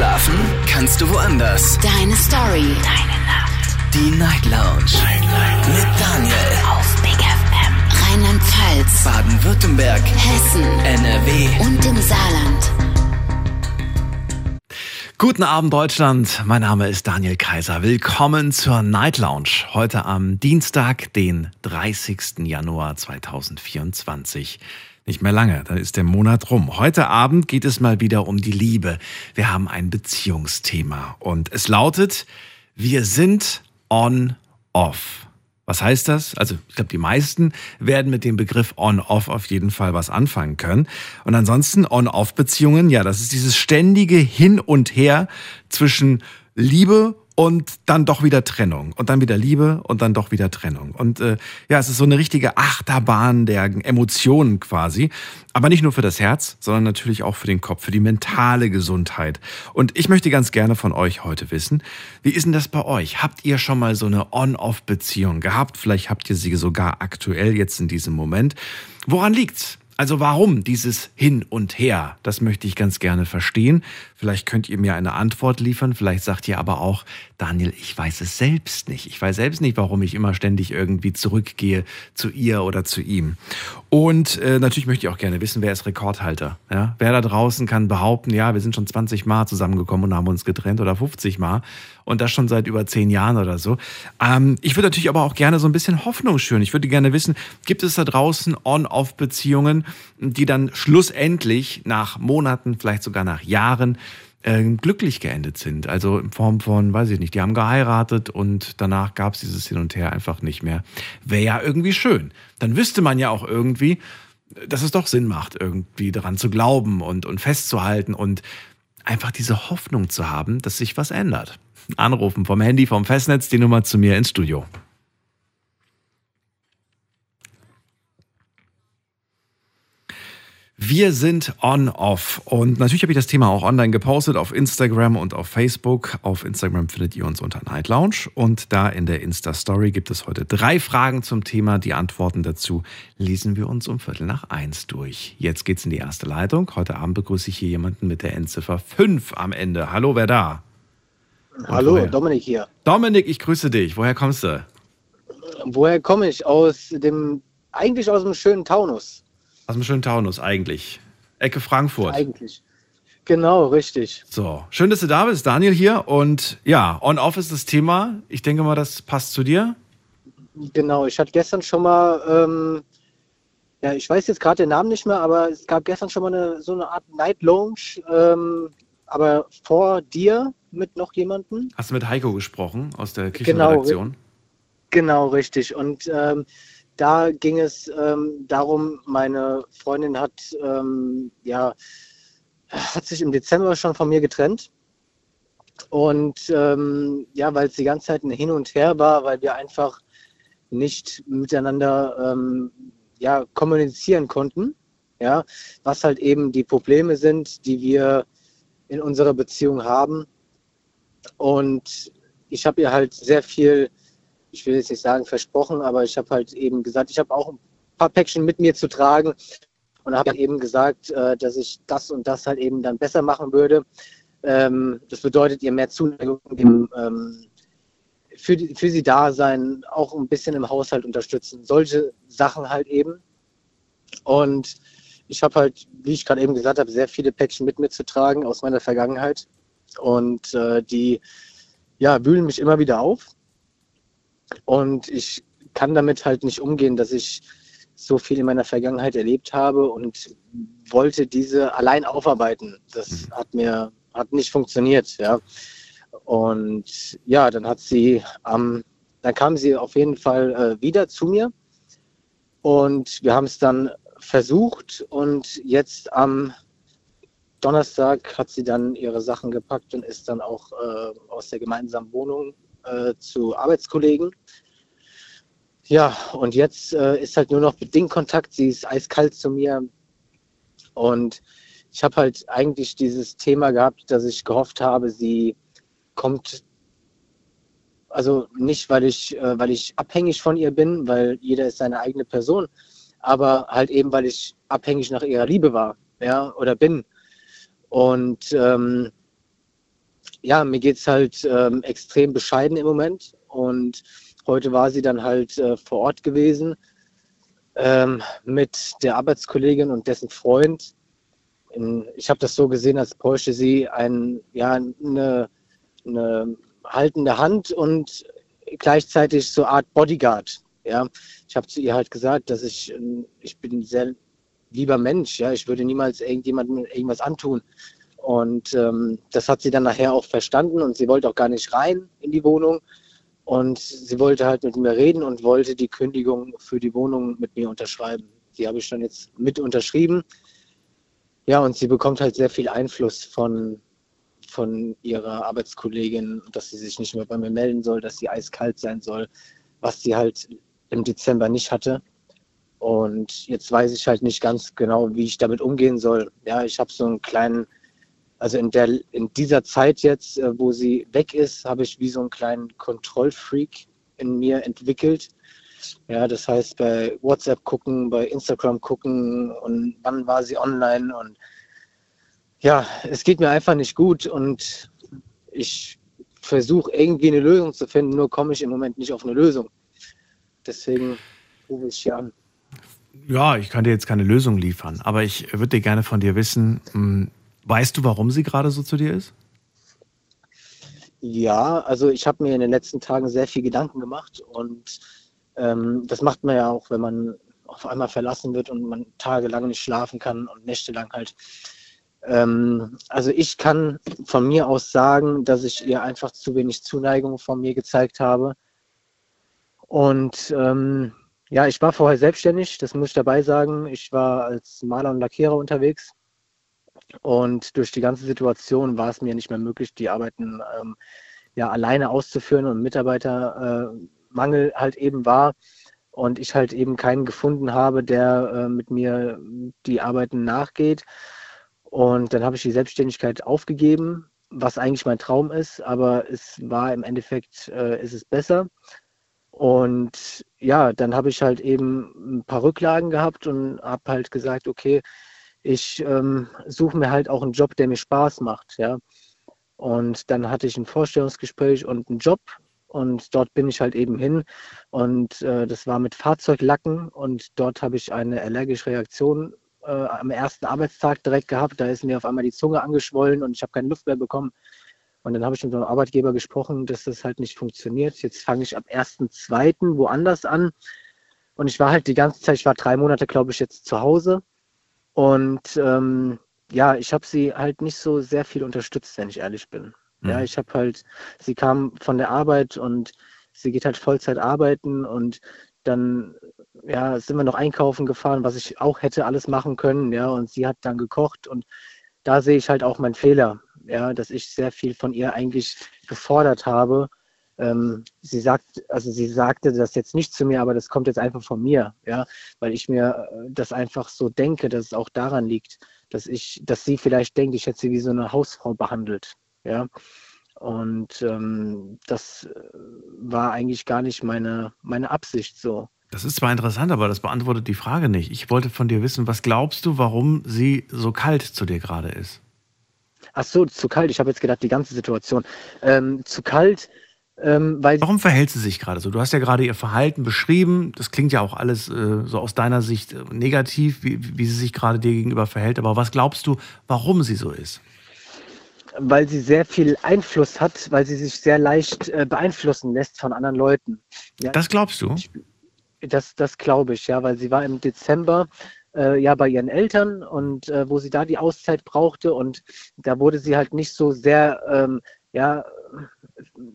Schlafen kannst du woanders. Deine Story. Deine Nacht. Die Night Lounge. Night, Night. Mit Daniel. Auf Big FM. Rheinland-Pfalz. Baden-Württemberg. Hessen. NRW. Und im Saarland. Guten Abend Deutschland, mein Name ist Daniel Kaiser. Willkommen zur Night Lounge. Heute am Dienstag, den 30. Januar 2024. Nicht mehr lange, dann ist der Monat rum. Heute Abend geht es mal wieder um die Liebe. Wir haben ein Beziehungsthema und es lautet, wir sind on-off. Was heißt das? Also ich glaube, die meisten werden mit dem Begriff On-Off auf jeden Fall was anfangen können. Und ansonsten On-Off-Beziehungen, ja, das ist dieses ständige Hin und Her zwischen Liebe und dann doch wieder Trennung und dann wieder Liebe und dann doch wieder Trennung. Und äh, ja, es ist so eine richtige Achterbahn der Emotionen quasi. Aber nicht nur für das Herz, sondern natürlich auch für den Kopf, für die mentale Gesundheit. Und ich möchte ganz gerne von euch heute wissen, wie ist denn das bei euch? Habt ihr schon mal so eine On-Off-Beziehung gehabt? Vielleicht habt ihr sie sogar aktuell jetzt in diesem Moment. Woran liegt's? Also warum dieses Hin und Her? Das möchte ich ganz gerne verstehen. Vielleicht könnt ihr mir eine Antwort liefern. Vielleicht sagt ihr aber auch, Daniel, ich weiß es selbst nicht. Ich weiß selbst nicht, warum ich immer ständig irgendwie zurückgehe zu ihr oder zu ihm. Und äh, natürlich möchte ich auch gerne wissen, wer ist Rekordhalter? Ja? Wer da draußen kann behaupten, ja, wir sind schon 20 Mal zusammengekommen und haben uns getrennt oder 50 Mal und das schon seit über 10 Jahren oder so. Ähm, ich würde natürlich aber auch gerne so ein bisschen Hoffnung schüren. Ich würde gerne wissen, gibt es da draußen On-Off-Beziehungen, die dann schlussendlich nach Monaten, vielleicht sogar nach Jahren äh, glücklich geendet sind. Also in Form von, weiß ich nicht, die haben geheiratet und danach gab es dieses Hin und Her einfach nicht mehr. Wäre ja irgendwie schön. Dann wüsste man ja auch irgendwie, dass es doch Sinn macht, irgendwie daran zu glauben und, und festzuhalten und einfach diese Hoffnung zu haben, dass sich was ändert. Anrufen vom Handy, vom Festnetz, die Nummer zu mir ins Studio. Wir sind on-off und natürlich habe ich das Thema auch online gepostet auf Instagram und auf Facebook. Auf Instagram findet ihr uns unter Night Lounge und da in der Insta-Story gibt es heute drei Fragen zum Thema. Die Antworten dazu lesen wir uns um Viertel nach eins durch. Jetzt geht's in die erste Leitung. Heute Abend begrüße ich hier jemanden mit der Endziffer 5 am Ende. Hallo, wer da? Hallo, woher? Dominik hier. Dominik, ich grüße dich. Woher kommst du? Woher komme ich? Aus dem, eigentlich aus dem schönen Taunus. Aus dem schönen Taunus eigentlich. Ecke Frankfurt. Eigentlich. Genau, richtig. So, schön, dass du da bist, Daniel hier. Und ja, On-Off ist das Thema. Ich denke mal, das passt zu dir. Genau, ich hatte gestern schon mal, ähm, ja, ich weiß jetzt gerade den Namen nicht mehr, aber es gab gestern schon mal eine, so eine Art Night Lounge, ähm, aber vor dir mit noch jemandem. Hast du mit Heiko gesprochen aus der Küchenredaktion? Genau, genau richtig. Und ähm, da ging es ähm, darum, meine Freundin hat, ähm, ja, hat sich im Dezember schon von mir getrennt. Und ähm, ja, weil es die ganze Zeit ein Hin und Her war, weil wir einfach nicht miteinander ähm, ja, kommunizieren konnten. Ja, was halt eben die Probleme sind, die wir in unserer Beziehung haben. Und ich habe ihr halt sehr viel ich will jetzt nicht sagen versprochen, aber ich habe halt eben gesagt, ich habe auch ein paar Päckchen mit mir zu tragen und habe eben gesagt, äh, dass ich das und das halt eben dann besser machen würde. Ähm, das bedeutet ihr mehr Zuneigung ähm, für, die, für sie da sein, auch ein bisschen im Haushalt unterstützen. Solche Sachen halt eben. Und ich habe halt, wie ich gerade eben gesagt habe, sehr viele Päckchen mit mir zu tragen aus meiner Vergangenheit. Und äh, die ja, wühlen mich immer wieder auf. Und ich kann damit halt nicht umgehen, dass ich so viel in meiner Vergangenheit erlebt habe und wollte diese allein aufarbeiten. Das mhm. hat mir hat nicht funktioniert, ja. Und ja, dann hat sie am, dann kam sie auf jeden Fall äh, wieder zu mir und wir haben es dann versucht und jetzt am Donnerstag hat sie dann ihre Sachen gepackt und ist dann auch äh, aus der gemeinsamen Wohnung äh, zu Arbeitskollegen. Ja, und jetzt äh, ist halt nur noch bedingt Kontakt. Sie ist eiskalt zu mir. Und ich habe halt eigentlich dieses Thema gehabt, dass ich gehofft habe, sie kommt, also nicht, weil ich, äh, weil ich abhängig von ihr bin, weil jeder ist seine eigene Person, aber halt eben, weil ich abhängig nach ihrer Liebe war, ja, oder bin. Und ähm, ja, mir geht es halt ähm, extrem bescheiden im Moment. Und heute war sie dann halt äh, vor Ort gewesen ähm, mit der Arbeitskollegin und dessen Freund. Ich habe das so gesehen, als bräuchte sie ein, ja, eine, eine haltende Hand und gleichzeitig so eine Art Bodyguard. Ja, ich habe zu ihr halt gesagt, dass ich, ich bin sehr lieber Mensch. Ja, ich würde niemals irgendjemandem irgendwas antun. Und ähm, das hat sie dann nachher auch verstanden und sie wollte auch gar nicht rein in die Wohnung. Und sie wollte halt mit mir reden und wollte die Kündigung für die Wohnung mit mir unterschreiben. Die habe ich dann jetzt mit unterschrieben. Ja, und sie bekommt halt sehr viel Einfluss von, von ihrer Arbeitskollegin, dass sie sich nicht mehr bei mir melden soll, dass sie eiskalt sein soll, was sie halt im Dezember nicht hatte. Und jetzt weiß ich halt nicht ganz genau, wie ich damit umgehen soll. Ja, ich habe so einen kleinen also in, der, in dieser Zeit jetzt, äh, wo sie weg ist, habe ich wie so einen kleinen Kontrollfreak in mir entwickelt. Ja, das heißt, bei WhatsApp gucken, bei Instagram gucken und wann war sie online und ja, es geht mir einfach nicht gut und ich versuche irgendwie eine Lösung zu finden, nur komme ich im Moment nicht auf eine Lösung. Deswegen rufe ich hier an. Ja, ich kann dir jetzt keine Lösung liefern, aber ich würde gerne von dir wissen, hm, Weißt du, warum sie gerade so zu dir ist? Ja, also ich habe mir in den letzten Tagen sehr viel Gedanken gemacht und ähm, das macht man ja auch, wenn man auf einmal verlassen wird und man tagelang nicht schlafen kann und nächtelang halt. Ähm, also ich kann von mir aus sagen, dass ich ihr einfach zu wenig Zuneigung von mir gezeigt habe. Und ähm, ja, ich war vorher selbstständig, das muss ich dabei sagen. Ich war als Maler und Lackierer unterwegs und durch die ganze Situation war es mir nicht mehr möglich, die Arbeiten ähm, ja alleine auszuführen und Mitarbeitermangel äh, halt eben war und ich halt eben keinen gefunden habe, der äh, mit mir die Arbeiten nachgeht. Und dann habe ich die Selbstständigkeit aufgegeben, was eigentlich mein Traum ist, aber es war im Endeffekt, äh, ist es besser. Und ja, dann habe ich halt eben ein paar Rücklagen gehabt und habe halt gesagt, okay, ich ähm, suche mir halt auch einen Job, der mir Spaß macht, ja. Und dann hatte ich ein Vorstellungsgespräch und einen Job und dort bin ich halt eben hin und äh, das war mit Fahrzeuglacken und dort habe ich eine allergische Reaktion äh, am ersten Arbeitstag direkt gehabt. Da ist mir auf einmal die Zunge angeschwollen und ich habe keine Luft mehr bekommen. Und dann habe ich mit einem Arbeitgeber gesprochen, dass das halt nicht funktioniert. Jetzt fange ich ab 1.2. woanders an. Und ich war halt die ganze Zeit, ich war drei Monate, glaube ich, jetzt zu Hause und ähm, ja, ich habe sie halt nicht so sehr viel unterstützt, wenn ich ehrlich bin. Mhm. Ja, ich habe halt, sie kam von der Arbeit und sie geht halt Vollzeit arbeiten und dann ja, sind wir noch einkaufen gefahren, was ich auch hätte alles machen können, ja, und sie hat dann gekocht und da sehe ich halt auch meinen Fehler, ja, dass ich sehr viel von ihr eigentlich gefordert habe ähm, sie sagt, also sie sagte das jetzt nicht zu mir, aber das kommt jetzt einfach von mir, ja, weil ich mir äh, das einfach so denke, dass es auch daran liegt, dass ich, dass sie vielleicht denkt, ich hätte sie wie so eine Hausfrau behandelt, ja. Und ähm, das äh, war eigentlich gar nicht meine, meine Absicht so. Das ist zwar interessant, aber das beantwortet die Frage nicht. Ich wollte von dir wissen, was glaubst du, warum sie so kalt zu dir gerade ist? Ach so, zu kalt. Ich habe jetzt gedacht, die ganze Situation. Ähm, zu kalt, ähm, Warum verhält sie sich gerade so? Du hast ja gerade ihr Verhalten beschrieben. Das klingt ja auch alles äh, so aus deiner Sicht äh, negativ, wie, wie sie sich gerade dir gegenüber verhält. Aber was glaubst du, warum sie so ist? Weil sie sehr viel Einfluss hat, weil sie sich sehr leicht äh, beeinflussen lässt von anderen Leuten. Ja, das glaubst du? Das, das glaube ich, ja, weil sie war im Dezember äh, ja bei ihren Eltern und äh, wo sie da die Auszeit brauchte und da wurde sie halt nicht so sehr ähm, ja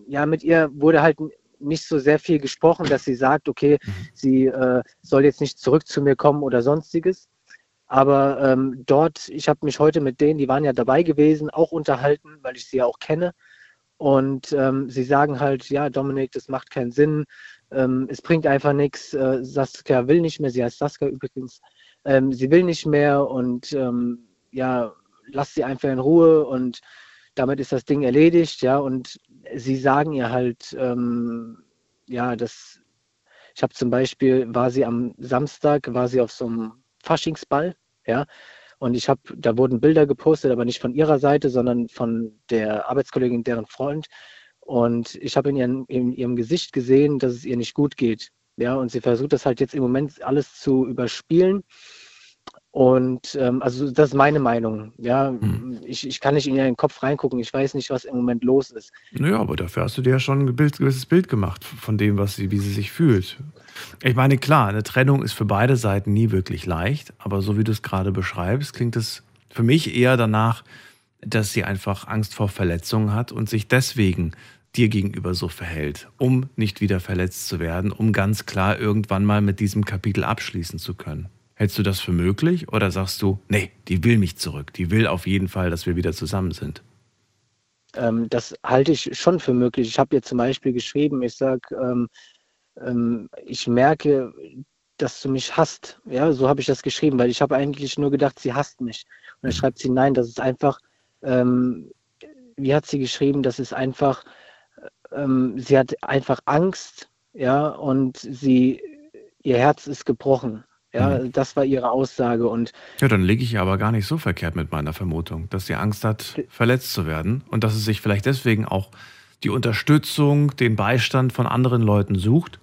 ja, mit ihr wurde halt nicht so sehr viel gesprochen, dass sie sagt, okay, mhm. sie äh, soll jetzt nicht zurück zu mir kommen oder sonstiges. Aber ähm, dort, ich habe mich heute mit denen, die waren ja dabei gewesen, auch unterhalten, weil ich sie ja auch kenne. Und ähm, sie sagen halt, ja, Dominik, das macht keinen Sinn, ähm, es bringt einfach nichts. Äh, Saskia will nicht mehr, sie heißt Saskia übrigens, ähm, sie will nicht mehr und ähm, ja, lass sie einfach in Ruhe und damit ist das Ding erledigt, ja, und sie sagen ihr halt, ähm, ja, das, ich habe zum Beispiel, war sie am Samstag, war sie auf so einem Faschingsball, ja, Und ich habe, da wurden Bilder gepostet, aber nicht von ihrer Seite, sondern von der Arbeitskollegin, deren Freund. Und ich habe in, in ihrem Gesicht gesehen, dass es ihr nicht gut geht. Ja, und sie versucht das halt jetzt im Moment alles zu überspielen. Und ähm, also das ist meine Meinung. Ja, hm. ich, ich kann nicht in ihren Kopf reingucken. Ich weiß nicht, was im Moment los ist. Naja, aber dafür hast du dir ja schon ein Bild, gewisses Bild gemacht von dem, was sie, wie sie sich fühlt. Ich meine, klar, eine Trennung ist für beide Seiten nie wirklich leicht, aber so wie du es gerade beschreibst, klingt es für mich eher danach, dass sie einfach Angst vor Verletzungen hat und sich deswegen dir gegenüber so verhält, um nicht wieder verletzt zu werden, um ganz klar irgendwann mal mit diesem Kapitel abschließen zu können. Hältst du das für möglich oder sagst du, nee, die will mich zurück, die will auf jeden Fall, dass wir wieder zusammen sind? Ähm, das halte ich schon für möglich. Ich habe ihr zum Beispiel geschrieben, ich sage, ähm, ähm, ich merke, dass du mich hasst. Ja, so habe ich das geschrieben, weil ich habe eigentlich nur gedacht, sie hasst mich. Und dann mhm. schreibt sie, nein, das ist einfach, ähm, wie hat sie geschrieben, das ist einfach, ähm, sie hat einfach Angst, ja, und sie, ihr Herz ist gebrochen. Ja, mhm. das war ihre Aussage. Und ja, dann liege ich aber gar nicht so verkehrt mit meiner Vermutung, dass sie Angst hat, verletzt zu werden und dass sie sich vielleicht deswegen auch die Unterstützung, den Beistand von anderen Leuten sucht,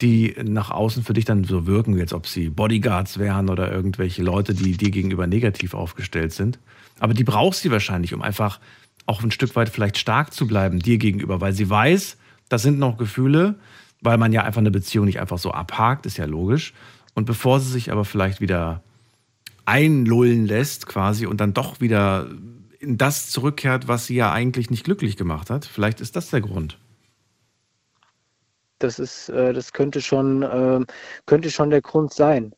die nach außen für dich dann so wirken, als ob sie Bodyguards wären oder irgendwelche Leute, die dir gegenüber negativ aufgestellt sind. Aber die brauchst du wahrscheinlich, um einfach auch ein Stück weit vielleicht stark zu bleiben dir gegenüber, weil sie weiß, das sind noch Gefühle, weil man ja einfach eine Beziehung nicht einfach so abhakt, ist ja logisch. Und bevor sie sich aber vielleicht wieder einlullen lässt quasi und dann doch wieder in das zurückkehrt, was sie ja eigentlich nicht glücklich gemacht hat. Vielleicht ist das der Grund. Das ist, äh, das könnte schon, äh, könnte schon der Grund sein.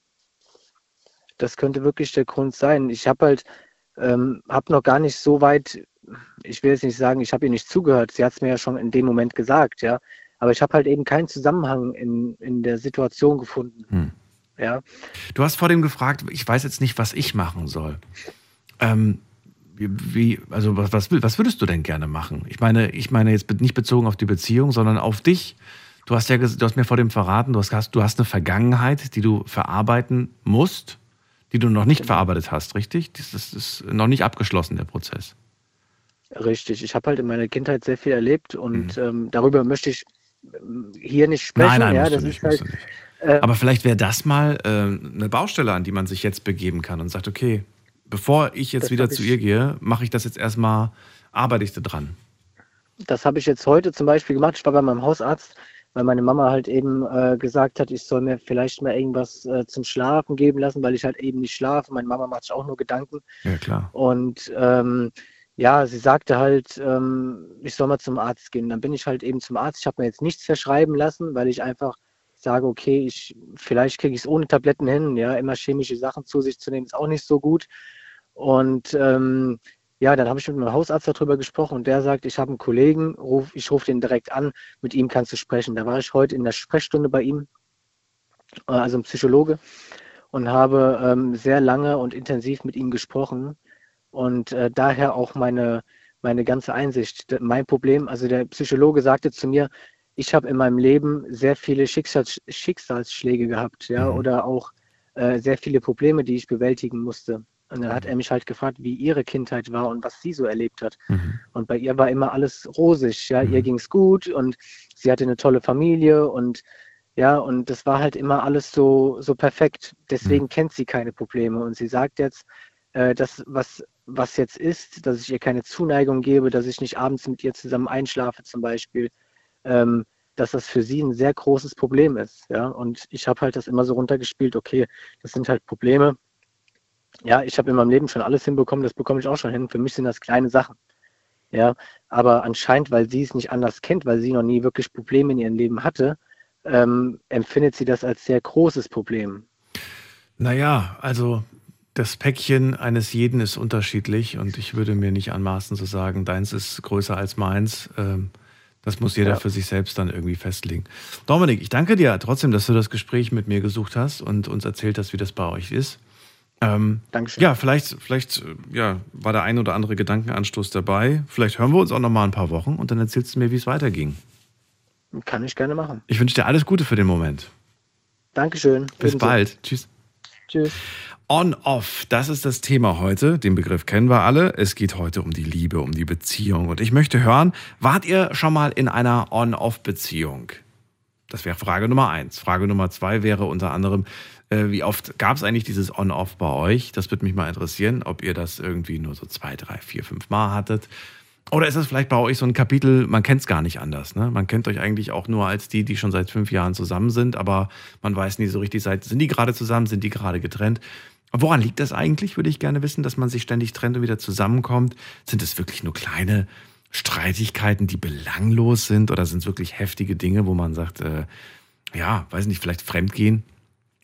Das könnte wirklich der Grund sein. Ich habe halt, ähm, habe noch gar nicht so weit, ich will jetzt nicht sagen, ich habe ihr nicht zugehört. Sie hat es mir ja schon in dem Moment gesagt, ja. Aber ich habe halt eben keinen Zusammenhang in, in der Situation gefunden. Hm. Ja. Du hast vor dem gefragt, ich weiß jetzt nicht, was ich machen soll. Ähm, wie, also was, was, was würdest du denn gerne machen? Ich meine, ich meine jetzt nicht bezogen auf die Beziehung, sondern auf dich. Du hast ja, du hast mir vor dem verraten, du hast, du hast eine Vergangenheit, die du verarbeiten musst, die du noch nicht genau. verarbeitet hast, richtig? Das ist, ist noch nicht abgeschlossen, der Prozess. Richtig. Ich habe halt in meiner Kindheit sehr viel erlebt und mhm. ähm, darüber möchte ich ähm, hier nicht sprechen. Nein, nein, ja, das nicht, ist halt, äh, Aber vielleicht wäre das mal äh, eine Baustelle, an die man sich jetzt begeben kann und sagt, okay, bevor ich jetzt wieder zu ihr gehe, mache ich das jetzt erstmal, arbeite ich da dran. Das habe ich jetzt heute zum Beispiel gemacht. Ich war bei meinem Hausarzt, weil meine Mama halt eben äh, gesagt hat, ich soll mir vielleicht mal irgendwas äh, zum Schlafen geben lassen, weil ich halt eben nicht schlafe. Meine Mama macht sich auch nur Gedanken. Ja, klar. Und ähm, ja, sie sagte halt, ähm, ich soll mal zum Arzt gehen. Dann bin ich halt eben zum Arzt. Ich habe mir jetzt nichts verschreiben lassen, weil ich einfach sage, okay, ich vielleicht kriege ich es ohne Tabletten hin. Ja, immer chemische Sachen zu sich zu nehmen ist auch nicht so gut. Und ähm, ja, dann habe ich mit meinem Hausarzt darüber gesprochen und der sagt, ich habe einen Kollegen, ruf, ich rufe den direkt an, mit ihm kannst du sprechen. Da war ich heute in der Sprechstunde bei ihm, äh, also ein Psychologe, und habe ähm, sehr lange und intensiv mit ihm gesprochen. Und äh, daher auch meine, meine ganze Einsicht. Mein Problem, also der Psychologe sagte zu mir, ich habe in meinem Leben sehr viele Schicksals Schicksalsschläge gehabt, ja, mhm. oder auch äh, sehr viele Probleme, die ich bewältigen musste. Und dann hat er mich halt gefragt, wie ihre Kindheit war und was sie so erlebt hat. Mhm. Und bei ihr war immer alles rosig, ja, mhm. ihr ging es gut und sie hatte eine tolle Familie und ja, und das war halt immer alles so, so perfekt. Deswegen mhm. kennt sie keine Probleme. Und sie sagt jetzt, äh, dass was, was jetzt ist, dass ich ihr keine Zuneigung gebe, dass ich nicht abends mit ihr zusammen einschlafe zum Beispiel, ähm, dass das für sie ein sehr großes Problem ist. Ja, und ich habe halt das immer so runtergespielt, okay, das sind halt Probleme, ja, ich habe in meinem Leben schon alles hinbekommen, das bekomme ich auch schon hin. Für mich sind das kleine Sachen. Ja, aber anscheinend, weil sie es nicht anders kennt, weil sie noch nie wirklich Probleme in ihrem Leben hatte, ähm, empfindet sie das als sehr großes Problem. Naja, also das Päckchen eines jeden ist unterschiedlich und ich würde mir nicht anmaßen zu sagen, deins ist größer als meins. Ähm, das muss jeder ja. für sich selbst dann irgendwie festlegen. Dominik, ich danke dir trotzdem, dass du das Gespräch mit mir gesucht hast und uns erzählt hast, wie das bei euch ist. Ähm, Dankeschön. Ja, vielleicht, vielleicht ja, war der ein oder andere Gedankenanstoß dabei. Vielleicht hören wir uns auch noch mal ein paar Wochen und dann erzählst du mir, wie es weiterging. Kann ich gerne machen. Ich wünsche dir alles Gute für den Moment. Dankeschön. Bis Ebenso. bald. Tschüss. Tschüss. On-Off, das ist das Thema heute. Den Begriff kennen wir alle. Es geht heute um die Liebe, um die Beziehung. Und ich möchte hören, wart ihr schon mal in einer On-Off-Beziehung? Das wäre Frage Nummer eins. Frage Nummer zwei wäre unter anderem, äh, wie oft gab es eigentlich dieses On-Off bei euch? Das würde mich mal interessieren, ob ihr das irgendwie nur so zwei, drei, vier, fünf Mal hattet. Oder ist das vielleicht bei euch so ein Kapitel, man kennt es gar nicht anders, ne? Man kennt euch eigentlich auch nur als die, die schon seit fünf Jahren zusammen sind, aber man weiß nie so richtig, sind die gerade zusammen, sind die gerade getrennt? Woran liegt das eigentlich, würde ich gerne wissen, dass man sich ständig trennt und wieder zusammenkommt? Sind es wirklich nur kleine Streitigkeiten, die belanglos sind oder sind es wirklich heftige Dinge, wo man sagt, äh, ja, weiß nicht, vielleicht fremdgehen?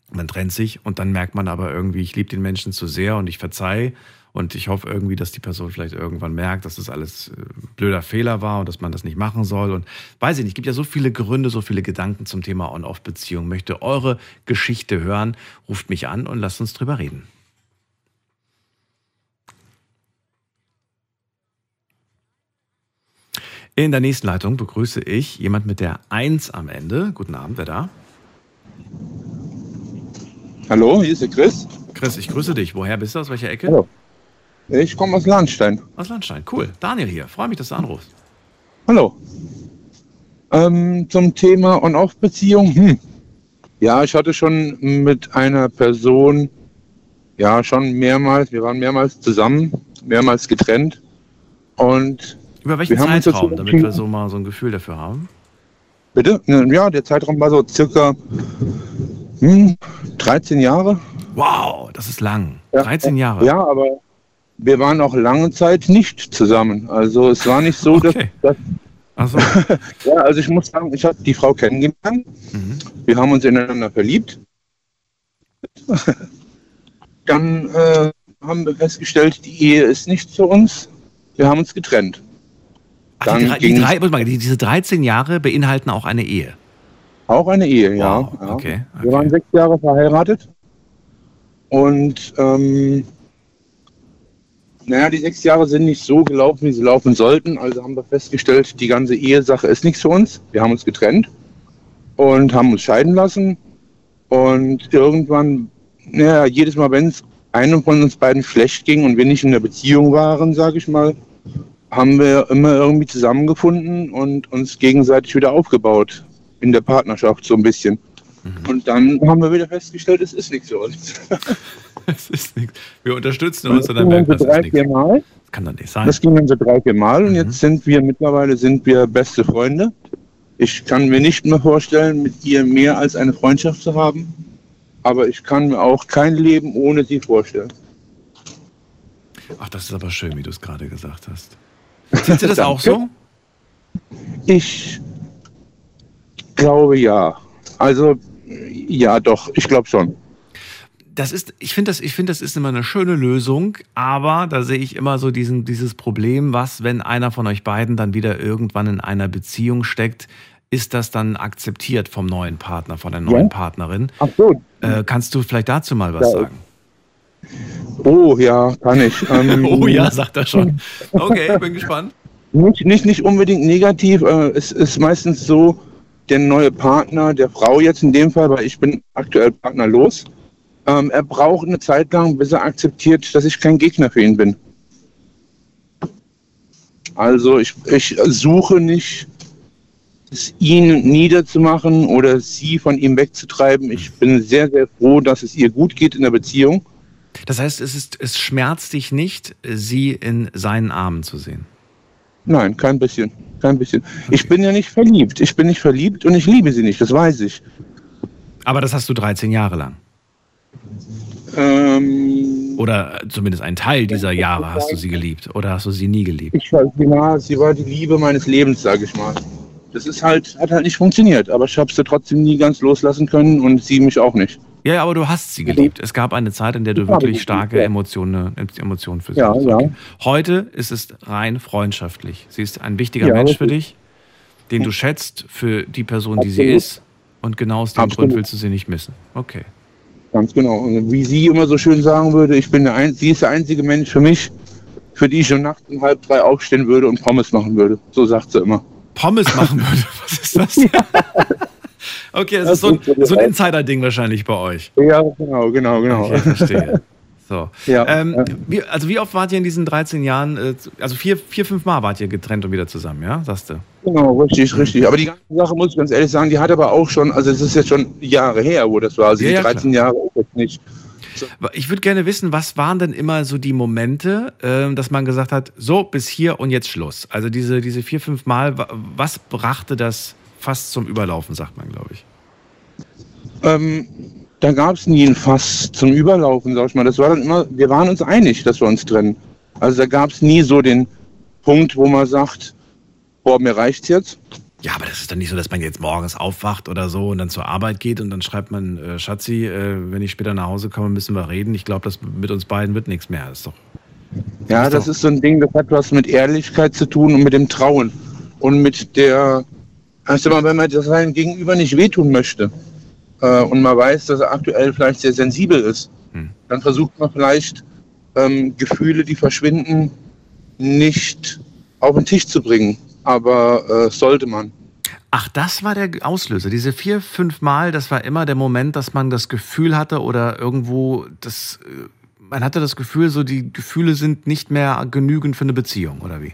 Man trennt sich und dann merkt man aber irgendwie, ich liebe den Menschen zu sehr und ich verzeihe und ich hoffe irgendwie, dass die Person vielleicht irgendwann merkt, dass das alles äh, blöder Fehler war und dass man das nicht machen soll. Und weiß ich nicht, es gibt ja so viele Gründe, so viele Gedanken zum Thema On-Off-Beziehung. Möchte eure Geschichte hören, ruft mich an und lasst uns drüber reden. In der nächsten Leitung begrüße ich jemand mit der 1 am Ende. Guten Abend, wer da? Hallo, hier ist der Chris. Chris, ich grüße dich. Woher bist du? Aus welcher Ecke? Hallo. Ich komme aus Lahnstein. Aus Landstein. Cool. Daniel hier. Freue mich, dass du anrufst. Hallo. Ähm, zum Thema On-Off-Beziehung. Hm. Ja, ich hatte schon mit einer Person, ja, schon mehrmals, wir waren mehrmals zusammen, mehrmals getrennt. Und Über welchen Zeitraum, damit wir so mal so ein Gefühl dafür haben? bitte? Ja, der Zeitraum war so circa hm, 13 Jahre. Wow, das ist lang. Ja. 13 Jahre. Ja, aber wir waren auch lange Zeit nicht zusammen. Also es war nicht so, Okay. dass, dass ja, also ich muss sagen, ich habe die Frau kennengelernt. Mhm. Wir haben uns ineinander verliebt. Dann äh, haben wir festgestellt, die Ehe ist nicht für uns. Wir haben uns getrennt. Ach, die, Dann die, ging's- drei, mal, die, diese 13 Jahre beinhalten auch eine Ehe. Auch eine Ehe, ja. Wow, ja. okay, Wir waren okay. sechs Jahre verheiratet. Und ähm, naja, die sechs Jahre sind nicht so gelaufen, wie sie laufen sollten. Also haben wir festgestellt, die ganze Ehesache ist nichts für uns. Wir haben uns getrennt und haben uns scheiden lassen. Und irgendwann, naja, jedes Mal, wenn es einem von uns beiden schlecht ging und wir nicht in der Beziehung waren, sage ich mal, haben wir immer irgendwie zusammengefunden und uns gegenseitig wieder aufgebaut in der Partnerschaft so ein bisschen. Und dann haben wir wieder festgestellt, es ist nichts für uns. Das ist nichts. Wir unterstützen uns Das und dann merken wir, so das ist nichts. Mal. Das kann doch nicht sein. Das ging dann so drei, vier Mal und Mhm. jetzt sind wir mittlerweile sind wir beste Freunde. Ich kann mir nicht mehr vorstellen, mit ihr mehr als eine Freundschaft zu haben. Aber ich kann mir auch kein Leben ohne sie vorstellen. Ach, das ist aber schön, wie du es gerade gesagt hast. Siehst du das auch so? Ich glaube ja. Also ja, doch, ich glaube schon. Das ist, ich finde, das, ich finde, das ist immer eine schöne Lösung, aber da sehe ich immer so diesen, dieses Problem, was, wenn einer von euch beiden dann wieder irgendwann in einer Beziehung steckt, ist das dann akzeptiert vom neuen Partner, von der neuen Ja. Partnerin? Ach so. Äh, kannst du vielleicht dazu mal was Ja, sagen? Oh ja, kann ich. Ähm, Oh ja, sagt er schon. Okay, bin gespannt. Nicht, nicht, nicht unbedingt negativ. Äh, es ist meistens so, der neue Partner, der Frau jetzt in dem Fall, weil ich bin aktuell partnerlos, ähm, er braucht eine Zeit lang, bis er akzeptiert, dass ich kein Gegner für ihn bin. Also ich, ich suche nicht, es ihn niederzumachen oder sie von ihm wegzutreiben. Ich bin sehr, sehr froh, dass es ihr gut geht in der Beziehung. Das heißt, es, ist, es schmerzt dich nicht, sie in seinen Armen zu sehen. Nein, kein bisschen. Kein bisschen. Ich bin ja nicht verliebt. Ich bin nicht verliebt und ich liebe sie nicht, das weiß ich. Aber das hast du 13 Jahre lang. Ähm, Oder zumindest einen Teil dieser Jahre hast du sie geliebt. Oder hast du sie nie geliebt? ich war, ja, sie war die Liebe meines Lebens, sage ich mal. Das ist halt, hat halt nicht funktioniert, aber ich habe sie trotzdem nie ganz loslassen können und sie mich auch nicht. Ja, aber du hast sie geliebt. Es gab eine Zeit, in der du wirklich sie starke. Emotionen, Emotionen für sie Ja, hast. ja. Heute ist es rein freundschaftlich. Sie ist ein wichtiger Ja, Mensch für dich, den du schätzt für die Person, die sie Absolut. ist. Und genau aus dem Absolut. Grund willst du sie nicht missen. Okay. Ganz genau. Und wie sie immer so schön sagen würde, ich bin der ein, sie ist der einzige Mensch für mich, für die ich schon nachts um halb drei aufstehen würde und Pommes machen würde. So sagt sie immer. Pommes machen würde. Was ist das? Okay, das, Das ist so ein, so ein Insider-Ding wahrscheinlich bei euch. Ja, genau, genau, genau. Okay, verstehe. So. Ja, ähm, ja. wie, also wie oft wart ihr in diesen 13 Jahren, äh, also vier, vier, fünf Mal wart ihr getrennt und wieder zusammen, ja, sagst du? Genau, richtig, richtig. Aber die ganze Sache, muss ich ganz ehrlich sagen, die hat aber auch schon, also es ist jetzt schon Jahre her, wo das war. Also Ja, die ja, 13 Jahre ist jetzt nicht. Ich würde gerne wissen, was waren denn immer so die Momente, ähm, dass man gesagt hat, so bis hier und jetzt Schluss. Also diese, diese vier, fünf Mal, wa- was brachte das fast zum Überlaufen, sagt man, glaube ich. Ähm, da gab es nie ein Fass zum Überlaufen, sag ich mal. Das war dann immer, wir waren uns einig, dass wir uns trennen. Also da gab es nie so den Punkt, wo man sagt, boah, mir reicht's jetzt. Ja, aber das ist dann nicht so, dass man jetzt morgens aufwacht oder so und dann zur Arbeit geht und dann schreibt man, äh, Schatzi, äh, wenn ich später nach Hause komme, müssen wir reden. Ich glaube, das mit uns beiden wird nichts mehr. Das ist doch. Ja, ist das doch- ist so ein Ding, das hat was mit Ehrlichkeit zu tun und mit dem Trauen. Und mit der, also mal, wenn man das seinem Gegenüber nicht wehtun möchte äh, und man weiß, dass er aktuell vielleicht sehr sensibel ist, Hm. dann versucht man vielleicht ähm, Gefühle, die verschwinden, nicht auf den Tisch zu bringen. Aber äh, sollte man. Ach, das war der Auslöser. Diese vier, fünf Mal, das war immer der Moment, dass man das Gefühl hatte oder irgendwo das. äh, Man hatte das Gefühl, so die Gefühle sind nicht mehr genügend für eine Beziehung, oder wie?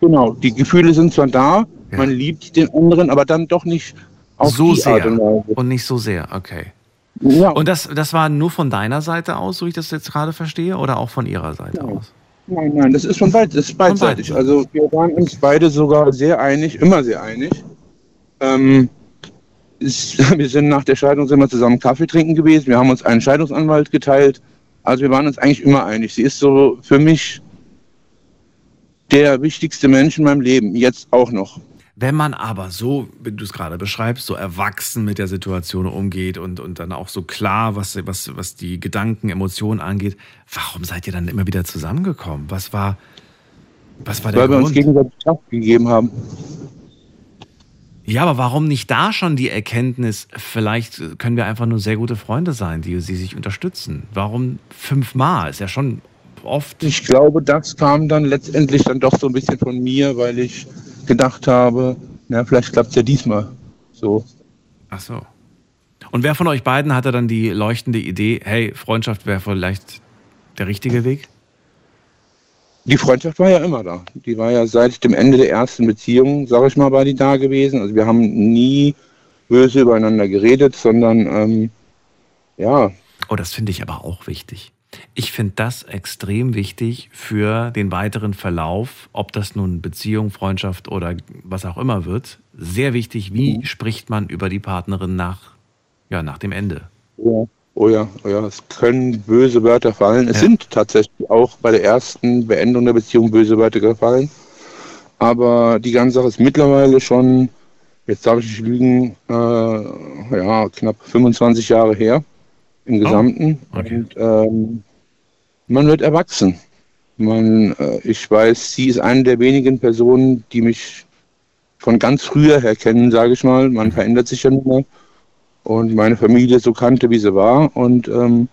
Genau, die Gefühle sind zwar da, Ja. man liebt den anderen, aber dann doch nicht auf so sehr. Und. Und nicht so sehr, okay. Ja, Und das, das war nur von deiner Seite aus, so wie ich das jetzt gerade verstehe, oder auch von ihrer Seite Nein. aus? Nein, nein, das ist von beid, das ist beidseitig. Also wir waren uns beide sogar sehr einig, immer sehr einig. Ähm, es, wir sind nach der Scheidung sind wir zusammen Kaffee trinken gewesen. Wir haben uns einen Scheidungsanwalt geteilt. Also wir waren uns eigentlich immer einig. Sie ist so für mich der wichtigste Mensch in meinem Leben, jetzt auch noch. Wenn man aber so, wie du es gerade beschreibst, so erwachsen mit der Situation umgeht und, und dann auch so klar, was, was, was die Gedanken, Emotionen angeht, warum seid ihr dann immer wieder zusammengekommen? Was war, was war der Weil wir uns Grund? gegenseitig Kraft gegeben haben. ja, aber warum nicht da schon die Erkenntnis, vielleicht können wir einfach nur sehr gute Freunde sein, die, die sich unterstützen? Warum fünfmal? Ist ja schon oft. Ich glaube, das kam dann letztendlich dann doch so ein bisschen von mir, weil ich gedacht habe, na, vielleicht klappt es ja diesmal. So. Ach so. Und wer von euch beiden hatte dann die leuchtende Idee, hey, Freundschaft wäre vielleicht der richtige Weg? Die Freundschaft war ja immer da. Die war ja seit dem Ende der ersten Beziehung, sage ich mal, war die da gewesen. Also wir haben nie böse übereinander geredet, sondern ähm, ja, Oh, das finde ich aber auch wichtig. Ich finde das extrem wichtig für den weiteren Verlauf, ob das nun Beziehung, Freundschaft oder was auch immer wird. Sehr wichtig, wie spricht man über die Partnerin nach, ja, nach dem Ende. ja. Oh ja, oh ja, es können böse Wörter fallen. Es Ja. sind tatsächlich auch bei der ersten Beendung der Beziehung böse Wörter gefallen. Aber die ganze Sache ist mittlerweile schon, jetzt darf ich nicht lügen, äh, ja, knapp 25 Jahre her im Gesamten. okay. Und ähm, man wird erwachsen. Man, äh, ich weiß, sie ist eine der wenigen Personen, die mich von ganz früher her kennen, sage ich mal. Man verändert sich ja nun mal. Und meine Familie so kannte, wie sie war. Und ähm,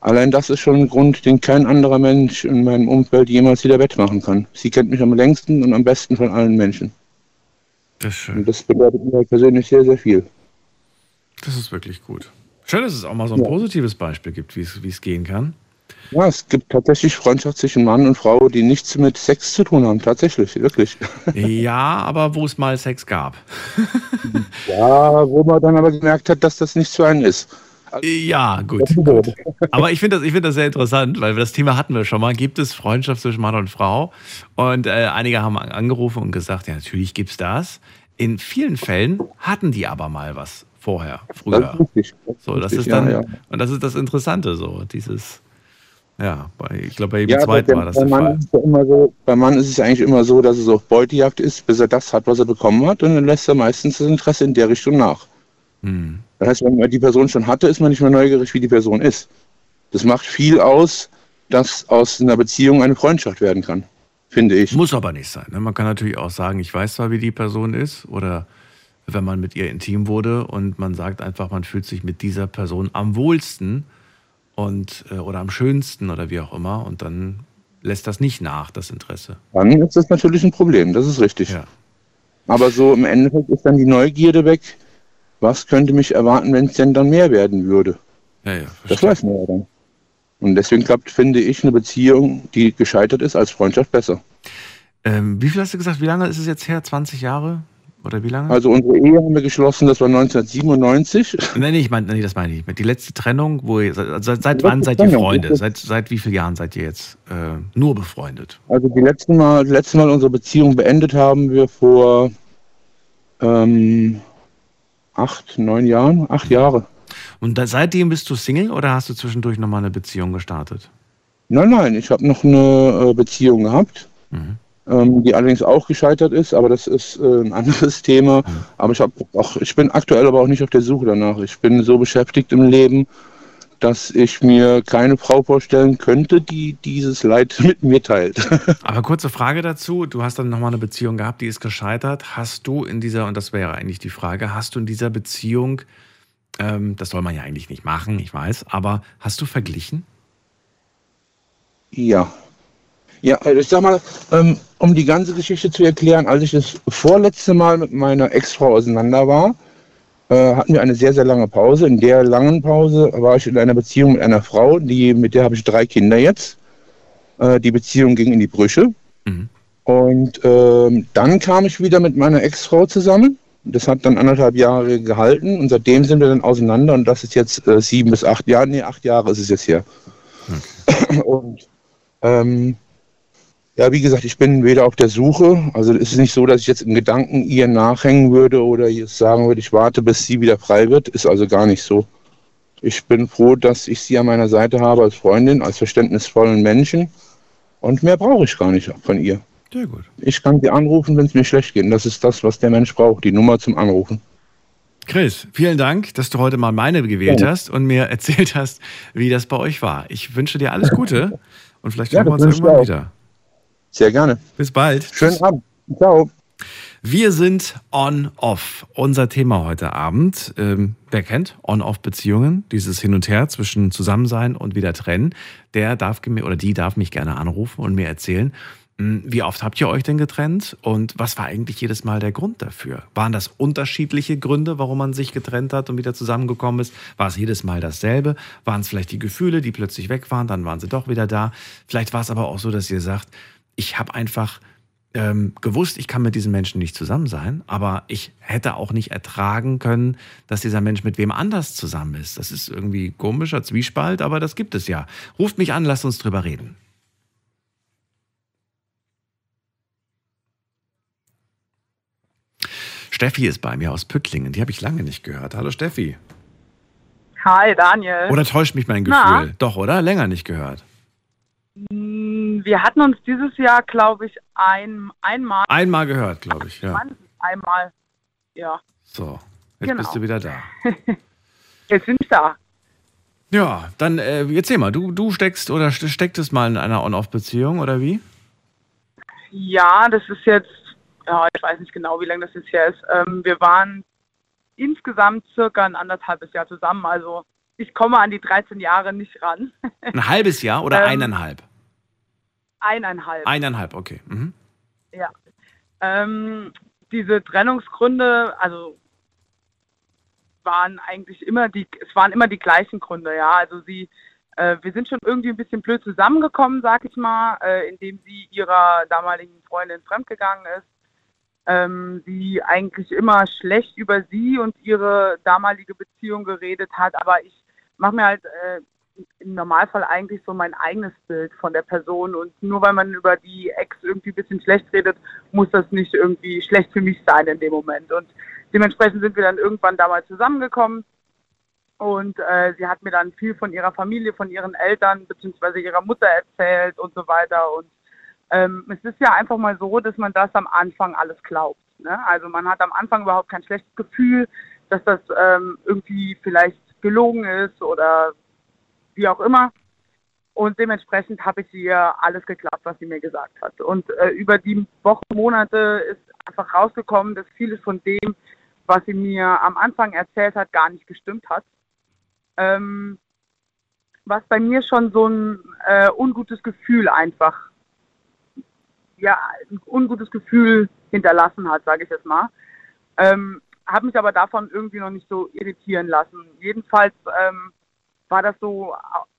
allein das ist schon ein Grund, den kein anderer Mensch in meinem Umfeld jemals wieder wettmachen kann. Sie kennt mich am längsten und am besten von allen Menschen. Das ist schön. Und das bedeutet mir persönlich sehr, sehr viel. Das ist wirklich gut. Schön, dass es auch mal so ein Ja. positives Beispiel gibt, wie es, wie es gehen kann. Ja, es gibt tatsächlich Freundschaft zwischen Mann und Frau, die nichts mit Sex zu tun haben. Tatsächlich, wirklich. Ja, aber wo es mal Sex gab. Ja, wo man dann aber gemerkt hat, dass das nichts für einen ist. Ja, gut. gut. Aber ich finde das, ich finde das sehr interessant, weil das Thema hatten wir schon mal. Gibt es Freundschaft zwischen Mann und Frau? Und äh, einige haben angerufen und gesagt, ja, natürlich gibt's das. In vielen Fällen hatten die aber mal was vorher, Das früher. ist richtig. Das So, das richtig, ist dann, ja, ja. und das ist das Interessante, so, dieses, ja, bei, ich glaube, bei jedem Ja, zweiten der, war das der Mann Fall. ja immer so, beim Mann ist es eigentlich immer so, dass es auf Beutejagd ist, bis er das hat, was er bekommen hat, und dann lässt er meistens das Interesse in der Richtung nach. Hm. Das heißt, wenn man die Person schon hatte, ist man nicht mehr neugierig, wie die Person ist. Das macht viel aus, dass aus einer Beziehung eine Freundschaft werden kann, finde ich. Muss aber nicht sein. Ne? Man kann natürlich auch sagen, ich weiß zwar, wie die Person ist, oder wenn man mit ihr intim wurde und man sagt einfach, man fühlt sich mit dieser Person am wohlsten und äh, oder am schönsten oder wie auch immer, und dann lässt das nicht nach, das Interesse. Dann ist das natürlich ein Problem, das ist richtig. Ja. Aber so im Endeffekt ist dann die Neugierde weg. Was könnte mich erwarten, wenn es denn dann mehr werden würde? Ja, ja, Das weiß man ja dann. Und deswegen klappt, finde ich, eine Beziehung, die gescheitert ist, als Freundschaft besser. Ähm, wie viel hast du gesagt? Wie lange ist es jetzt her? 20 Jahre? Oder wie lange? Also unsere Ehe haben wir geschlossen, das war 1997. Nein, ich meine, nee, das meine ich. nicht. Die letzte Trennung, wo ihr, seit, seit wann seid ihr Trennung, Freunde? Seit, seit wie vielen Jahren seid ihr jetzt äh, nur befreundet? Also die letzten Mal, das letzte Mal unsere Beziehung beendet haben wir vor ähm, acht, neun Jahren, acht Jahre. Und da, seitdem bist du Single oder hast du zwischendurch nochmal eine Beziehung gestartet? Nein, nein, ich habe noch eine äh, Beziehung gehabt, Mhm. Ähm, die allerdings auch gescheitert ist, aber das ist äh, ein anderes Thema. Aber ich habe auch, ich bin aktuell aber auch nicht auf der Suche danach. Ich bin so beschäftigt im Leben, dass ich mir keine Frau vorstellen könnte, die dieses Leid mit mir teilt. Aber kurze Frage dazu. Du hast dann nochmal eine Beziehung gehabt, die ist gescheitert. Hast du in dieser, und das wäre eigentlich die Frage, hast du in dieser Beziehung, ähm, das soll man ja eigentlich nicht machen, ich weiß, aber hast du verglichen? Ja. Ja, also ich sag mal, ähm, um die ganze Geschichte zu erklären, als ich das vorletzte Mal mit meiner Ex-Frau auseinander war, äh, hatten wir eine sehr, sehr lange Pause. In der langen Pause war ich in einer Beziehung mit einer Frau, die, mit der habe ich drei Kinder jetzt. Äh, die Beziehung ging in die Brüche. Mhm. Und ähm, dann kam ich wieder mit meiner Ex-Frau zusammen. Das hat dann anderthalb Jahre gehalten und seitdem sind wir dann auseinander und das ist jetzt äh, sieben bis acht Jahre, nee, acht Jahre ist es jetzt her. Und ähm, ja, wie gesagt, ich bin weder auf der Suche, also es ist nicht so, dass ich jetzt in Gedanken ihr nachhängen würde oder ihr sagen würde, ich warte, bis sie wieder frei wird, ist also gar nicht so. Ich bin froh, dass ich sie an meiner Seite habe als Freundin, als verständnisvollen Menschen und mehr brauche ich gar nicht von ihr. Sehr gut. Ich kann sie anrufen, wenn es mir schlecht geht. Und das ist das, was der Mensch braucht, die Nummer zum Anrufen. Chris, vielen Dank, dass du heute mal meine gewählt Gerne. hast und mir erzählt hast, wie das bei euch war. Ich wünsche dir alles Gute und vielleicht Ja, hören wir uns irgendwann wieder. Sehr gerne. Bis bald. Schönen Abend. Ciao. Wir sind on-off. Unser Thema heute Abend. Ähm, wer kennt On-off-Beziehungen? Dieses Hin und Her zwischen Zusammensein und wieder trennen. Der darf mir oder die darf mich gerne anrufen und mir erzählen, mh, wie oft habt ihr euch denn getrennt und was war eigentlich jedes Mal der Grund dafür? Waren das unterschiedliche Gründe, warum man sich getrennt hat und wieder zusammengekommen ist? War es jedes Mal dasselbe? Waren es vielleicht die Gefühle, die plötzlich weg waren, dann waren sie doch wieder da? Vielleicht war es aber auch so, dass ihr sagt, ich habe einfach ähm, gewusst, ich kann mit diesem Menschen nicht zusammen sein, aber ich hätte auch nicht ertragen können, dass dieser Mensch mit wem anders zusammen ist. Das ist irgendwie komischer Zwiespalt, aber das gibt es ja. Ruft mich an, lasst uns drüber reden. Steffi ist bei mir aus Püttlingen. Die habe ich lange nicht gehört. Hallo Steffi. Hi, Daniel. Oder täuscht mich mein Na? Gefühl? Doch, oder? Länger nicht gehört. Mm, Wir hatten uns dieses Jahr, glaube ich, ein, einmal, Einmal gehört, glaube ich. Ja. Einmal, ja, So, jetzt Genau. bist du wieder da. jetzt bin ich da. Ja, dann äh, erzähl mal, du, du steckst oder ste- stecktest mal in einer On-Off-Beziehung oder wie? Ja, das ist jetzt, ja, ich weiß nicht genau, wie lange das jetzt her ist. Ähm, wir waren insgesamt circa ein anderthalbes Jahr zusammen, also ich komme an die 13 Jahre nicht ran. Ein halbes Jahr oder Ähm, eineinhalb? Eineinhalb. Eineinhalb, okay. Mhm. Ja. Ähm, diese Trennungsgründe, also waren eigentlich immer die, es waren immer die gleichen Gründe, ja. Also sie, äh, wir sind schon irgendwie ein bisschen blöd zusammengekommen, sag ich mal, äh, indem sie ihrer damaligen Freundin fremdgegangen ist. Ähm, sie eigentlich immer schlecht über sie und ihre damalige Beziehung geredet hat, aber ich mache mir halt äh, im Normalfall eigentlich so mein eigenes Bild von der Person und nur weil man über die Ex irgendwie ein bisschen schlecht redet, muss das nicht irgendwie schlecht für mich sein in dem Moment. Und dementsprechend sind wir dann irgendwann damals zusammengekommen und äh, sie hat mir dann viel von ihrer Familie, von ihren Eltern bzw. ihrer Mutter erzählt und so weiter. Und ähm, es ist ja einfach mal so, dass man das am Anfang alles glaubt. Ne? Also man hat am Anfang überhaupt kein schlechtes Gefühl, dass das ähm, irgendwie vielleicht gelogen ist oder wie auch immer. Und dementsprechend habe ich ihr alles geglaubt, was sie mir gesagt hat. Und äh, über die Wochen, Monate ist einfach rausgekommen, dass vieles von dem, was sie mir am Anfang erzählt hat, gar nicht gestimmt hat. Ähm, was bei mir schon so ein äh, ungutes Gefühl einfach, ja, ein ungutes Gefühl hinterlassen hat, sage ich jetzt mal. Ähm, habe mich aber davon irgendwie noch nicht so irritieren lassen. Jedenfalls ähm, war das so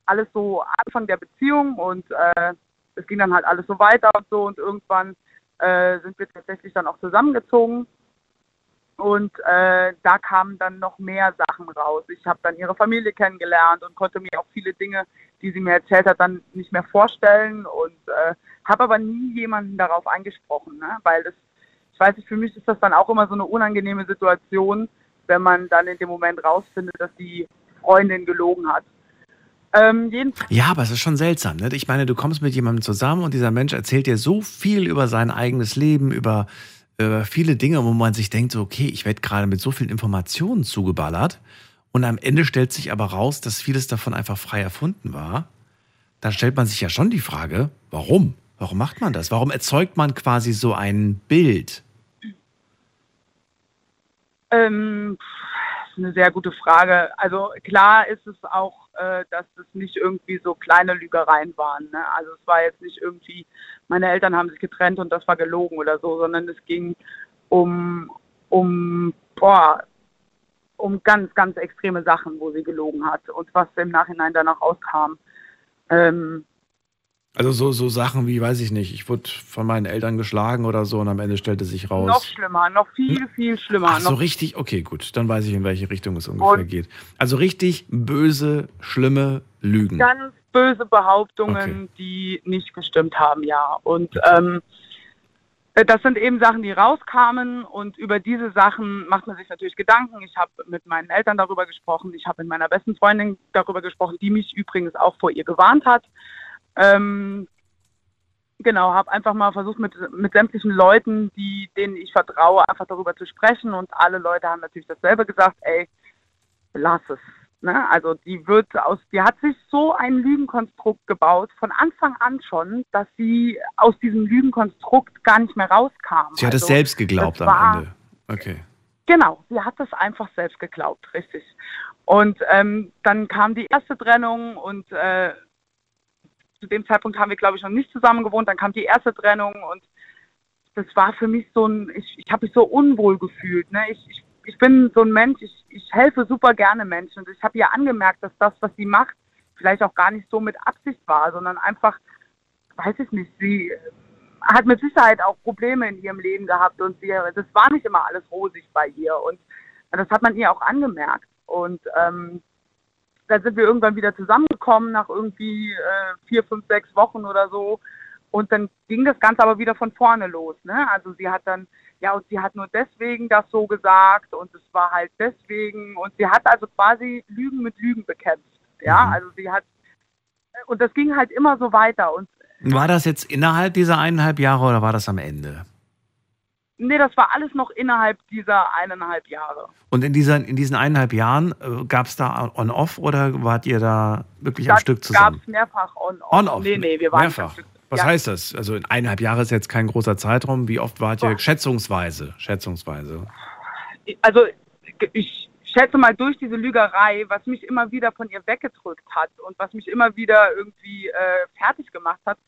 alles so Anfang der Beziehung und äh, es ging dann halt alles so weiter und so und irgendwann äh, sind wir tatsächlich dann auch zusammengezogen und äh, da kamen dann noch mehr Sachen raus. Ich habe dann ihre Familie kennengelernt und konnte mir auch viele Dinge, die sie mir erzählt hat, dann nicht mehr vorstellen und äh, habe aber nie jemanden darauf eingesprochen, ne? weil das, ich weiß nicht, für mich ist das dann auch immer so eine unangenehme Situation, wenn man dann in dem Moment rausfindet, dass die Freundin gelogen hat. Ähm, ja, aber es ist schon seltsam. Ne? Ich meine, du kommst mit jemandem zusammen und dieser Mensch erzählt dir so viel über sein eigenes Leben, über äh, viele Dinge, wo man sich denkt, so, okay, ich werde gerade mit so vielen Informationen zugeballert und am Ende stellt sich aber raus, dass vieles davon einfach frei erfunden war. Da stellt man sich ja schon die Frage, warum? Warum macht man das? Warum erzeugt man quasi so ein Bild? Ähm, ist eine sehr gute Frage. Also klar ist es auch, äh, dass es nicht irgendwie so kleine Lügereien waren. Ne? Also es war jetzt nicht irgendwie, meine Eltern haben sich getrennt und das war gelogen oder so, sondern es ging um, um, boah, um ganz, ganz extreme Sachen, wo sie gelogen hat und was im Nachhinein danach rauskam. Ähm, also so, so Sachen wie, weiß ich nicht, ich wurde von meinen Eltern geschlagen oder so und am Ende stellte sich raus. Noch schlimmer, noch viel, hm? viel schlimmer. Ach so richtig, okay, gut, dann weiß ich, in welche Richtung es ungefähr und geht. Also richtig böse, schlimme Lügen. Ganz böse Behauptungen, okay. die nicht gestimmt haben, ja. Und ähm, äh, das sind eben Sachen, die rauskamen und über diese Sachen macht man sich natürlich Gedanken. Ich habe mit meinen Eltern darüber gesprochen, ich habe mit meiner besten Freundin darüber gesprochen, die mich übrigens auch vor ihr gewarnt hat. Ähm, genau, habe einfach mal versucht, mit, mit sämtlichen Leuten, die, denen ich vertraue, einfach darüber zu sprechen. Und alle Leute haben natürlich dasselbe gesagt, ey, lass es. Ne? Also die wird aus, die hat sich so ein Lügenkonstrukt gebaut, von Anfang an schon, dass sie aus diesem Lügenkonstrukt gar nicht mehr rauskam. Sie hat also, es selbst geglaubt am Ende. Okay. Genau, sie hat es einfach selbst geglaubt, richtig. Und ähm, dann kam die erste Trennung und äh, zu dem Zeitpunkt haben wir, glaube ich, noch nicht zusammen gewohnt. Dann kam die erste Trennung und das war für mich so ein, ich, ich habe mich so unwohl gefühlt. Ne? Ich, ich, ich bin so ein Mensch, ich, ich helfe super gerne Menschen. Und ich habe ihr angemerkt, dass das, was sie macht, vielleicht auch gar nicht so mit Absicht war, sondern einfach, weiß ich nicht, sie äh, hat mit Sicherheit auch Probleme in ihrem Leben gehabt und sie, das war nicht immer alles rosig bei ihr. Und das hat man ihr auch angemerkt. Und ähm, dann sind wir irgendwann wieder zusammengekommen nach irgendwie äh, vier, fünf, sechs Wochen oder so. Und dann ging das Ganze aber wieder von vorne los. Ne? Also sie hat dann, ja, und sie hat nur deswegen das so gesagt und es war halt deswegen. Und sie hat also quasi Lügen mit Lügen bekämpft. Ja, mhm. also sie hat, und das ging halt immer so weiter. Und war das jetzt innerhalb dieser eineinhalb Jahre oder war das am Ende? Nee, das war alles noch innerhalb dieser eineinhalb Jahre. Und in, dieser, in diesen eineinhalb Jahren äh, gab es da On-Off oder wart ihr da wirklich am Stück zusammen? gab es mehrfach On-Off. On-Off? Nee, nee, wir waren mehrfach. Was ja. heißt das? Also in eineinhalb Jahre ist jetzt kein großer Zeitraum. Wie oft wart ihr oh. schätzungsweise? Schätzungsweise. Also ich schätze mal durch diese Lügerei, was mich immer wieder von ihr weggedrückt hat und was mich immer wieder irgendwie äh, fertig gemacht hat,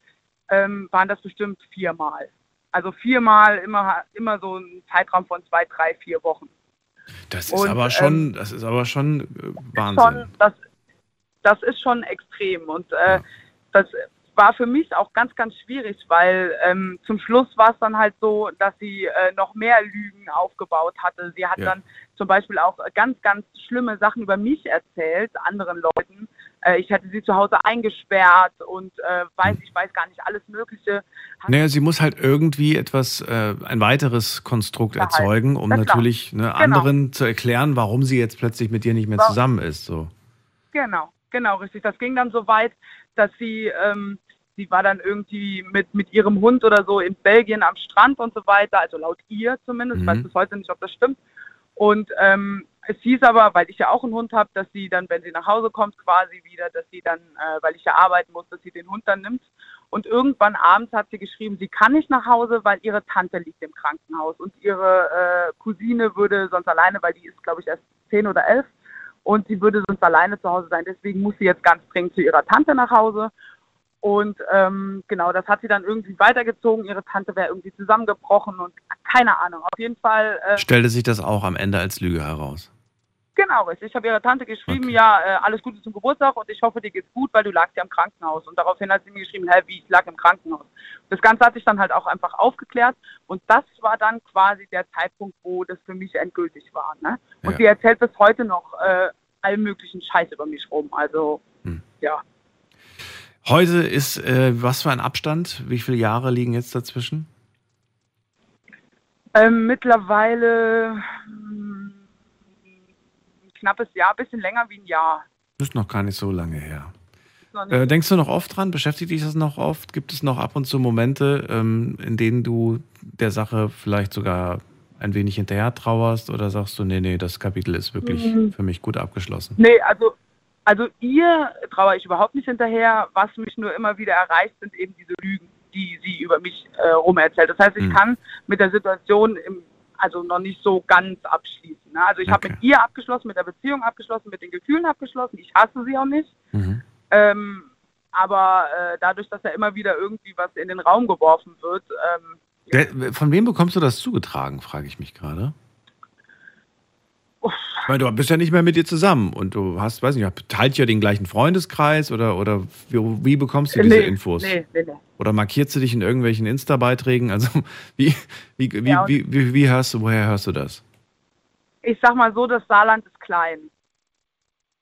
ähm, waren das bestimmt viermal. Also viermal immer, immer so ein Zeitraum von zwei, drei, vier Wochen. Das ist und, aber schon, ähm, das ist aber schon äh, Wahnsinn. Schon, das, das ist schon extrem. Und äh, ja. das war für mich auch ganz, ganz schwierig, weil ähm, zum Schluss war es dann halt so, dass sie äh, noch mehr Lügen aufgebaut hatte. Sie hat ja. dann zum Beispiel auch ganz, ganz schlimme Sachen über mich erzählt, anderen Leuten, ich hätte sie zu Hause eingesperrt und äh, weiß, hm. ich weiß gar nicht, alles Mögliche. Naja, sie muss halt irgendwie etwas, äh, ein weiteres Konstrukt ja, erzeugen, um natürlich ne, genau. anderen zu erklären, warum sie jetzt plötzlich mit dir nicht mehr zusammen ist. So. Genau, genau, richtig. Das ging dann so weit, dass sie, ähm, sie war dann irgendwie mit, mit ihrem Hund oder so in Belgien am Strand und so weiter, also laut ihr zumindest, mhm. ich weiß bis heute nicht, ob das stimmt. Und ähm, es hieß aber, weil ich ja auch einen Hund habe, dass sie dann, wenn sie nach Hause kommt, quasi wieder, dass sie dann, äh, weil ich ja arbeiten muss, dass sie den Hund dann nimmt. Und irgendwann abends hat sie geschrieben, sie kann nicht nach Hause, weil ihre Tante liegt im Krankenhaus und ihre äh, Cousine würde sonst alleine, weil die ist, glaube ich, erst zehn oder elf und sie würde sonst alleine zu Hause sein. Deswegen muss sie jetzt ganz dringend zu ihrer Tante nach Hause. Und ähm, genau, das hat sie dann irgendwie weitergezogen. Ihre Tante wäre irgendwie zusammengebrochen und keine Ahnung. Auf jeden Fall. Äh, Stellte sich das auch am Ende als Lüge heraus? Genau. Ich habe ihrer Tante geschrieben, Okay. ja, äh, alles Gute zum Geburtstag und ich hoffe, dir geht's gut, weil du lagst ja im Krankenhaus. Und daraufhin hat sie mir geschrieben, hä, wie, ich lag im Krankenhaus. Das Ganze hat sich dann halt auch einfach aufgeklärt und das war dann quasi der Zeitpunkt, wo das für mich endgültig war. Ne? Und Ja. sie erzählt bis heute noch äh, allen möglichen Scheiß über mich rum. Also, Hm. ja. Heute ist äh, was für ein Abstand? Wie viele Jahre liegen jetzt dazwischen? Ähm, mittlerweile hm, knappes Jahr, bisschen länger wie ein Jahr. Ist noch gar nicht so lange her. Äh, denkst du noch oft dran? Beschäftigt dich das noch oft? Gibt es noch ab und zu Momente, ähm, in denen du der Sache vielleicht sogar ein wenig hinterher trauerst oder sagst du, nee, nee, das Kapitel ist wirklich Mhm. für mich gut abgeschlossen? Nee, also, also ihr trauere ich überhaupt nicht hinterher. Was mich nur immer wieder erreicht, sind eben diese Lügen, die sie über mich äh, rumerzählt. Das heißt, ich Mhm. kann mit der Situation im, also noch nicht so ganz abschließen. Ne? Also ich habe Okay. mit ihr abgeschlossen, mit der Beziehung abgeschlossen, mit den Gefühlen abgeschlossen. Ich hasse sie auch nicht. Mhm. Ähm, aber äh, dadurch, dass ja immer wieder irgendwie was in den Raum geworfen wird, ähm, Wer, von wem bekommst du das zugetragen, frage ich mich gerade. Uff, Ich meine, du bist ja nicht mehr mit dir zusammen und du hast, weiß nicht, teilt ja den gleichen Freundeskreis oder, oder wie, wie bekommst du diese nee, Infos? Nee, nee, nee. Oder markierst du dich in irgendwelchen Insta-Beiträgen? Also, wie, wie, wie, Ja, wie, wie, wie hörst du, woher hörst du das? ich sag mal so, das Saarland ist klein.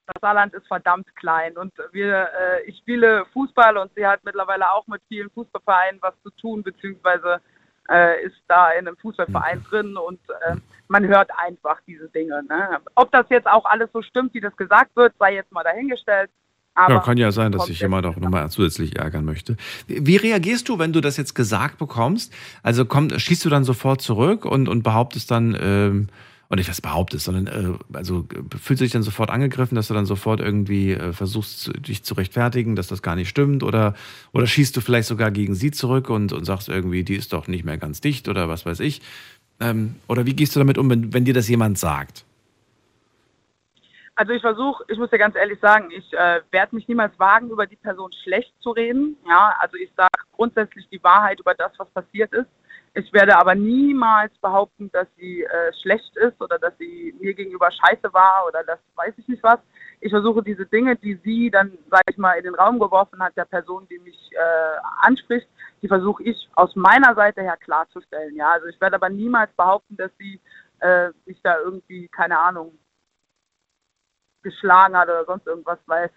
Das Saarland ist verdammt klein und wir, äh, ich spiele Fußball und sie hat mittlerweile auch mit vielen Fußballvereinen was zu tun, beziehungsweise äh, ist da in einem Fußballverein drin und äh, man hört einfach diese Dinge. Ne? Ob das jetzt auch alles so stimmt, wie das gesagt wird, sei jetzt mal dahingestellt. Aber Ja, kann ja sein, dass kommt sich jemand auch nochmal zusätzlich ärgern möchte. Wie reagierst du, wenn du das jetzt gesagt bekommst? Also komm, schießt du dann sofort zurück und, und behauptest dann, ähm, und nicht das behauptest, sondern äh, also äh, fühlst du dich dann sofort angegriffen, dass du dann sofort irgendwie äh, versuchst, dich zu rechtfertigen, dass das gar nicht stimmt? Oder, oder schießt du vielleicht sogar gegen sie zurück und, und sagst irgendwie, die ist doch nicht mehr ganz dicht oder was weiß ich? Ähm, oder wie gehst du damit um, wenn, wenn dir das jemand sagt? Also ich versuche, ich muss dir ganz ehrlich sagen, ich äh, werde mich niemals wagen, über die Person schlecht zu reden. Ja, also ich sage grundsätzlich die Wahrheit über das, was passiert ist. Ich werde aber niemals behaupten, dass sie äh, schlecht ist oder dass sie mir gegenüber scheiße war oder das weiß ich nicht was. Ich versuche diese Dinge, die sie dann, sage ich mal, in den Raum geworfen hat, der Person, die mich äh, anspricht, die versuche ich aus meiner Seite her klarzustellen. Ja, also ich werde aber niemals behaupten, dass sie äh, sich da irgendwie, keine Ahnung, geschlagen hat oder sonst irgendwas, weil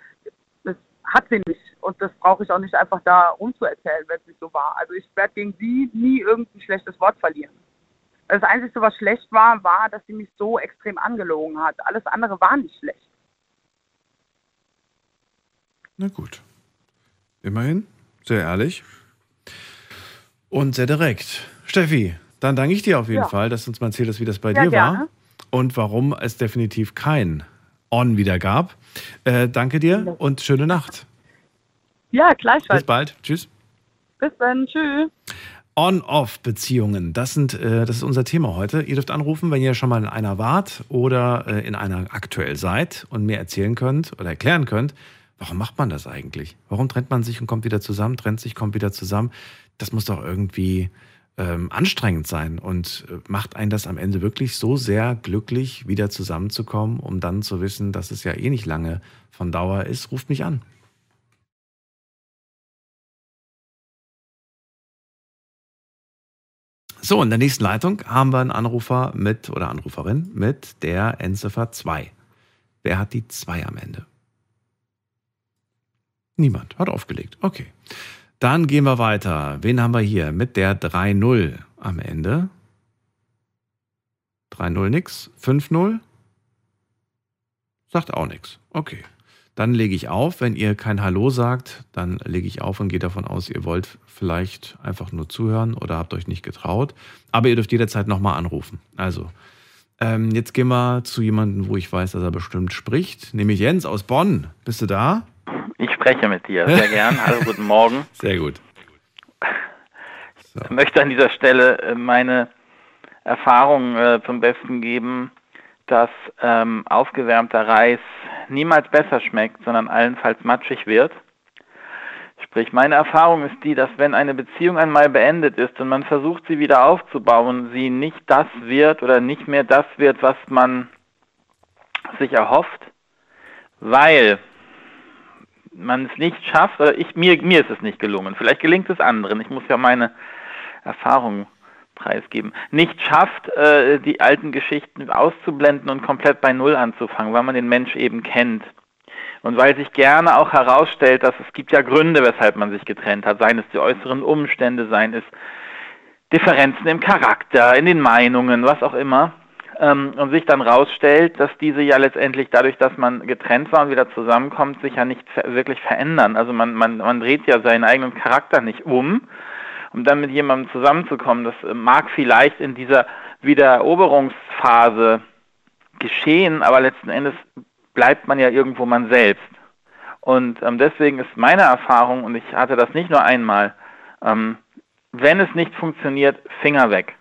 hat sie nicht. Und das brauche ich auch nicht einfach da rumzuerzählen, wenn es nicht so war. Also ich werde gegen sie nie irgendein schlechtes Wort verlieren. Das Einzige, was schlecht war, war, dass sie mich so extrem angelogen hat. Alles andere war nicht schlecht. Na gut. Immerhin. Sehr ehrlich. Und sehr direkt. Steffi, dann danke ich dir auf jeden Ja. Fall, dass du uns mal erzählt hast, wie das bei Ja, dir war. gerne. Und warum es definitiv kein On wieder gab. Äh, danke dir und schöne Nacht. Ja, Bis gleichfalls. bald. Tschüss. Bis dann. Tschüss. On-Off-Beziehungen, das, sind, äh, das ist unser Thema heute. Ihr dürft anrufen, wenn ihr schon mal in einer wart oder äh, in einer aktuell seid und mir erzählen könnt oder erklären könnt, warum macht man das eigentlich? Warum trennt man sich und kommt wieder zusammen, trennt sich, kommt wieder zusammen? Das muss doch irgendwie ähm, anstrengend sein und äh, macht einen das am Ende wirklich so sehr glücklich, wieder zusammenzukommen, um dann zu wissen, dass es ja eh nicht lange von Dauer ist. Ruft mich an. So, in der nächsten Leitung haben wir einen Anrufer mit oder Anruferin mit der Endziffer 2. Wer hat die 2 am Ende? Niemand. Hat aufgelegt. Okay. Dann gehen wir weiter. Wen haben wir hier? Mit der 3-0 am Ende. 3-0 nix. 5-0? Sagt auch nix. Okay. Dann lege ich auf. Wenn ihr kein Hallo sagt, dann lege ich auf und gehe davon aus, ihr wollt vielleicht einfach nur zuhören oder habt euch nicht getraut. Aber ihr dürft jederzeit nochmal anrufen. Also, ähm, jetzt gehen wir zu jemandem, wo ich weiß, dass er bestimmt spricht, nämlich Jens aus Bonn. Bist du da? Ich spreche mit dir, sehr gern. Hallo, guten Morgen. Sehr gut. So. Ich möchte an dieser Stelle äh, meine Erfahrung äh, zum Besten geben, dass ähm, aufgewärmter Reis niemals besser schmeckt, sondern allenfalls matschig wird. Sprich, meine Erfahrung ist die, dass wenn eine Beziehung einmal beendet ist und man versucht, sie wieder aufzubauen, sie nicht das wird oder nicht mehr das wird, was man sich erhofft, weil man es nicht schafft, oder ich, mir, mir ist es nicht gelungen, vielleicht gelingt es anderen, ich muss ja meine Erfahrungen preisgeben, nicht schafft, äh, die alten Geschichten auszublenden und komplett bei Null anzufangen, weil man den Mensch eben kennt. Und weil sich gerne auch herausstellt, dass es gibt ja Gründe, weshalb man sich getrennt hat, seien es die äußeren Umstände, seien es Differenzen im Charakter, in den Meinungen, was auch immer ähm, und sich dann rausstellt, dass diese ja letztendlich dadurch, dass man getrennt war und wieder zusammenkommt, sich ja nicht wirklich verändern. Also man, man, man dreht ja seinen eigenen Charakter nicht um, um dann mit jemandem zusammenzukommen. Das äh, mag vielleicht in dieser Wiedereroberungsphase geschehen, aber letzten Endes bleibt man ja irgendwo man selbst. Und ähm, deswegen ist meine Erfahrung, und ich hatte das nicht nur einmal, ähm, wenn es nicht funktioniert, Finger weg.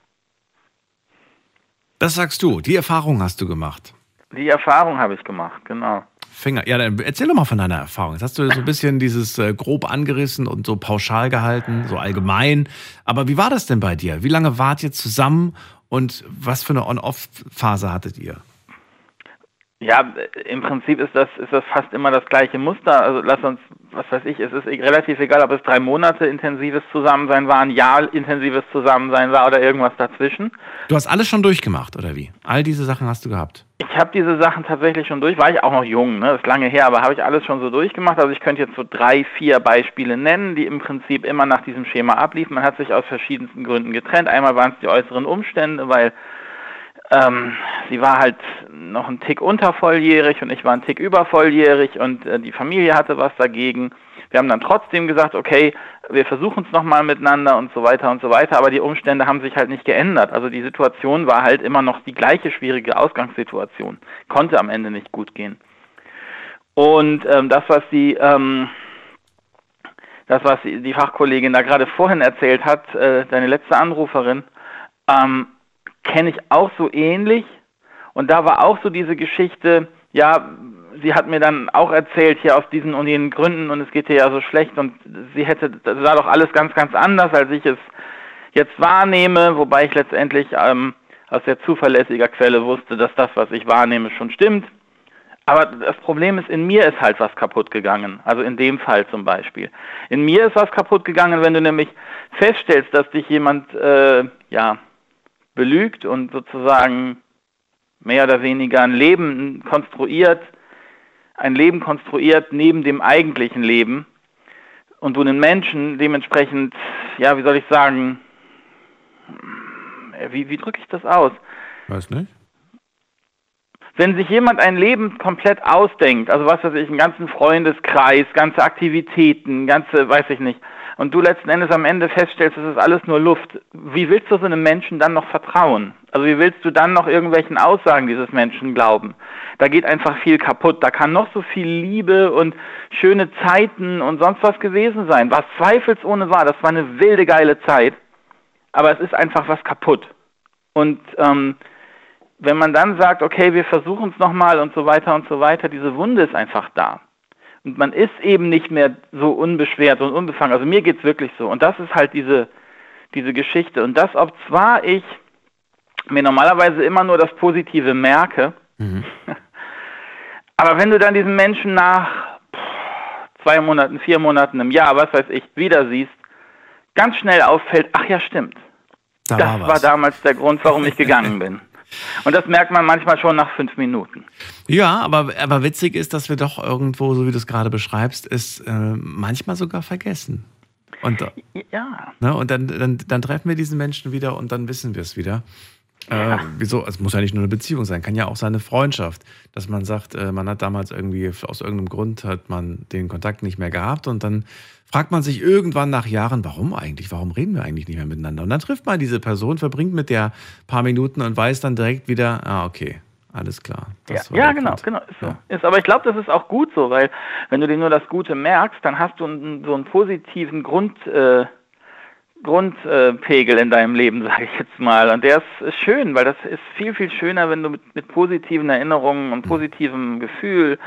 Das sagst du. Die Erfahrung hast du gemacht. Die Erfahrung habe ich gemacht, genau. Finger. Ja, dann erzähl doch mal von deiner Erfahrung. Jetzt hast du so ein bisschen dieses äh, grob angerissen und so pauschal gehalten, so allgemein. Aber wie war das denn bei dir? Wie lange wart ihr zusammen und was für eine On-Off-Phase hattet ihr? Ja, im Prinzip ist das, ist das fast immer das gleiche Muster. Also lass uns, was weiß ich, es ist relativ egal, ob es drei Monate intensives Zusammensein war, ein Jahr intensives Zusammensein war oder irgendwas dazwischen. Du hast alles schon durchgemacht, oder wie? All diese Sachen hast du gehabt? Ich habe diese Sachen tatsächlich schon durch, war ich auch noch jung, ne? das ist lange her, aber habe ich alles schon so durchgemacht. Also ich könnte jetzt so drei, vier Beispiele nennen, die im Prinzip immer nach diesem Schema abliefen. Man hat sich aus verschiedensten Gründen getrennt. Einmal waren es die äußeren Umstände, weil ähm, sie war halt noch ein Tick untervolljährig und ich war ein Tick übervolljährig und äh, die Familie hatte was dagegen. Wir haben dann trotzdem gesagt, okay, wir versuchen es nochmal miteinander und so weiter und so weiter, aber die Umstände haben sich halt nicht geändert. Also die Situation war halt immer noch die gleiche schwierige Ausgangssituation. Konnte am Ende nicht gut gehen. Und ähm, das, was die, ähm, das, was die Fachkollegin da gerade vorhin erzählt hat, äh, deine letzte Anruferin, ähm, kenne ich auch so ähnlich. Und da war auch so diese Geschichte, ja, sie hat mir dann auch erzählt, hier aus diesen und jenen Gründen und es geht ihr ja so schlecht und sie hätte, das war doch alles ganz, ganz anders, als ich es jetzt wahrnehme, wobei ich letztendlich ähm, aus sehr zuverlässiger Quelle wusste, dass das, was ich wahrnehme, schon stimmt. Aber das Problem ist, in mir ist halt was kaputt gegangen. Also in dem Fall zum Beispiel. In mir ist was kaputt gegangen, wenn du nämlich feststellst, dass dich jemand, äh, ja, belügt und sozusagen mehr oder weniger ein Leben konstruiert, ein Leben konstruiert neben dem eigentlichen Leben und du einen Menschen dementsprechend, ja, wie soll ich sagen, wie, wie drücke ich das aus? Weiß nicht. Wenn sich jemand ein Leben komplett ausdenkt, also was weiß ich, einen ganzen Freundeskreis, ganze Aktivitäten, ganze, weiß ich nicht, und du letzten Endes am Ende feststellst, es ist alles nur Luft, wie willst du so einem Menschen dann noch vertrauen? Also wie willst du dann noch irgendwelchen Aussagen dieses Menschen glauben? Da geht einfach viel kaputt. Da kann noch so viel Liebe und schöne Zeiten und sonst was gewesen sein. Was zweifelsohne war, das war eine wilde geile Zeit, aber es ist einfach was kaputt. Und ähm, wenn man dann sagt, okay, wir versuchen es nochmal und so weiter und so weiter, diese Wunde ist einfach da. Und man ist eben nicht mehr so unbeschwert und unbefangen. Also mir geht es wirklich so. Und das ist halt diese, diese Geschichte. Und das, ob zwar ich mir normalerweise immer nur das Positive merke, mhm. aber wenn du dann diesen Menschen nach zwei Monaten, vier Monaten, einem Jahr, was weiß ich, wieder siehst, ganz schnell auffällt, ach ja, stimmt. Da das war, war damals der Grund, warum ich gegangen bin. Und das merkt man manchmal schon nach fünf Minuten. Ja, aber, aber witzig ist, dass wir doch irgendwo, so wie du es gerade beschreibst, es äh, manchmal sogar vergessen. Und, ja. Ne, und dann, dann, dann treffen wir diesen Menschen wieder und dann wissen wir es wieder. Äh, wieso? Es muss ja nicht nur eine Beziehung sein, kann ja auch sein eine Freundschaft, dass man sagt, äh, man hat damals irgendwie aus irgendeinem Grund hat man den Kontakt nicht mehr gehabt und dann fragt man sich irgendwann nach Jahren, warum eigentlich? Warum reden wir eigentlich nicht mehr miteinander? Und dann trifft man diese Person, verbringt mit der paar Minuten und weiß dann direkt wieder, ah, okay, alles klar. ja, ja genau, Punkt. genau. Ist, so. ist aber ich glaube, das ist auch gut so, weil wenn du dir nur das Gute merkst, dann hast du einen, so einen positiven Grund, äh, Grundpegel in deinem Leben, sage ich jetzt mal. Und der ist, ist, schön, weil das ist viel, viel schöner, wenn du mit, mit positiven Erinnerungen und positivem Gefühl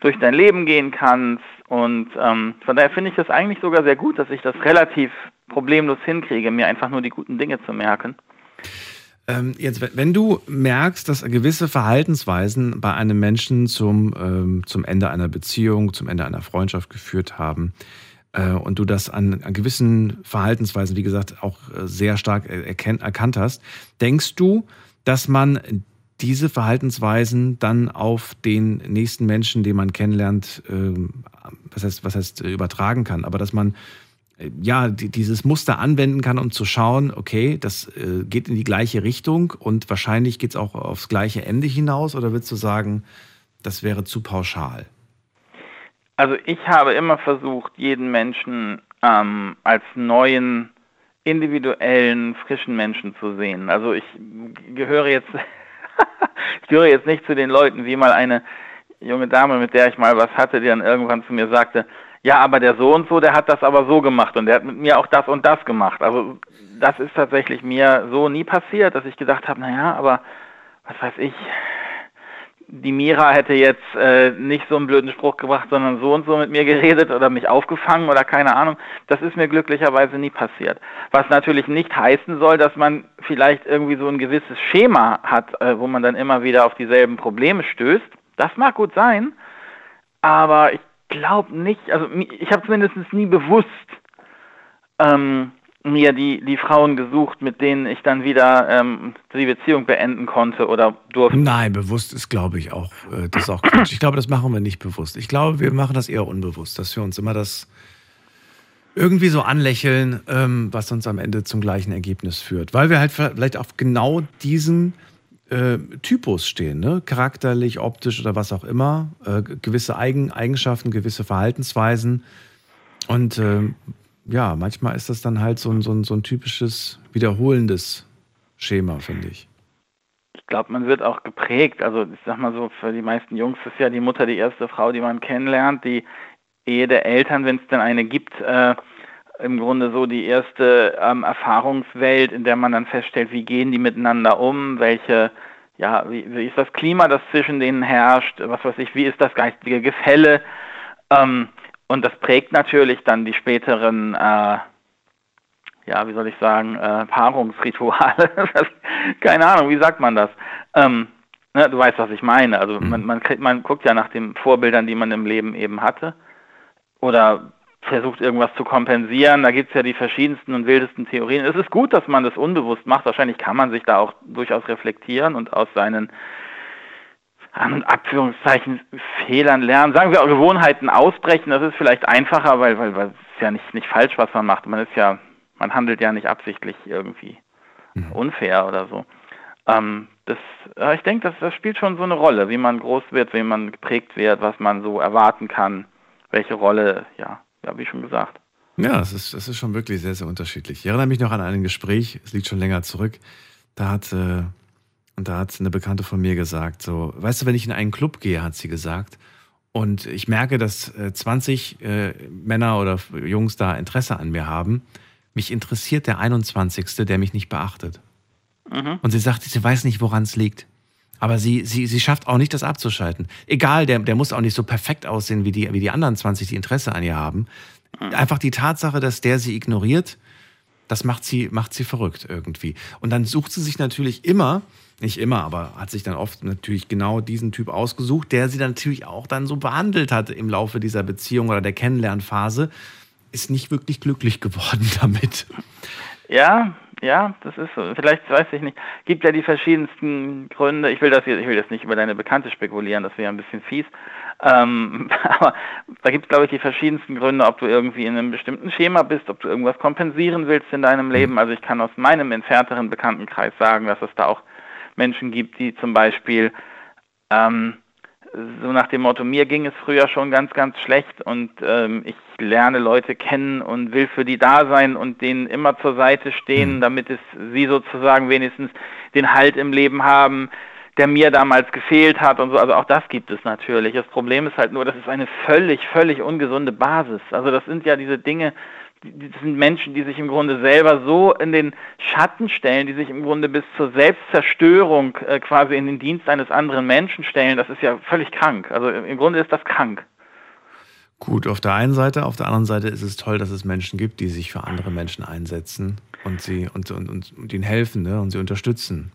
durch dein Leben gehen kannst. Und ähm, von daher finde ich das eigentlich sogar sehr gut, dass ich das relativ problemlos hinkriege, mir einfach nur die guten Dinge zu merken. Ähm, jetzt, wenn du merkst, dass gewisse Verhaltensweisen bei einem Menschen zum, ähm, zum Ende einer Beziehung, zum Ende einer Freundschaft geführt haben, und du das an, an, gewissen Verhaltensweisen, wie gesagt, auch äh, sehr stark erkennt, erkannt hast, denkst du, dass man diese Verhaltensweisen dann auf den nächsten Menschen, den man kennenlernt, äh, was heißt, was heißt übertragen kann, aber dass man ja, dieses Muster anwenden kann, um zu schauen, okay, das äh, geht in die gleiche Richtung und wahrscheinlich geht es auch aufs gleiche Ende hinaus oder willst du sagen, das wäre zu pauschal? Also ich habe immer versucht, jeden Menschen ähm, als neuen, individuellen, frischen Menschen zu sehen. Also ich gehöre jetzt, ich gehöre jetzt nicht zu den Leuten, wie mal eine junge Dame, mit der ich mal was hatte, die dann irgendwann zu mir sagte, ja, aber der so und so, der hat das aber so gemacht und der hat mit mir auch das und das gemacht. Also das ist tatsächlich mir so nie passiert, dass ich gedacht habe, naja, aber was weiß ich, die Mira hätte jetzt äh, nicht so einen blöden Spruch gebracht, sondern so und so mit mir geredet oder mich aufgefangen oder keine Ahnung. Das ist mir glücklicherweise nie passiert. Was natürlich nicht heißen soll, dass man vielleicht irgendwie so ein gewisses Schema hat, äh, wo man dann immer wieder auf dieselben Probleme stößt. Das mag gut sein, aber ich glaube nicht, also ich habe zumindest nie bewusst ähm, mir die, die Frauen gesucht, mit denen ich dann wieder ähm, die Beziehung beenden konnte oder durfte. Nein, bewusst ist, glaube ich, auch, äh, das ist auch Quatsch. Ich glaube, das machen wir nicht bewusst. Ich glaube, wir machen das eher unbewusst, dass wir uns immer das irgendwie so anlächeln, ähm, was uns am Ende zum gleichen Ergebnis führt. Weil wir halt vielleicht auf genau diesen äh, Typus stehen, ne? charakterlich, optisch oder was auch immer, äh, gewisse Eigen Eigenschaften, gewisse Verhaltensweisen. Und äh, ja, manchmal ist das dann halt so ein, so ein, so ein typisches wiederholendes Schema, finde ich. Ich glaube, man wird auch geprägt. Also ich sag mal so, für die meisten Jungs ist ja die Mutter die erste Frau, die man kennenlernt. Die Ehe der Eltern, wenn es denn eine gibt, äh, im Grunde so die erste ähm, Erfahrungswelt, in der man dann feststellt, wie gehen die miteinander um, welche, ja, wie, wie ist das Klima, das zwischen denen herrscht, was weiß ich, wie ist das geistige Gefälle. Ähm, und das prägt natürlich dann die späteren, äh, ja, wie soll ich sagen, äh, Paarungsrituale. Keine Ahnung, wie sagt man das? Ähm, ne, du weißt, was ich meine. Also mhm. man, man, kriegt, man guckt ja nach den Vorbildern, die man im Leben eben hatte. Oder versucht irgendwas zu kompensieren. Da gibt es ja die verschiedensten und wildesten Theorien. Es ist gut, dass man das unbewusst macht. Wahrscheinlich kann man sich da auch durchaus reflektieren und aus seinen an Abführungszeichen Fehlern lernen. Sagen wir auch Gewohnheiten ausbrechen. Das ist vielleicht einfacher, weil, weil, weil es ist ja nicht, nicht falsch, was man macht. Man ist ja, man handelt ja nicht absichtlich irgendwie mhm. unfair oder so. Ähm, das, ich denke, das, das spielt schon so eine Rolle, wie man groß wird, wie man geprägt wird, was man so erwarten kann, welche Rolle ja, ja, wie schon gesagt. Ja, es ist, es ist schon wirklich sehr, sehr unterschiedlich. Ich erinnere mich noch an ein Gespräch, es liegt schon länger zurück. Da hat, äh, und da hat eine Bekannte von mir gesagt, so, weißt du, wenn ich in einen Club gehe, hat sie gesagt, und ich merke, dass äh, 20 äh, Männer oder Jungs da Interesse an mir haben, mich interessiert der 21. der mich nicht beachtet. Mhm. Und sie sagt, sie weiß nicht, woran es liegt. Aber sie, sie, sie schafft auch nicht, das abzuschalten. Egal, der, der muss auch nicht so perfekt aussehen wie die, wie die anderen 20, die Interesse an ihr haben. Einfach die Tatsache, dass der sie ignoriert, das macht sie, macht sie verrückt irgendwie. Und dann sucht sie sich natürlich immer, nicht immer, aber hat sich dann oft natürlich genau diesen Typ ausgesucht, der sie dann natürlich auch dann so behandelt hat im Laufe dieser Beziehung oder der Kennenlernphase, ist nicht wirklich glücklich geworden damit. Ja, ja, das ist so. Vielleicht weiß ich nicht. Gibt ja die verschiedensten Gründe. Ich will das jetzt, ich will jetzt nicht über deine Bekannte spekulieren, das wäre ein bisschen fies. Ähm, aber da gibt es, glaube ich, die verschiedensten Gründe, ob du irgendwie in einem bestimmten Schema bist, ob du irgendwas kompensieren willst in deinem Leben. Also ich kann aus meinem entfernteren Bekanntenkreis sagen, dass es da auch Menschen gibt, die zum Beispiel ähm, so nach dem Motto, mir ging es früher schon ganz, ganz schlecht und ähm, ich lerne Leute kennen und will für die da sein und denen immer zur Seite stehen, mhm. damit es sie sozusagen wenigstens den Halt im Leben haben, der mir damals gefehlt hat und so. Also auch das gibt es natürlich. Das Problem ist halt nur, das ist eine völlig, völlig ungesunde Basis. Also das sind ja diese Dinge, das sind Menschen, die sich im Grunde selber so in den Schatten stellen, die sich im Grunde bis zur Selbstzerstörung äh, quasi in den Dienst eines anderen Menschen stellen. Das ist ja völlig krank. Also im Grunde ist das krank. Gut, auf der einen Seite, auf der anderen Seite ist es toll, dass es Menschen gibt, die sich für andere Menschen einsetzen und sie und, und, und, und ihnen helfen ne, und sie unterstützen.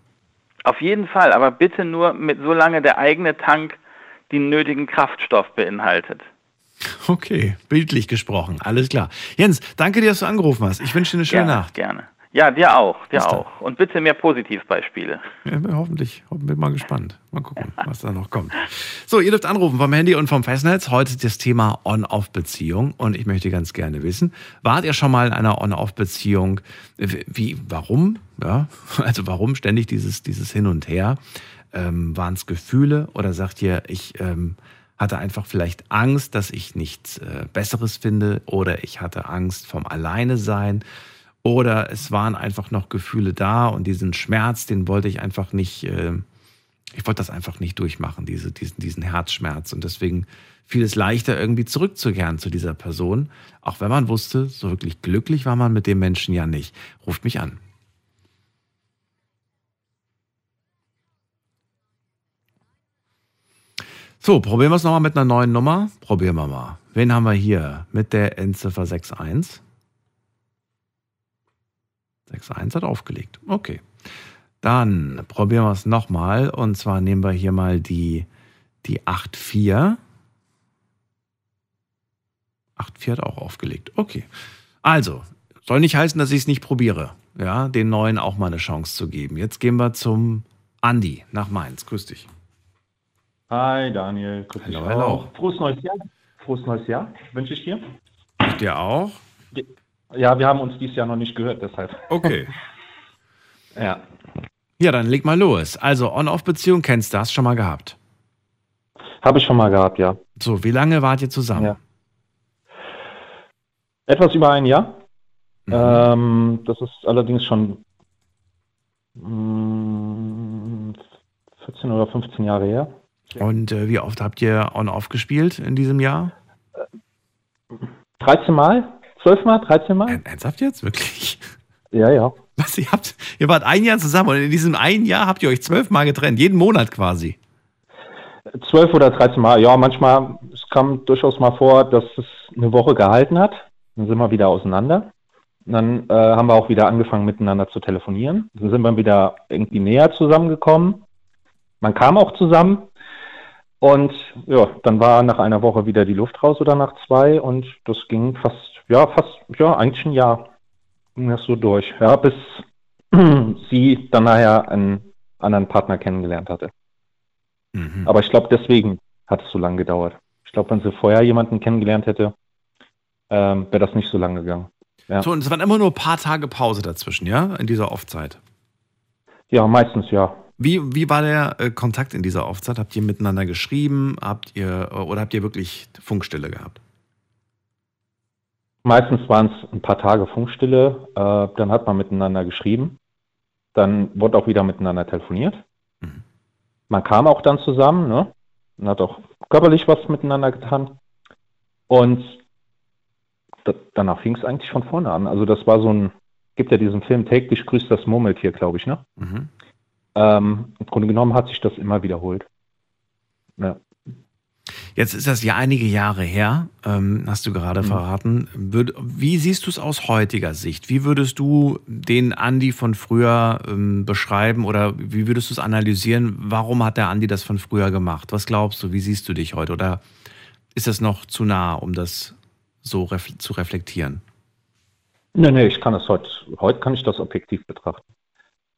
Auf jeden Fall, aber bitte nur mit solange der eigene Tank den nötigen Kraftstoff beinhaltet. Okay, bildlich gesprochen, alles klar. Jens, danke dir, dass du angerufen hast. Ich wünsche dir eine schöne gerne, Nacht. Gerne. Ja, dir auch, dir auch. Und bitte mehr Positivbeispiele. Ja, bin hoffentlich, bin mal gespannt. Mal gucken, was da noch kommt. So, ihr dürft anrufen vom Handy und vom Festnetz. Heute das Thema On-Off-Beziehung. Und ich möchte ganz gerne wissen, wart ihr schon mal in einer On-Off-Beziehung? Wie, warum? Ja, also warum ständig dieses, dieses Hin und Her? Ähm, Waren es Gefühle oder sagt ihr, ich ähm, hatte einfach vielleicht Angst, dass ich nichts äh, Besseres finde oder ich hatte Angst vom Alleine sein? Oder es waren einfach noch Gefühle da und diesen Schmerz, den wollte ich einfach nicht, äh, ich wollte das einfach nicht durchmachen, diese, diesen, diesen Herzschmerz. Und deswegen fiel es leichter, irgendwie zurückzukehren zu dieser Person, auch wenn man wusste, so wirklich glücklich war man mit dem Menschen ja nicht. Ruft mich an. So, probieren wir es nochmal mit einer neuen Nummer. Probieren wir mal. Wen haben wir hier mit der Endziffer 61? 6.1 hat aufgelegt. Okay. Dann probieren wir es nochmal. Und zwar nehmen wir hier mal die, die 8.4. 8.4 hat auch aufgelegt. Okay. Also, soll nicht heißen, dass ich es nicht probiere. Ja, den neuen auch mal eine Chance zu geben. Jetzt gehen wir zum Andi nach Mainz. Grüß dich. Hi Daniel, grüß dich Hallo, hallo. auch. Frohes neues Jahr. Frohes neues Jahr wünsche ich dir. Ich dir auch? Ja, wir haben uns dieses Jahr noch nicht gehört, deshalb. Okay. Ja. Ja, dann leg mal los. Also, On-Off-Beziehung kennst du, hast schon mal gehabt. Habe ich schon mal gehabt, ja. So, wie lange wart ihr zusammen? Ja. Etwas über ein Jahr. Mhm. Ähm, das ist allerdings schon mm, 14 oder 15 Jahre her. Und äh, wie oft habt ihr On-Off gespielt in diesem Jahr? 13 Mal? 12 Mal? 13 Mal? Ern- Ernsthaft jetzt? Wirklich? Ja, ja. Was, ihr habt, ihr wart ein Jahr zusammen und in diesem einen Jahr habt ihr euch zwölfmal getrennt, jeden Monat quasi. 12 oder 13 Mal, ja, manchmal, es kam durchaus mal vor, dass es eine Woche gehalten hat. Dann sind wir wieder auseinander. Dann äh, haben wir auch wieder angefangen, miteinander zu telefonieren. Dann sind wir wieder irgendwie näher zusammengekommen. Man kam auch zusammen. Und ja, dann war nach einer Woche wieder die Luft raus oder nach zwei. Und das ging fast, ja, fast, ja, eigentlich ein Jahr ging das so durch. Ja, bis sie dann nachher einen anderen Partner kennengelernt hatte. Mhm. Aber ich glaube, deswegen hat es so lange gedauert. Ich glaube, wenn sie vorher jemanden kennengelernt hätte, ähm, wäre das nicht so lange gegangen. Ja. So, und es waren immer nur ein paar Tage Pause dazwischen, ja, in dieser Off-Zeit. ja, meistens ja. Wie, wie war der äh, Kontakt in dieser Off-Zeit? Habt ihr miteinander geschrieben? Habt ihr, äh, oder habt ihr wirklich Funkstille gehabt? Meistens waren es ein paar Tage Funkstille, äh, dann hat man miteinander geschrieben, dann wurde auch wieder miteinander telefoniert. Mhm. Man kam auch dann zusammen, ne? Und hat auch körperlich was miteinander getan. Und da, danach fing es eigentlich von vorne an. Also das war so ein, gibt ja diesen Film Täglich grüßt das Murmeltier, glaube ich, ne? Mhm. Ähm, Im Grunde genommen hat sich das immer wiederholt. Ja. Jetzt ist das ja einige Jahre her, ähm, hast du gerade verraten. Würd, wie siehst du es aus heutiger Sicht? Wie würdest du den Andi von früher ähm, beschreiben oder wie würdest du es analysieren? Warum hat der Andi das von früher gemacht? Was glaubst du? Wie siehst du dich heute? Oder ist das noch zu nah, um das so ref zu reflektieren? Nee, nee, ich kann es heute, heute kann ich das objektiv betrachten.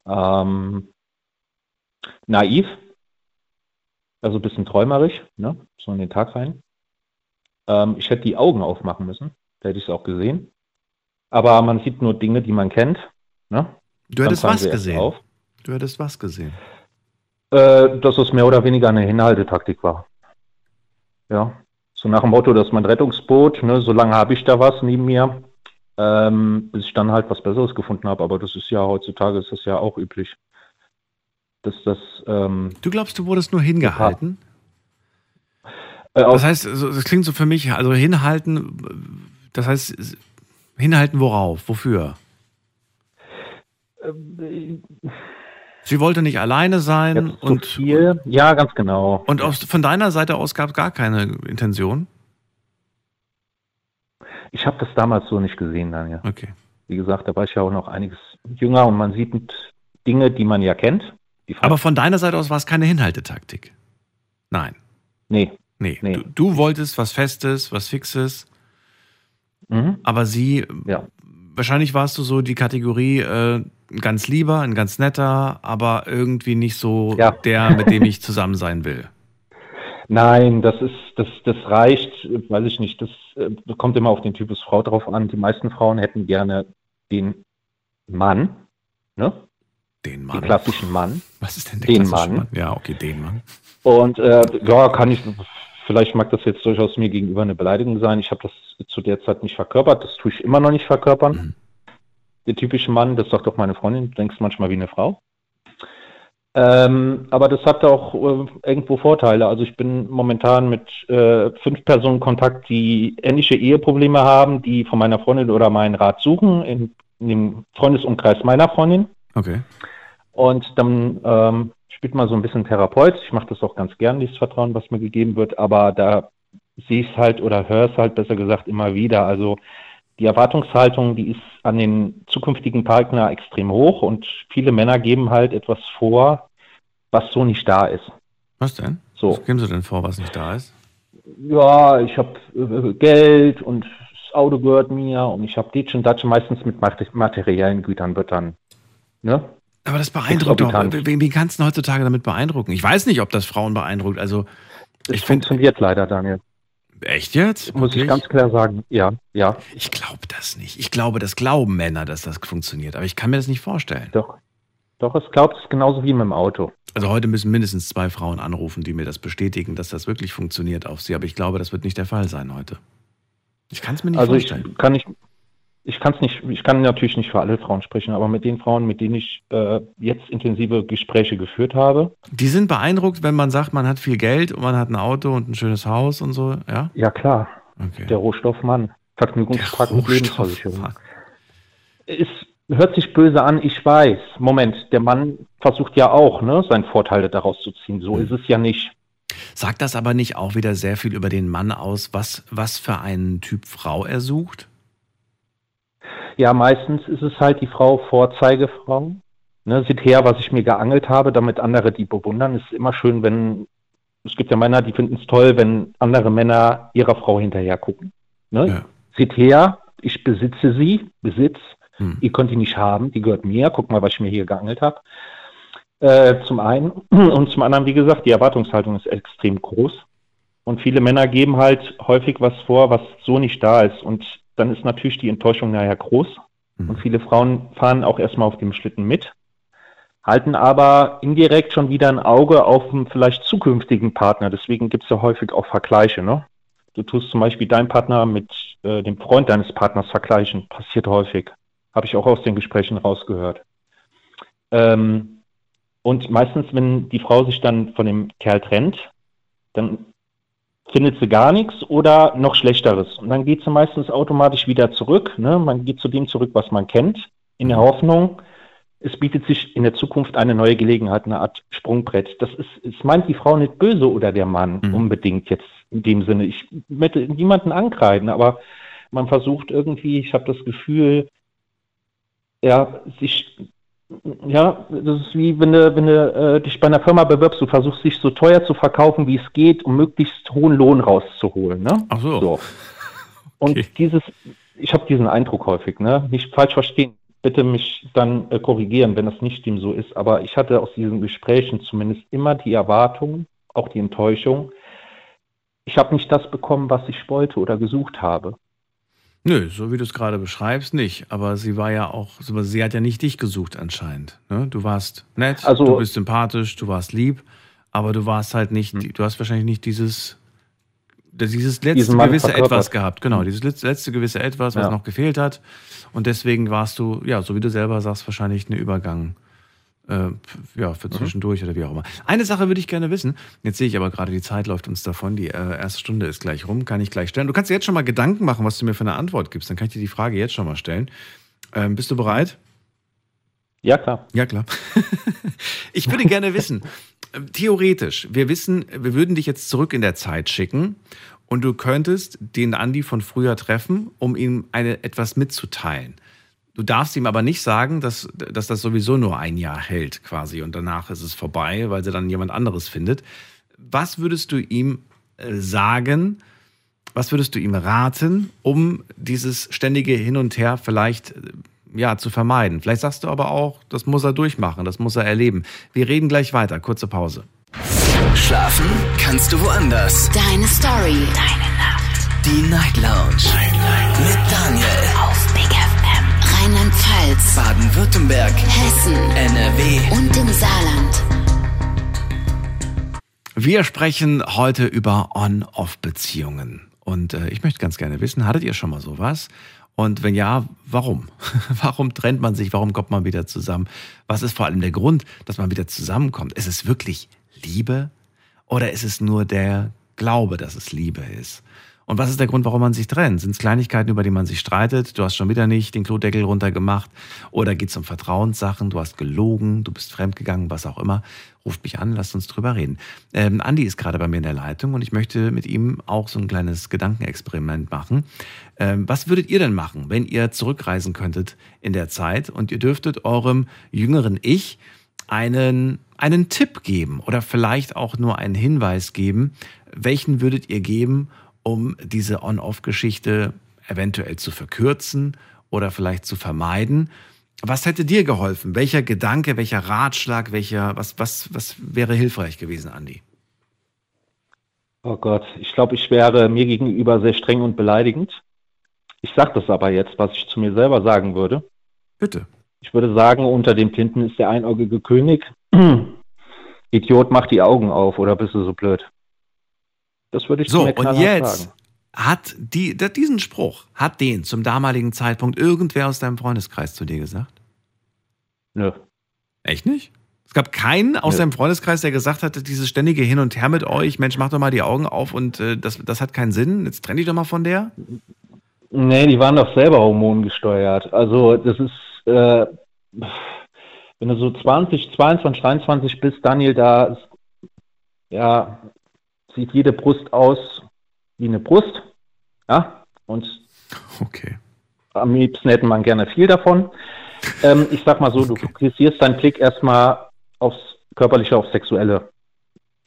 Ähm, naiv, also ein bisschen träumerisch, ne? so in den Tag rein. Ähm, ich hätte die Augen aufmachen müssen, da hätte ich es auch gesehen. Aber man sieht nur Dinge, die man kennt. Ne? Du hättest was gesehen. Auf. Du hättest was gesehen. Äh, dass es mehr oder weniger eine Hinhaltetaktik war. Ja, so nach dem Motto, dass mein Rettungsboot, ne, solange habe ich da was neben mir, ähm, bis ich dann halt was Besseres gefunden habe. Aber das ist ja heutzutage ist das ja auch üblich, dass das ähm, Du glaubst, du wurdest nur hingehalten? äh, Das heißt, so- das klingt so für mich, also hinhalten, das heißt, hinhalten worauf? Wofür? Sie wollte nicht alleine sein und, viel. Ja, ganz genau. und aus, von deiner Seite aus gab es gar keine Intention? Ich habe das damals so nicht gesehen, Daniel. Okay. Wie gesagt, da war ich ja auch noch einiges jünger und man sieht Dinge, die man ja kennt. Aber von deiner Seite aus war es keine Hinhaltetaktik. Nein. nee. Nee. Nee. Du, du wolltest was Festes, was Fixes, Mhm. aber sie, Ja. wahrscheinlich warst du so die Kategorie äh, ganz lieber, ein ganz netter, aber irgendwie nicht so Ja. der, mit dem ich zusammen sein will. Nein, das ist, das, das reicht, weiß ich nicht, das äh, kommt immer auf den Typus Frau drauf an. Die meisten Frauen hätten gerne den Mann, ne? Den Den Mann. klassischen Mann. Was ist denn der Den klassische Mann. Ja, okay, den Mann. Und äh, ja, kann ich, vielleicht mag das jetzt durchaus mir gegenüber eine Beleidigung sein. Ich habe das zu der Zeit nicht verkörpert, das tue ich immer noch nicht verkörpern. Mhm. Der typische Mann, das sagt doch meine Freundin, du denkst manchmal wie eine Frau. Ähm, aber das hat auch äh, irgendwo Vorteile. Also ich bin momentan mit äh, fünf Personen in Kontakt, die ähnliche Eheprobleme haben, die von meiner Freundin oder meinen Rat suchen, in, in dem Freundesumkreis meiner Freundin. Okay. Und dann ähm, spielt man so ein bisschen Therapeut. Ich mache das auch ganz gern, dieses Vertrauen, was mir gegeben wird, aber da sehe ich es halt oder höre es halt besser gesagt immer wieder. Also die Erwartungshaltung, die ist an den zukünftigen Partner extrem hoch und viele Männer geben halt etwas vor, was so nicht da ist. Was denn? So. Was geben sie denn vor, was nicht da ist? Ja, ich habe äh, Geld und das Auto gehört mir und ich habe Ditch und Datsch meistens mit mate- materiellen Gütern wird dann. Ne? Aber das beeindruckt doch. Wie kannst du heutzutage damit beeindrucken? Ich weiß nicht, ob das Frauen beeindruckt. Also, Das ich finde. funktioniert leider, Daniel. Echt jetzt? Muss ich ganz klar sagen. Ja, ja, Ich glaube das nicht. Ich glaube, das glauben Männer, dass das funktioniert. Aber ich kann mir das nicht vorstellen. doch. Doch, es glaubt es genauso wie mit dem Auto. Also heute müssen mindestens zwei Frauen anrufen, die mir das bestätigen, dass das wirklich funktioniert auf sie. Aber ich glaube, das wird nicht der Fall sein heute. Ich kann es mir nicht also ich vorstellen. kann nicht, ich kann es nicht, ich kann natürlich nicht für alle Frauen sprechen, aber mit den Frauen, mit denen ich äh, jetzt intensive Gespräche geführt habe, Die sind beeindruckt, wenn man sagt, man hat viel Geld und man hat ein Auto und ein schönes Haus und so. Ja? ja klar, Okay. der Rohstoffmann, Vergnügungspark und Lebensversicherung. Es hört sich böse an, ich weiß. Moment, der Mann versucht ja auch, ne, seinen Vorteil daraus zu ziehen. So Mhm. ist es ja nicht. Sagt das aber nicht auch wieder sehr viel über den Mann aus, was, was für einen Typ Frau er sucht? Ja, meistens ist es halt die Frau Vorzeigefrau. Ne, seht her, was ich mir geangelt habe, damit andere die bewundern. Es ist immer schön, wenn, es gibt ja Männer, die finden es toll, wenn andere Männer ihrer Frau hinterher gucken. Ne? Ja. Seht her, ich besitze sie, Besitz, Hm. ihr könnt die nicht haben, die gehört mir, guck mal, was ich mir hier geangelt habe. Äh, zum einen. Und zum anderen, wie gesagt, die Erwartungshaltung ist extrem groß. Und viele Männer geben halt häufig was vor, was so nicht da ist. Und dann ist natürlich die Enttäuschung nachher groß. Hm. Und viele Frauen fahren auch erstmal auf dem Schlitten mit, halten aber indirekt schon wieder ein Auge auf einen vielleicht zukünftigen Partner. Deswegen gibt es ja häufig auch Vergleiche. Ne? Du tust zum Beispiel deinen Partner mit äh, dem Freund deines Partners vergleichen. Passiert häufig. Habe ich auch aus den Gesprächen rausgehört. Ähm, und meistens, wenn die Frau sich dann von dem Kerl trennt, dann findet sie gar nichts oder noch Schlechteres. Und dann geht sie meistens automatisch wieder zurück. Ne? Man geht zu dem zurück, was man kennt, in der Hoffnung, es bietet sich in der Zukunft eine neue Gelegenheit, eine Art Sprungbrett. Das ist, es meint die Frau nicht böse oder der Mann Mhm. unbedingt jetzt in dem Sinne. Ich möchte niemanden ankreiden, aber man versucht irgendwie, ich habe das Gefühl, ja, sich, ja, das ist wie wenn du, wenn du äh, dich bei einer Firma bewirbst, du versuchst dich so teuer zu verkaufen, wie es geht, um möglichst hohen Lohn rauszuholen. Ne? Ach so. So. Und Okay. dieses, ich habe diesen Eindruck häufig, ne? Nicht falsch verstehen. Bitte mich dann äh, korrigieren, wenn das nicht dem so ist. Aber ich hatte aus diesen Gesprächen zumindest immer die Erwartung, auch die Enttäuschung. Ich habe nicht das bekommen, was ich wollte oder gesucht habe. Nö, so wie du es gerade beschreibst, nicht. Aber sie war ja auch, sie hat ja nicht dich gesucht anscheinend. Ne? Du warst nett, Also- du bist sympathisch, du warst lieb, aber du warst halt nicht, Hm. du hast wahrscheinlich nicht dieses, dieses letzte gewisse verkörpert. Etwas gehabt. Genau, dieses letzte- gewisse Etwas, was Ja. noch gefehlt hat. Und deswegen warst du, ja, so wie du selber sagst, wahrscheinlich ein Übergang. Äh, ja, Mhm. für zwischendurch oder wie auch immer. Eine Sache würde ich gerne wissen. Jetzt sehe ich aber gerade, die Zeit läuft uns davon. Die äh, erste Stunde ist gleich rum. Kann ich gleich stellen. Du kannst dir jetzt schon mal Gedanken machen, was du mir für eine Antwort gibst. Dann kann ich dir die Frage jetzt schon mal stellen. Ähm, bist du bereit? Ja, klar. Ja, klar. ich würde gerne wissen, äh, theoretisch, wir wissen, wir würden dich jetzt zurück in der Zeit schicken und du könntest den Andi von früher treffen, um ihm eine, etwas mitzuteilen. Du darfst ihm aber nicht sagen, dass, dass das sowieso nur ein Jahr hält quasi und danach ist es vorbei, weil sie dann jemand anderes findet. Was würdest du ihm äh, sagen, was würdest du ihm raten, um dieses ständige Hin und Her vielleicht äh, ja, zu vermeiden? Vielleicht sagst du aber auch, das muss er durchmachen, das muss er erleben. Wir reden gleich weiter. Kurze Pause. Schlafen kannst du woanders. Deine Story. Deine Nacht. Die Night Lounge. Night, Night. Mit Daniel. Rheinland-Pfalz. Baden-Württemberg. Hessen. NRW. Und im Saarland. Wir sprechen heute über On-Off-Beziehungen. Und äh, ich möchte ganz gerne wissen, hattet ihr schon mal sowas? Und wenn ja, warum? warum trennt man sich? Warum kommt man wieder zusammen? Was ist vor allem der Grund, dass man wieder zusammenkommt? Ist es wirklich Liebe? Oder ist es nur der Glaube, dass es Liebe ist? Und was ist der Grund, warum man sich trennt? Sind es Kleinigkeiten, über die man sich streitet? Du hast schon wieder nicht den Klodeckel runtergemacht. Oder geht es um Vertrauenssachen? Du hast gelogen, du bist fremdgegangen, was auch immer. Ruft mich an, lasst uns drüber reden. Ähm, Andi ist gerade bei mir in der Leitung und ich möchte mit ihm auch so ein kleines Gedankenexperiment machen. Ähm, was würdet ihr denn machen, wenn ihr zurückreisen könntet in der Zeit und ihr dürftet eurem jüngeren Ich einen, einen Tipp geben oder vielleicht auch nur einen Hinweis geben? Welchen würdet ihr geben, um diese On-Off-Geschichte eventuell zu verkürzen oder vielleicht zu vermeiden. Was hätte dir geholfen? Welcher Gedanke, welcher Ratschlag, welcher, was, was, was wäre hilfreich gewesen, Andi? Oh Gott, ich glaube, ich wäre mir gegenüber sehr streng und beleidigend. Ich sage das aber jetzt, was ich zu mir selber sagen würde. Bitte. Ich würde sagen, unter dem Tinten ist der einäugige König. Idiot, mach die Augen auf oder bist du so blöd? Das würde ich so, mir und jetzt sagen. hat die, diesen Spruch, hat den zum damaligen Zeitpunkt irgendwer aus deinem Freundeskreis zu dir gesagt? Nö. Echt nicht? Es gab keinen aus Nö. deinem Freundeskreis, der gesagt hatte, dieses ständige Hin und Her mit euch, Mensch, mach doch mal die Augen auf und äh, das, das hat keinen Sinn, jetzt trenn dich doch mal von der? Nee, die waren doch selber hormongesteuert. Also das ist, äh, wenn du so 20, 22, 23 bist, Daniel, da ja, sieht jede Brust aus wie eine Brust. Ja, und okay. am liebsten hätte man gerne viel davon. Ähm, ich sag mal so, okay. du fokussierst deinen Blick erstmal aufs Körperliche, aufs Sexuelle.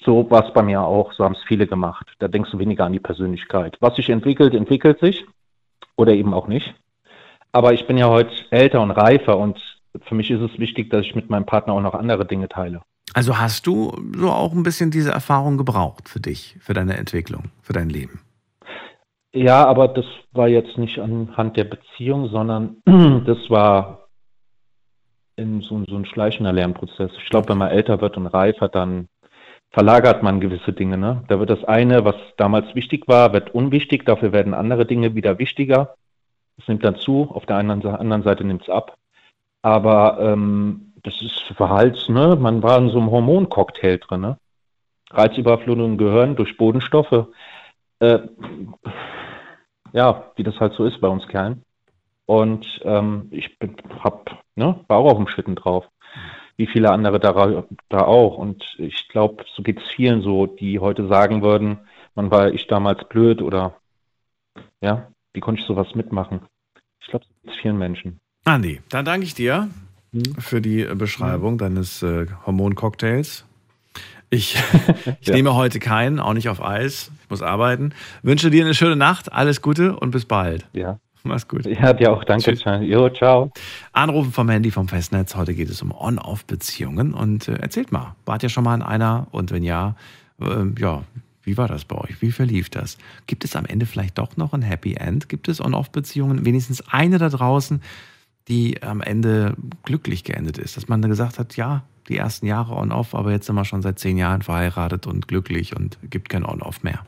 So war es bei mir auch, so haben es viele gemacht. Da denkst du weniger an die Persönlichkeit. Was sich entwickelt, entwickelt sich oder eben auch nicht. Aber ich bin ja heute älter und reifer und für mich ist es wichtig, dass ich mit meinem Partner auch noch andere Dinge teile. Also hast du so auch ein bisschen diese Erfahrung gebraucht für dich, für deine Entwicklung, für dein Leben? Ja, aber das war jetzt nicht anhand der Beziehung, sondern das war in so, so ein schleichender Lernprozess. Ich glaube, wenn man älter wird und reifer, dann verlagert man gewisse Dinge. Ne? Da wird das eine, was damals wichtig war, wird unwichtig, dafür werden andere Dinge wieder wichtiger. Es nimmt dann zu, auf der anderen Seite nimmt es ab. Aber ähm, das ist Verhalts, ne? Man war in so einem Hormoncocktail drin, ne? Reizüberflutung Gehirn durch Bodenstoffe. Äh, ja, wie das halt so ist bei uns Kerlen. Und ähm, ich bin, hab, ne, war auch auf dem Schlitten drauf. Wie viele andere da, da auch. Und ich glaube, so geht es vielen so, die heute sagen würden, man war ich damals blöd oder ja, wie konnte ich sowas mitmachen? Ich glaube, so geht vielen Menschen. Andi, dann danke ich dir für die Beschreibung deines äh, Hormoncocktails. Ich, ich ja. nehme heute keinen, auch nicht auf Eis. Ich muss arbeiten. Wünsche dir eine schöne Nacht, alles Gute und bis bald. Ja. Mach's gut. Ja, dir auch. Danke. Tschüss. Jo, ciao. Anrufen vom Handy vom Festnetz. Heute geht es um On-Off-Beziehungen. Und äh, erzählt mal, wart ihr schon mal in einer? Und wenn ja, äh, ja, wie war das bei euch? Wie verlief das? Gibt es am Ende vielleicht doch noch ein Happy End? Gibt es On-Off-Beziehungen? Wenigstens eine da draußen, die am Ende glücklich geendet ist. Dass man gesagt hat, ja, die ersten Jahre on-off, aber jetzt sind wir schon seit zehn Jahren verheiratet und glücklich und gibt kein on-off mehr.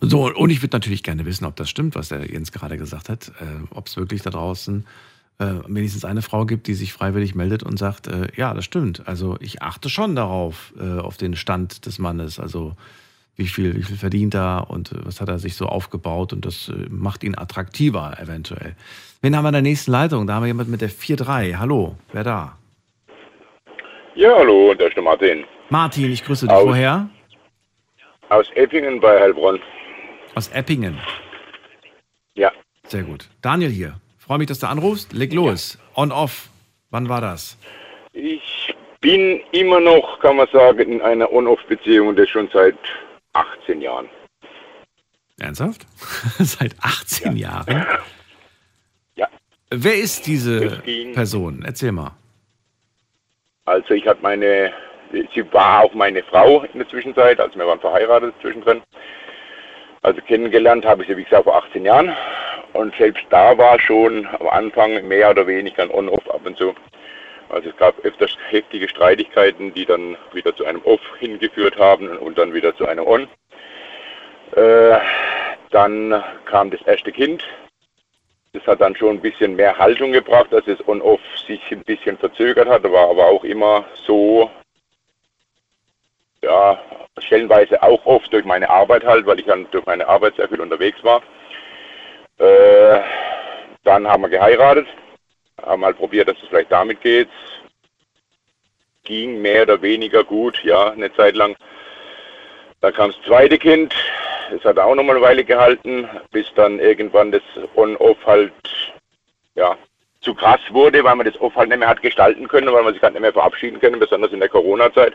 So, und ich würde natürlich gerne wissen, ob das stimmt, was der Jens gerade gesagt hat, äh, ob es wirklich da draußen äh, wenigstens eine Frau gibt, die sich freiwillig meldet und sagt, äh, ja, das stimmt. Also ich achte schon darauf, äh, auf den Stand des Mannes. Also wie viel, wie viel verdient er und äh, was hat er sich so aufgebaut und das äh, macht ihn attraktiver eventuell. Wen haben wir in der nächsten Leitung? Da haben wir jemand mit der 4-3. Hallo, wer da? Ja, hallo, da ist der Martin. Martin, ich grüße dich. Aus, Woher? Aus Eppingen bei Heilbronn. Aus Eppingen. Ja. Sehr gut. Daniel hier. Freue mich, dass du anrufst. Leg los. On, off. Wann war das? Ich bin immer noch, kann man sagen, in einer On-Off-Beziehung und das schon seit 18 Jahren. Ernsthaft? Seit 18 Jahren? Ja. Wer ist diese Person? Erzähl mal. Also ich hatte meine, sie war auch meine Frau in der Zwischenzeit, also wir waren verheiratet zwischendrin. Also kennengelernt habe ich sie, wie gesagt, vor 18 Jahren. Und selbst da war schon am Anfang mehr oder weniger ein On-Off ab und zu. Also es gab öfters heftige Streitigkeiten, die dann wieder zu einem Off hingeführt haben und dann wieder zu einem On. Äh, dann kam das erste Kind. Das hat dann schon ein bisschen mehr Haltung gebracht, dass es On-Off sich ein bisschen verzögert hat, war aber auch immer so, ja, stellenweise auch oft durch meine Arbeit halt, weil ich dann durch meine Arbeit sehr viel unterwegs war. Äh, dann haben wir geheiratet, haben mal probiert, dass es vielleicht damit geht. Ging mehr oder weniger gut, ja, eine Zeit lang. Dann kam das zweite Kind, das hat auch nochmal eine Weile gehalten, bis dann irgendwann das On-Off halt, ja, zu krass wurde, weil man das Off halt nicht mehr hat gestalten können, weil man sich halt nicht mehr verabschieden können, besonders in der Corona-Zeit.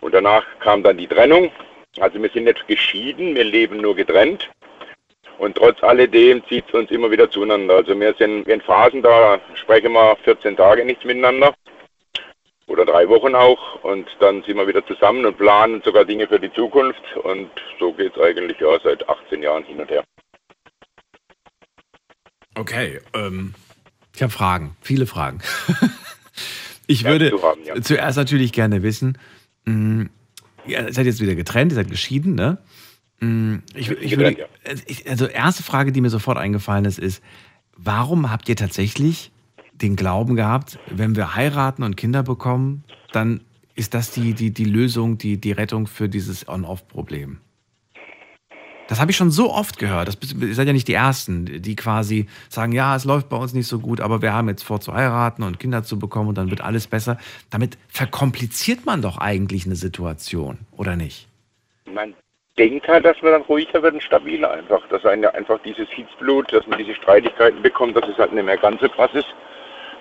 Und danach kam dann die Trennung. Also wir sind nicht geschieden, wir leben nur getrennt. Und trotz alledem zieht es uns immer wieder zueinander. Also wir sind in Phasen, da sprechen wir 14 Tage nichts miteinander. Oder drei Wochen auch. Und dann sind wir wieder zusammen und planen sogar Dinge für die Zukunft. Und so geht es eigentlich ja seit 18 Jahren hin und her. Okay, ähm, ich habe Fragen, viele Fragen. ich Ja, würde haben, ja. zuerst natürlich gerne wissen, mh, ja, ihr seid jetzt wieder getrennt, ihr seid geschieden, ne? Mh, Ich, ich würde, ich, also erste Frage, die mir sofort eingefallen ist, ist, warum habt ihr tatsächlich den Glauben gehabt, wenn wir heiraten und Kinder bekommen, dann ist das die, die, die Lösung, die, die Rettung für dieses On-Off-Problem? Das habe ich schon so oft gehört. Das, ihr seid ja nicht die Ersten, die quasi sagen, ja, es läuft bei uns nicht so gut, aber wir haben jetzt vor zu heiraten und Kinder zu bekommen und dann wird alles besser. Damit verkompliziert man doch eigentlich eine Situation, oder nicht? Man denkt halt, dass man dann ruhiger wird und stabiler einfach. Dass einem einfach dieses Hitzblut, dass man diese Streitigkeiten bekommt, dass es halt nicht mehr ganz so krass ist.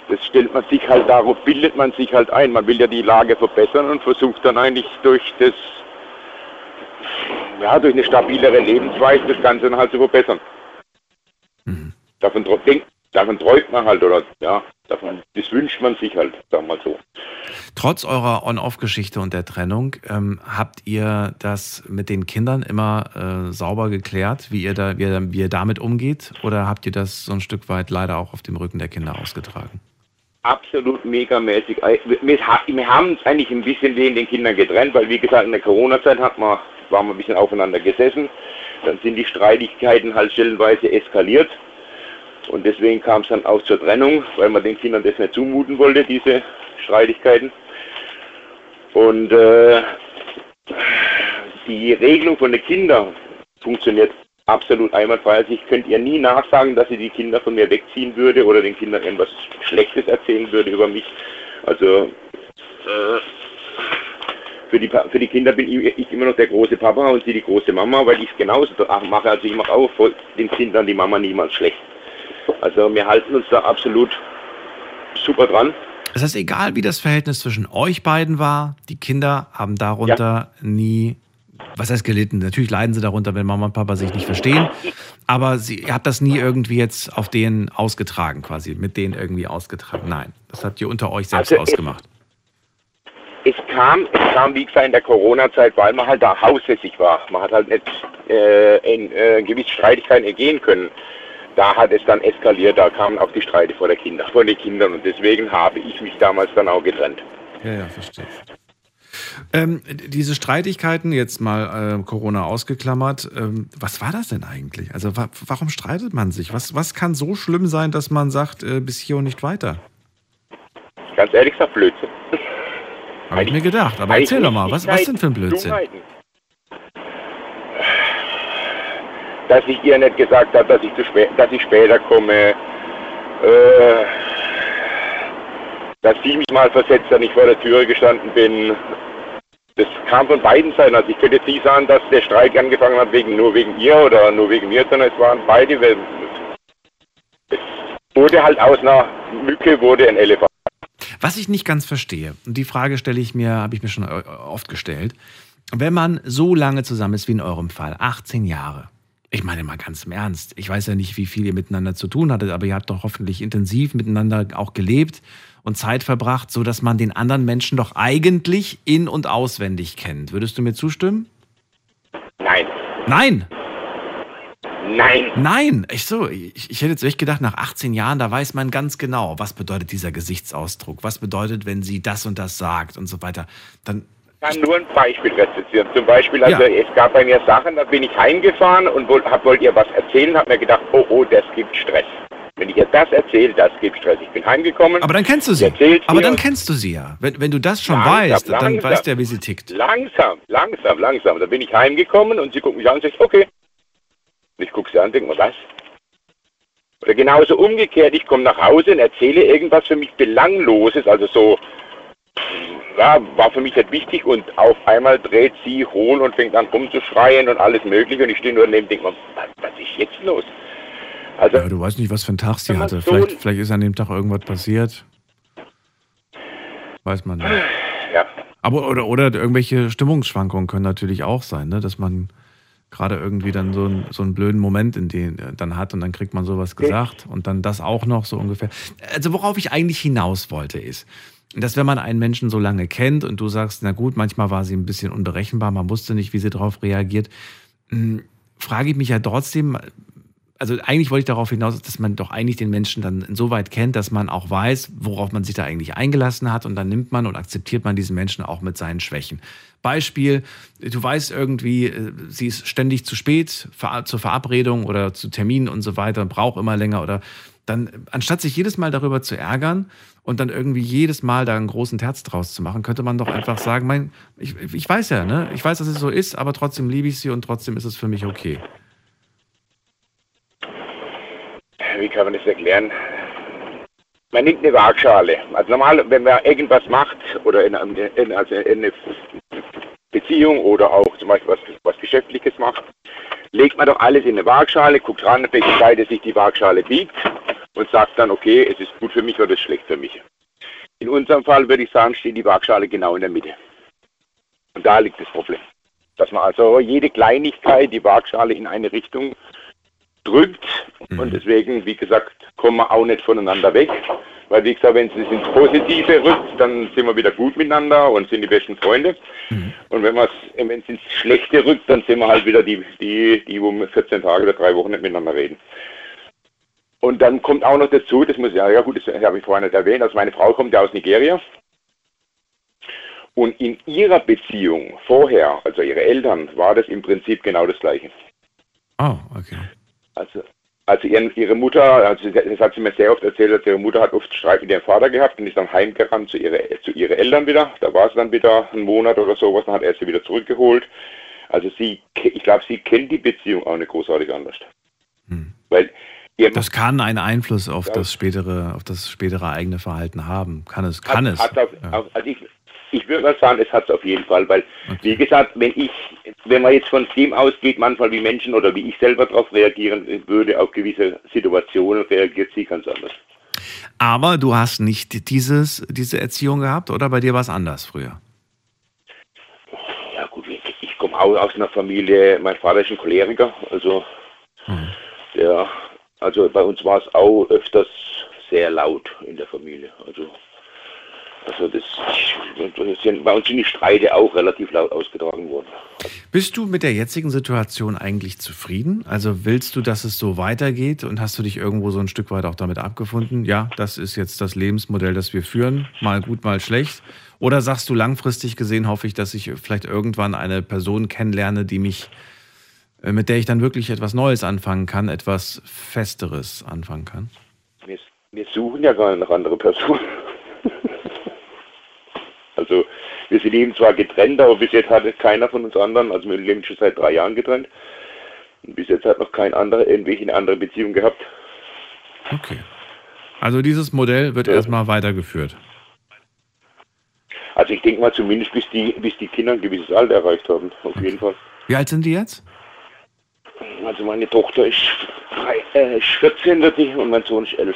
Das stellt man sich halt, darauf bildet man sich halt ein. Man will ja die Lage verbessern und versucht dann eigentlich durch das, ja, durch eine stabilere Lebensweise das Ganze dann halt zu verbessern. Davon, tro- denk- davon träumt man halt, oder, ja, davon, das wünscht man sich halt, sagen wir mal so. Trotz eurer On-Off-Geschichte und der Trennung, ähm, habt ihr das mit den Kindern immer äh, sauber geklärt, wie ihr, da, wie, ihr, wie ihr damit umgeht? Oder habt ihr das so ein Stück weit leider auch auf dem Rücken der Kinder ausgetragen? absolut megamäßig. Äh, Wir, ha- wir haben uns eigentlich ein bisschen wegen den Kindern getrennt, weil wie gesagt in der Corona-Zeit hat man, waren wir ein bisschen aufeinander gesessen. Dann sind die Streitigkeiten halt stellenweise eskaliert. Und deswegen kam es dann auch zur Trennung, weil man den Kindern das nicht zumuten wollte, diese Streitigkeiten. Und äh, die Regelung von den Kindern funktioniert absolut einwandfrei. Also ich könnte ihr nie nachsagen, dass sie die Kinder von mir wegziehen würde oder den Kindern irgendwas Schlechtes erzählen würde über mich. Also äh, für die, für die Kinder bin ich, ich immer noch der große Papa und sie die große Mama, weil ich es genauso mache. Also ich mache auch den Kindern die Mama niemals schlecht. Also wir halten uns da absolut super dran. Das heißt, egal wie das Verhältnis zwischen euch beiden war, die Kinder haben darunter nie, was heißt gelitten? Natürlich leiden sie darunter, wenn Mama und Papa sich nicht verstehen, aber sie, ihr habt das nie irgendwie jetzt auf denen ausgetragen, quasi, mit denen irgendwie ausgetragen. Nein, das habt ihr unter euch selbst Also es- ausgemacht. Es kam, es kam wie gesagt in der Corona-Zeit, weil man halt da haussässig war. Man hat halt nicht äh, in äh, gewisse Streitigkeiten ergehen können. Da hat es dann eskaliert, da kamen auch die Streite vor der Kinder, von den Kindern und deswegen habe ich mich damals dann auch getrennt. Ja, ja, verstehe. Ähm, diese Streitigkeiten, jetzt mal äh, Corona ausgeklammert, ähm, was war das denn eigentlich? Also wa warum streitet man sich? Was, was kann so schlimm sein, dass man sagt, äh, bis hier und nicht weiter? Ganz ehrlich gesagt, Blödsinn. Habe ich mir gedacht. Aber erzähl doch mal, was, was denn für ein Blödsinn? Dummheiten. Dass ich ihr nicht gesagt habe, dass ich, zu spät, dass ich später komme. Äh, dass sie mich mal versetzt, dass ich vor der Tür gestanden bin. das kam von beiden Seiten. Also ich könnte jetzt nicht sagen, dass der Streik angefangen hat wegen nur wegen ihr oder nur wegen mir, sondern es waren beide. Es wurde halt aus einer Mücke wurde ein Elefant. Was ich nicht ganz verstehe, und die Frage stelle ich mir, habe ich mir schon oft gestellt, wenn man so lange zusammen ist wie in eurem Fall, 18 Jahre, ich meine mal ganz im Ernst, ich weiß ja nicht, wie viel ihr miteinander zu tun hattet, aber ihr habt doch hoffentlich intensiv miteinander auch gelebt und Zeit verbracht, so dass man den anderen Menschen doch eigentlich in- und auswendig kennt. Würdest du mir zustimmen? Nein. Nein! Nein. Nein, ich so, ich, ich, hätte jetzt echt gedacht, nach 18 Jahren, da weiß man ganz genau, was bedeutet dieser Gesichtsausdruck, was bedeutet, wenn sie das und das sagt und so weiter. Dann kann nur ein Beispiel rezitieren. Zum Beispiel, also ja. es gab bei mir Sachen, da bin ich heimgefahren und wollte ihr was erzählen, habe mir gedacht, oh, oh, das gibt Stress. Wenn ich ihr das erzähle, das gibt Stress. Ich bin heimgekommen. Aber dann kennst du sie. Aber dann kennst du sie ja. Wenn, wenn du das schon langsam, weißt, langsam, dann weißt du ja, wie sie tickt. Langsam, langsam, langsam. Da bin ich heimgekommen und sie guckt mich an und sagt, okay. Und ich gucke sie an und denke mir, was? Oder genauso umgekehrt, ich komme nach Hause und erzähle irgendwas für mich Belangloses, also so ja, war für mich nicht wichtig und auf einmal dreht sie hohl und fängt an rumzuschreien und alles mögliche und ich stehe nur daneben und denke mir, was, was ist jetzt los? Also, ja, du weißt nicht, was für einen Tag sie hatte. So vielleicht, vielleicht ist an dem Tag irgendwas passiert. Weiß man nicht. Ja. Aber oder, oder irgendwelche Stimmungsschwankungen können natürlich auch sein, ne? dass man gerade irgendwie dann so, ein, so einen blöden Moment in den äh, dann hat und dann kriegt man sowas gesagt und dann das auch noch so ungefähr. Also worauf ich eigentlich hinaus wollte ist, dass wenn man einen Menschen so lange kennt und du sagst, na gut, manchmal war sie ein bisschen unberechenbar, man wusste nicht, wie sie darauf reagiert, hm, frage ich mich ja trotzdem, also eigentlich wollte ich darauf hinaus, dass man doch eigentlich den Menschen dann insoweit kennt, dass man auch weiß, worauf man sich da eigentlich eingelassen hat und dann nimmt man und akzeptiert man diesen Menschen auch mit seinen Schwächen. Beispiel, du weißt irgendwie, äh, sie ist ständig zu spät zur Verabredung oder zu Terminen und so weiter, braucht immer länger oder dann, anstatt sich jedes Mal darüber zu ärgern und dann irgendwie jedes Mal da einen großen Terz draus zu machen, könnte man doch einfach sagen, mein, ich, ich weiß ja, ne? Ich weiß, dass es so ist, aber trotzdem liebe ich sie und trotzdem ist es für mich okay. Wie kann man das erklären? Man nimmt eine Waagschale. Also normal, wenn man irgendwas macht oder in, in, also in eine Beziehung oder auch zum Beispiel was, was Geschäftliches macht, legt man doch alles in eine Waagschale, guckt ran, welche Seite sich die Waagschale biegt und sagt dann, okay, es ist gut für mich oder es ist schlecht für mich. In unserem Fall würde ich sagen, steht die Waagschale genau in der Mitte. Und da liegt das Problem. Dass man also jede Kleinigkeit, die Waagschale in eine Richtung drückt mhm. und deswegen, wie gesagt, kommen wir auch nicht voneinander weg. Weil, wie gesagt, wenn es ins Positive rückt, dann sind wir wieder gut miteinander und sind die besten Freunde. Mhm. Und wenn es ins Schlechte rückt, dann sind wir halt wieder die, die, die, wo wir 14 Tage oder drei Wochen nicht miteinander reden. Und dann kommt auch noch dazu, das muss ja, ja gut, das habe ich vorhin nicht erwähnt, also meine Frau kommt ja aus Nigeria. Und in ihrer Beziehung vorher, also ihre Eltern, war das im Prinzip genau das Gleiche. Oh, okay. Also also ihren, ihre Mutter, also das hat sie mir sehr oft erzählt, dass ihre Mutter hat oft Streit mit ihrem Vater gehabt und ist dann heimgerannt zu, ihre, zu ihren Eltern wieder. Da war sie dann wieder einen Monat oder sowas, dann hat er sie wieder zurückgeholt. Also sie, ich glaube, sie kennt die Beziehung auch nicht großartig anders. Hm. Weil das kann einen Einfluss auf ja, das spätere, auf das spätere eigene Verhalten haben. Kann es, kann hat, es. Hat auf, ja. also ich, ich würde mal sagen, es hat es auf jeden Fall, weil, okay. wie gesagt, wenn ich, wenn man jetzt von dem ausgeht, manchmal wie Menschen oder wie ich selber darauf reagieren würde, auf gewisse Situationen reagiert sie ganz anders. Aber du hast nicht dieses, diese Erziehung gehabt oder bei dir war es anders früher? Ja gut, ich, komme auch aus einer Familie, mein Vater ist ein Choleriker, also mhm. der, also bei uns war es auch öfters sehr laut in der Familie. Also also das, das bei uns sind die Streite auch relativ laut ausgetragen worden. Bist du mit der jetzigen Situation eigentlich zufrieden? Also willst du, dass es so weitergeht und hast du dich irgendwo so ein Stück weit auch damit abgefunden? Ja, das ist jetzt das Lebensmodell, das wir führen, mal gut, mal schlecht. Oder sagst du langfristig gesehen, hoffe ich, dass ich vielleicht irgendwann eine Person kennenlerne, die mich, mit der ich dann wirklich etwas Neues anfangen kann, etwas Festeres anfangen kann? Wir, wir suchen ja gar nicht andere Personen. Also wir leben zwar getrennt, aber bis jetzt hat keiner von uns anderen, also wir leben schon seit drei Jahren getrennt. Und bis jetzt hat noch kein anderer irgendwelche eine andere Beziehung gehabt. Okay. Also dieses Modell wird ja. erstmal weitergeführt. Also ich denke mal zumindest bis die, bis die Kinder ein gewisses Alter erreicht haben, auf jeden Fall. Wie alt sind die jetzt? Also meine Tochter ist, drei, äh, ist 14 wird die und mein Sohn ist 11.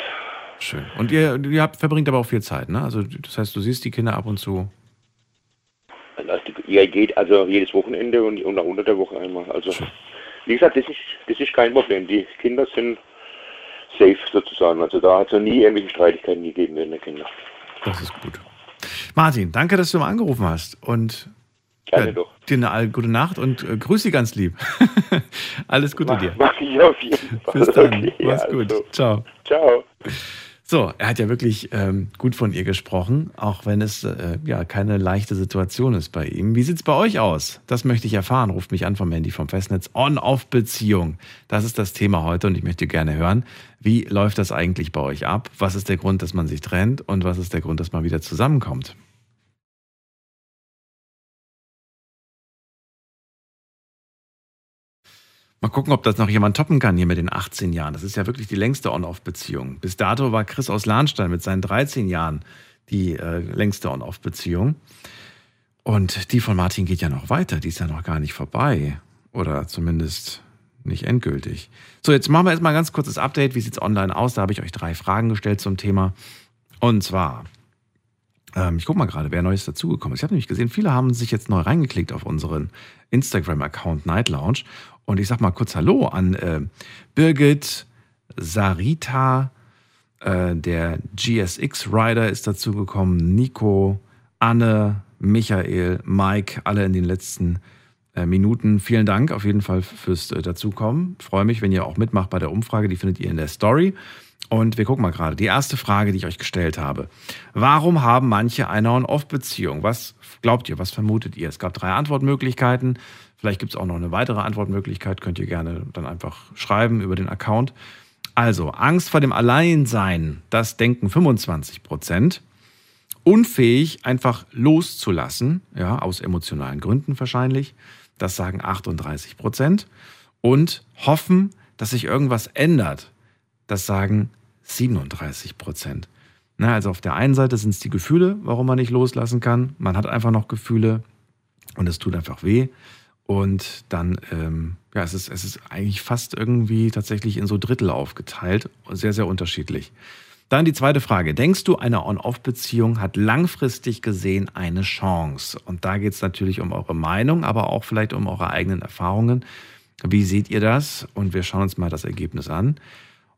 Schön. Und ihr, ihr habt, verbringt aber auch viel Zeit, ne? Also das heißt, du siehst die Kinder ab und zu. Also ja, geht also jedes Wochenende und, und auch unter der Woche einmal. Also wie gesagt, das ist, das ist kein Problem. Die Kinder sind safe sozusagen. Also da hat es noch nie irgendwelche Streitigkeiten gegeben während der Kinder. Das ist gut. Martin, danke, dass du mal angerufen hast. Und Gerne doch. dir eine gute Nacht und äh, grüß sie ganz lieb. Alles Gute dir. Mach ich auf jeden Fall. Bis dann. Okay, Mach's gut. also. Ciao. Ciao. So, er hat ja wirklich ähm, gut von ihr gesprochen, auch wenn es äh, ja keine leichte Situation ist bei ihm. Wie sieht's bei euch aus? Das möchte ich erfahren. Ruft mich an vom Handy vom Festnetz. On-Off-Beziehung. Das ist das Thema heute und ich möchte gerne hören, wie läuft das eigentlich bei euch ab? Was ist der Grund, dass man sich trennt und was ist der Grund, dass man wieder zusammenkommt? Mal gucken, ob das noch jemand toppen kann hier mit den 18 Jahren. Das ist ja wirklich die längste On-Off-Beziehung. Bis dato war Chris aus Lahnstein mit seinen 13 Jahren die äh, längste On-Off-Beziehung. Und die von Martin geht ja noch weiter. Die ist ja noch gar nicht vorbei. Oder zumindest nicht endgültig. So, jetzt machen wir erstmal ein ganz kurzes Update. Wie sieht's online aus? Da habe ich euch drei Fragen gestellt zum Thema. Und zwar, ähm, ich gucke mal gerade, wer Neues dazugekommen ist. Ich habe nämlich gesehen, viele haben sich jetzt neu reingeklickt auf unseren Instagram-Account Night Lounge. Und ich sag mal kurz Hallo an äh, Birgit, Sarita, äh, der GSX Rider ist dazugekommen, Nico, Anne, Michael, Mike, alle in den letzten äh, Minuten. Vielen Dank auf jeden Fall fürs äh, Dazukommen. Freue mich, wenn ihr auch mitmacht bei der Umfrage. Die findet ihr in der Story. Und wir gucken mal gerade. Die erste Frage, die ich euch gestellt habe. Warum haben manche eine On-Off-Beziehung? Was glaubt ihr? Was vermutet ihr? Es gab drei Antwortmöglichkeiten. Vielleicht gibt es auch noch eine weitere Antwortmöglichkeit. Könnt ihr gerne dann einfach schreiben über den Account. Also, Angst vor dem Alleinsein, das denken 25 Prozent. Unfähig, einfach loszulassen, ja, aus emotionalen Gründen wahrscheinlich. Das sagen 38 Prozent. Und hoffen, dass sich irgendwas ändert. Das sagen 37 Prozent. Na, also auf der einen Seite sind es die Gefühle, warum man nicht loslassen kann. Man hat einfach noch Gefühle und es tut einfach weh. Und dann, ähm, ja, es ist, es ist eigentlich fast irgendwie tatsächlich in so Drittel aufgeteilt. Sehr, sehr unterschiedlich. Dann die zweite Frage. Denkst du, eine On-Off-Beziehung hat langfristig gesehen eine Chance? Und da geht es natürlich um eure Meinung, aber auch vielleicht um eure eigenen Erfahrungen. Wie seht ihr das? Und wir schauen uns mal das Ergebnis an.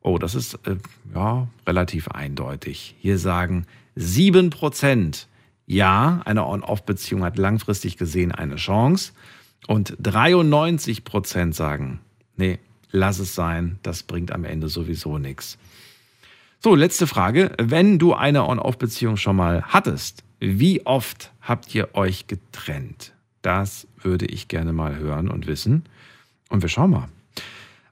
Oh, das ist äh, ja relativ eindeutig. Hier sagen 7%, ja, eine On-Off-Beziehung hat langfristig gesehen eine Chance. Und 93% sagen, nee, lass es sein, das bringt am Ende sowieso nichts. So, letzte Frage. Wenn du eine On-Off-Beziehung schon mal hattest, wie oft habt ihr euch getrennt? Das würde ich gerne mal hören und wissen. Und wir schauen mal.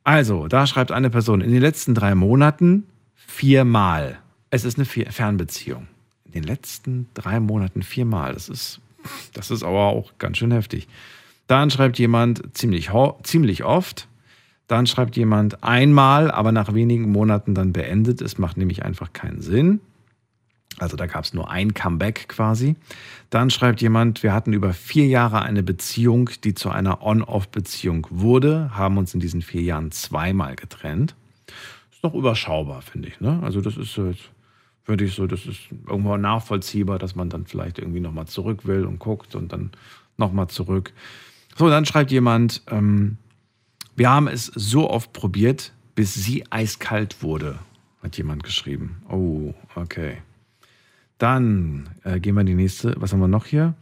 Also, da schreibt eine Person, in den letzten drei Monaten viermal. Es ist eine Fernbeziehung. In den letzten drei Monaten viermal. Das ist, das ist aber auch ganz schön heftig. Dann schreibt jemand ziemlich, ziemlich oft. Dann schreibt jemand einmal, aber nach wenigen Monaten dann beendet. Es macht nämlich einfach keinen Sinn. Also da gab es nur ein Comeback quasi. Dann schreibt jemand, wir hatten über vier Jahre eine Beziehung, die zu einer On-Off-Beziehung wurde, haben uns in diesen vier Jahren zweimal getrennt. Ist noch überschaubar, finde ich. Ne? Also das ist, würde ich so, das ist irgendwo nachvollziehbar, dass man dann vielleicht irgendwie nochmal zurück will und guckt und dann nochmal zurück. So, dann schreibt jemand, ähm, wir haben es so oft probiert, bis sie eiskalt wurde, hat jemand geschrieben. Oh, okay. Dann äh, gehen wir in die nächste. Was haben wir noch hier?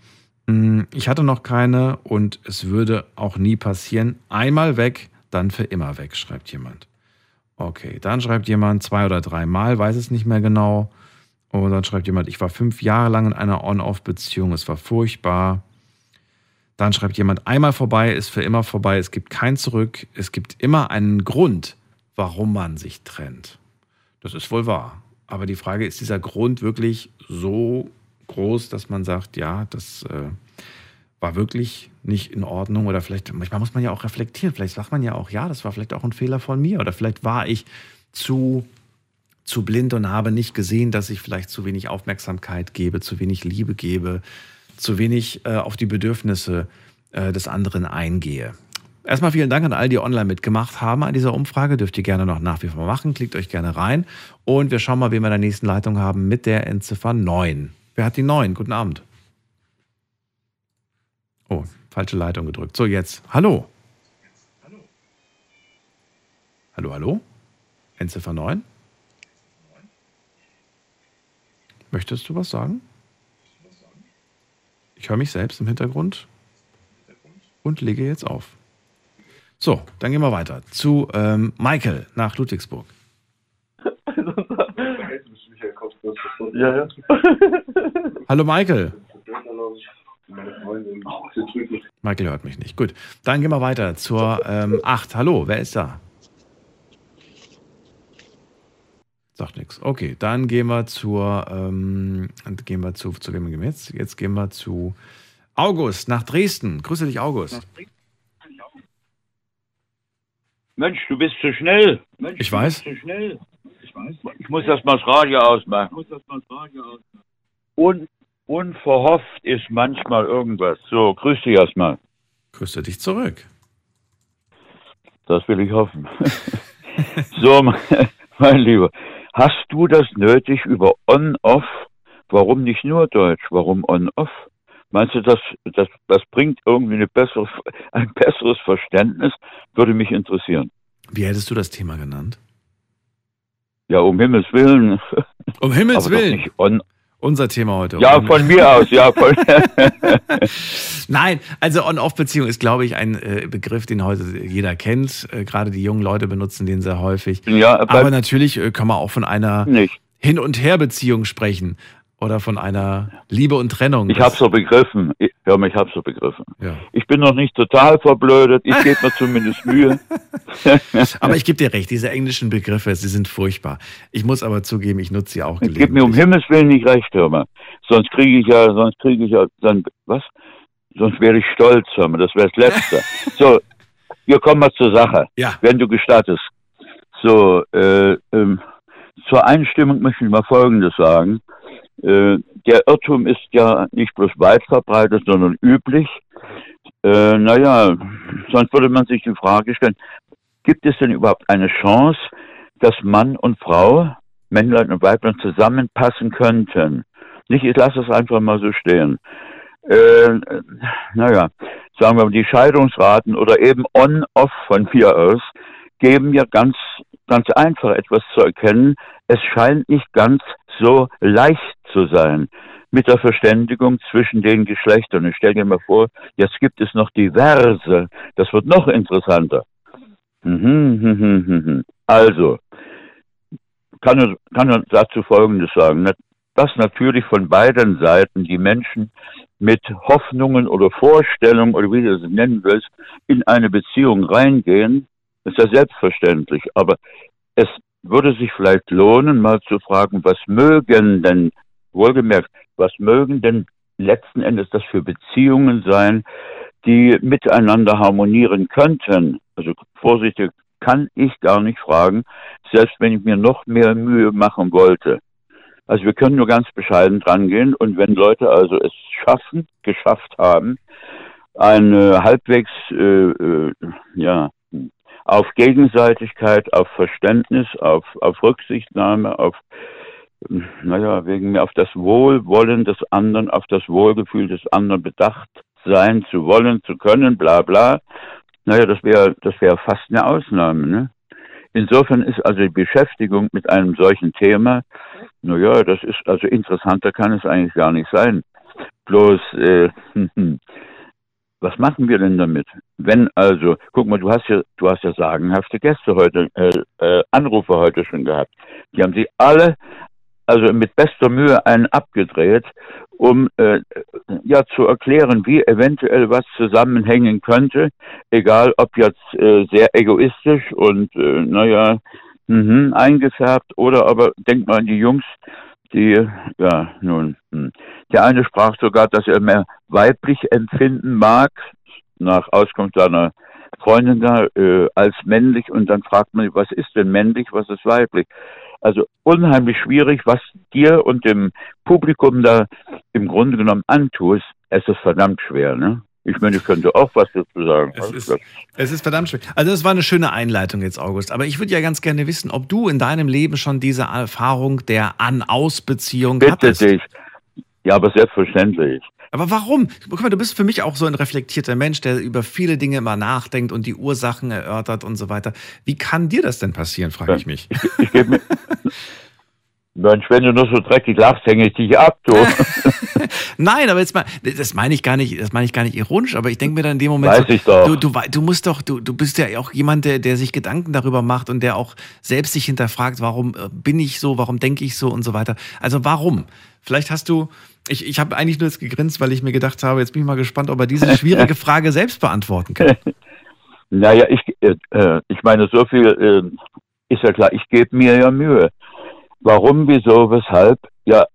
Hm, Ich hatte noch keine und es würde auch nie passieren. Einmal weg, dann für immer weg, schreibt jemand. Okay, dann schreibt jemand zwei oder dreimal, weiß es nicht mehr genau. Und dann schreibt jemand, ich war fünf Jahre lang in einer On-Off-Beziehung, es war furchtbar. Dann schreibt jemand, einmal vorbei ist für immer vorbei, es gibt kein Zurück, es gibt immer einen Grund, warum man sich trennt. Das ist wohl wahr. Aber die Frage, ist dieser Grund wirklich so groß, dass man sagt, ja, das äh, war wirklich nicht in Ordnung oder vielleicht, manchmal muss man ja auch reflektieren, vielleicht sagt man ja auch, ja, das war vielleicht auch ein Fehler von mir oder vielleicht war ich zu, zu blind und habe nicht gesehen, dass ich vielleicht zu wenig Aufmerksamkeit gebe, zu wenig Liebe gebe. Zu wenig äh, auf die Bedürfnisse äh, des anderen eingehe. Erstmal vielen Dank an all die online mitgemacht haben an dieser Umfrage. Dürft ihr gerne noch nach wie vor machen. Klickt euch gerne rein. Und wir schauen mal, wen wir in der nächsten Leitung haben mit der Endziffer 9. Wer hat die 9? Guten Abend. Oh, falsche Leitung gedrückt. So, jetzt. Hallo. Hallo, hallo? Endziffer 9? Möchtest du was sagen? Ich höre mich selbst im Hintergrund und lege jetzt auf. So, dann gehen wir weiter zu ähm, Michael nach Ludwigsburg. Ja, ja. Hallo Michael. Michael hört mich nicht. Gut, dann gehen wir weiter zur ähm, 8. Hallo, wer ist da? Sagt nichts. Okay, dann gehen wir zur, ähm, gehen wir zu, zu wem gehen wir jetzt? Jetzt gehen wir zu August nach Dresden. Grüße dich, August. Mensch, du bist zu schnell. Mensch, Ich du weiß. Bist zu schnell. Ich weiß. Ich muss erst mal das Radio ausmachen. Ich muss erst mal das Radio ausmachen. Un unverhofft ist manchmal irgendwas. So, grüß dich erstmal. Grüße dich zurück. Das will ich hoffen. so, mein, mein Lieber, hast du das nötig über On-Off? Warum nicht nur Deutsch? Warum On-Off? Meinst du, das, das, das bringt irgendwie bessere, ein besseres Verständnis? Würde mich interessieren. Wie hättest du das Thema genannt? Ja, um Himmels Willen. Um Himmels Willen. nicht on, Unser Thema heute. ja, Um- von mir aus, ja. Von, Nein, also On-Off-Beziehung ist, glaube ich, ein äh, Begriff, den heute jeder kennt. Äh, gerade die jungen Leute benutzen den sehr häufig. ja, bei- Aber natürlich äh, kann man auch von einer nicht. Hin- und Her-Beziehung sprechen. Oder von einer Liebe und Trennung. Ich hab's so begriffen. Ich, hör mal, ich hab's so begriffen. Ja. Ich bin noch nicht total verblödet. Ich gebe mir zumindest Mühe. Aber ich gebe dir recht, diese englischen Begriffe, sie sind furchtbar. Ich muss aber zugeben, ich nutze sie auch Gib mir um gelegentlich. Himmels Willen nicht recht, hör mal. Sonst kriege ich ja, sonst kriege ich ja dann, was? Sonst wäre ich stolz, hör mal. Das wäre das Letzte. so, wir kommen mal zur Sache. Ja. Wenn du gestattest. So, äh, ähm, zur Einstimmung möchte ich mal Folgendes sagen. Äh, der Irrtum ist ja nicht bloß weit verbreitet, sondern üblich. Äh, naja, sonst würde man sich die Frage stellen, gibt es denn überhaupt eine Chance, dass Mann und Frau, Männlein und Weiblein zusammenpassen könnten? Nicht, ich lasse es einfach mal so stehen. Äh, naja, sagen wir mal, die Scheidungsraten oder eben on-off von mir aus geben ja ganz, ganz einfach etwas zu erkennen. Es scheint nicht ganz so leicht zu sein mit der Verständigung zwischen den Geschlechtern. Ich stell dir mal vor, jetzt gibt es noch diverse. Das wird noch interessanter. Mhm, mhm, mhm. Also, kann, kann dazu Folgendes sagen. Dass natürlich von beiden Seiten die Menschen mit Hoffnungen oder Vorstellungen oder wie du es nennen willst, in eine Beziehung reingehen, ist ja selbstverständlich. Aber es würde sich vielleicht lohnen, mal zu fragen, was mögen denn, wohlgemerkt, was mögen denn letzten Endes das für Beziehungen sein, die miteinander harmonieren könnten? Also vorsichtig kann ich gar nicht fragen, selbst wenn ich mir noch mehr Mühe machen wollte. Also wir können nur ganz bescheiden drangehen und wenn Leute also es schaffen, geschafft haben, eine halbwegs äh, äh, ja auf Gegenseitigkeit, auf Verständnis, auf, auf Rücksichtnahme, auf naja, wegen mir auf das Wohlwollen des anderen, auf das Wohlgefühl des anderen bedacht sein zu wollen, zu können, bla bla. Naja, das wäre das wäre fast eine Ausnahme. Ne? Insofern ist also die Beschäftigung mit einem solchen Thema, naja, das ist also interessanter kann es eigentlich gar nicht sein. Bloß, äh, was machen wir denn damit? Wenn also, guck mal, du hast ja, du hast ja sagenhafte Gäste heute, äh, äh, Anrufe heute schon gehabt. Die haben sie alle, also mit bester Mühe einen abgedreht, um äh, ja zu erklären, wie eventuell was zusammenhängen könnte, egal ob jetzt äh, sehr egoistisch und äh, naja, mhm, eingefärbt oder aber denk mal an die Jungs, die, ja, nun, hm. der eine sprach sogar, dass er mehr weiblich empfinden mag, nach Auskunft seiner Freundin da, äh, als männlich und dann fragt man, was ist denn männlich, was ist weiblich? Also unheimlich schwierig, was dir und dem Publikum da im Grunde genommen antust. es ist verdammt schwer, ne? Ich meine, ich könnte auch was dazu sagen. Es ist, es ist verdammt schwer. Also das war eine schöne Einleitung jetzt, August. Aber ich würde ja ganz gerne wissen, ob du in deinem Leben schon diese Erfahrung der An-Aus-Beziehung Bitte hattest. dich. Ja, aber selbstverständlich. Aber warum? Guck mal, du bist für mich auch so ein reflektierter Mensch, der über viele Dinge immer nachdenkt und die Ursachen erörtert und so weiter. Wie kann dir das denn passieren, frage ich mich. Ich, ich gebe mir. Mensch, wenn du nur so dreckig lachst, hänge ich dich ab, du. Nein, aber jetzt mal, das meine ich gar nicht, das meine ich gar nicht ironisch, aber ich denke mir dann in dem Moment, Weiß so, ich doch. Du, du, du musst doch, du, du bist ja auch jemand, der, der sich Gedanken darüber macht und der auch selbst sich hinterfragt, warum äh, bin ich so, warum denke ich so und so weiter. Also warum? Vielleicht hast du, ich, ich habe eigentlich nur jetzt gegrinst, weil ich mir gedacht habe, jetzt bin ich mal gespannt, ob er diese schwierige Frage selbst beantworten kann. Naja, ich, äh, äh, ich meine, so viel äh, ist ja klar, ich gebe mir ja Mühe. Warum, wieso, weshalb? Ja,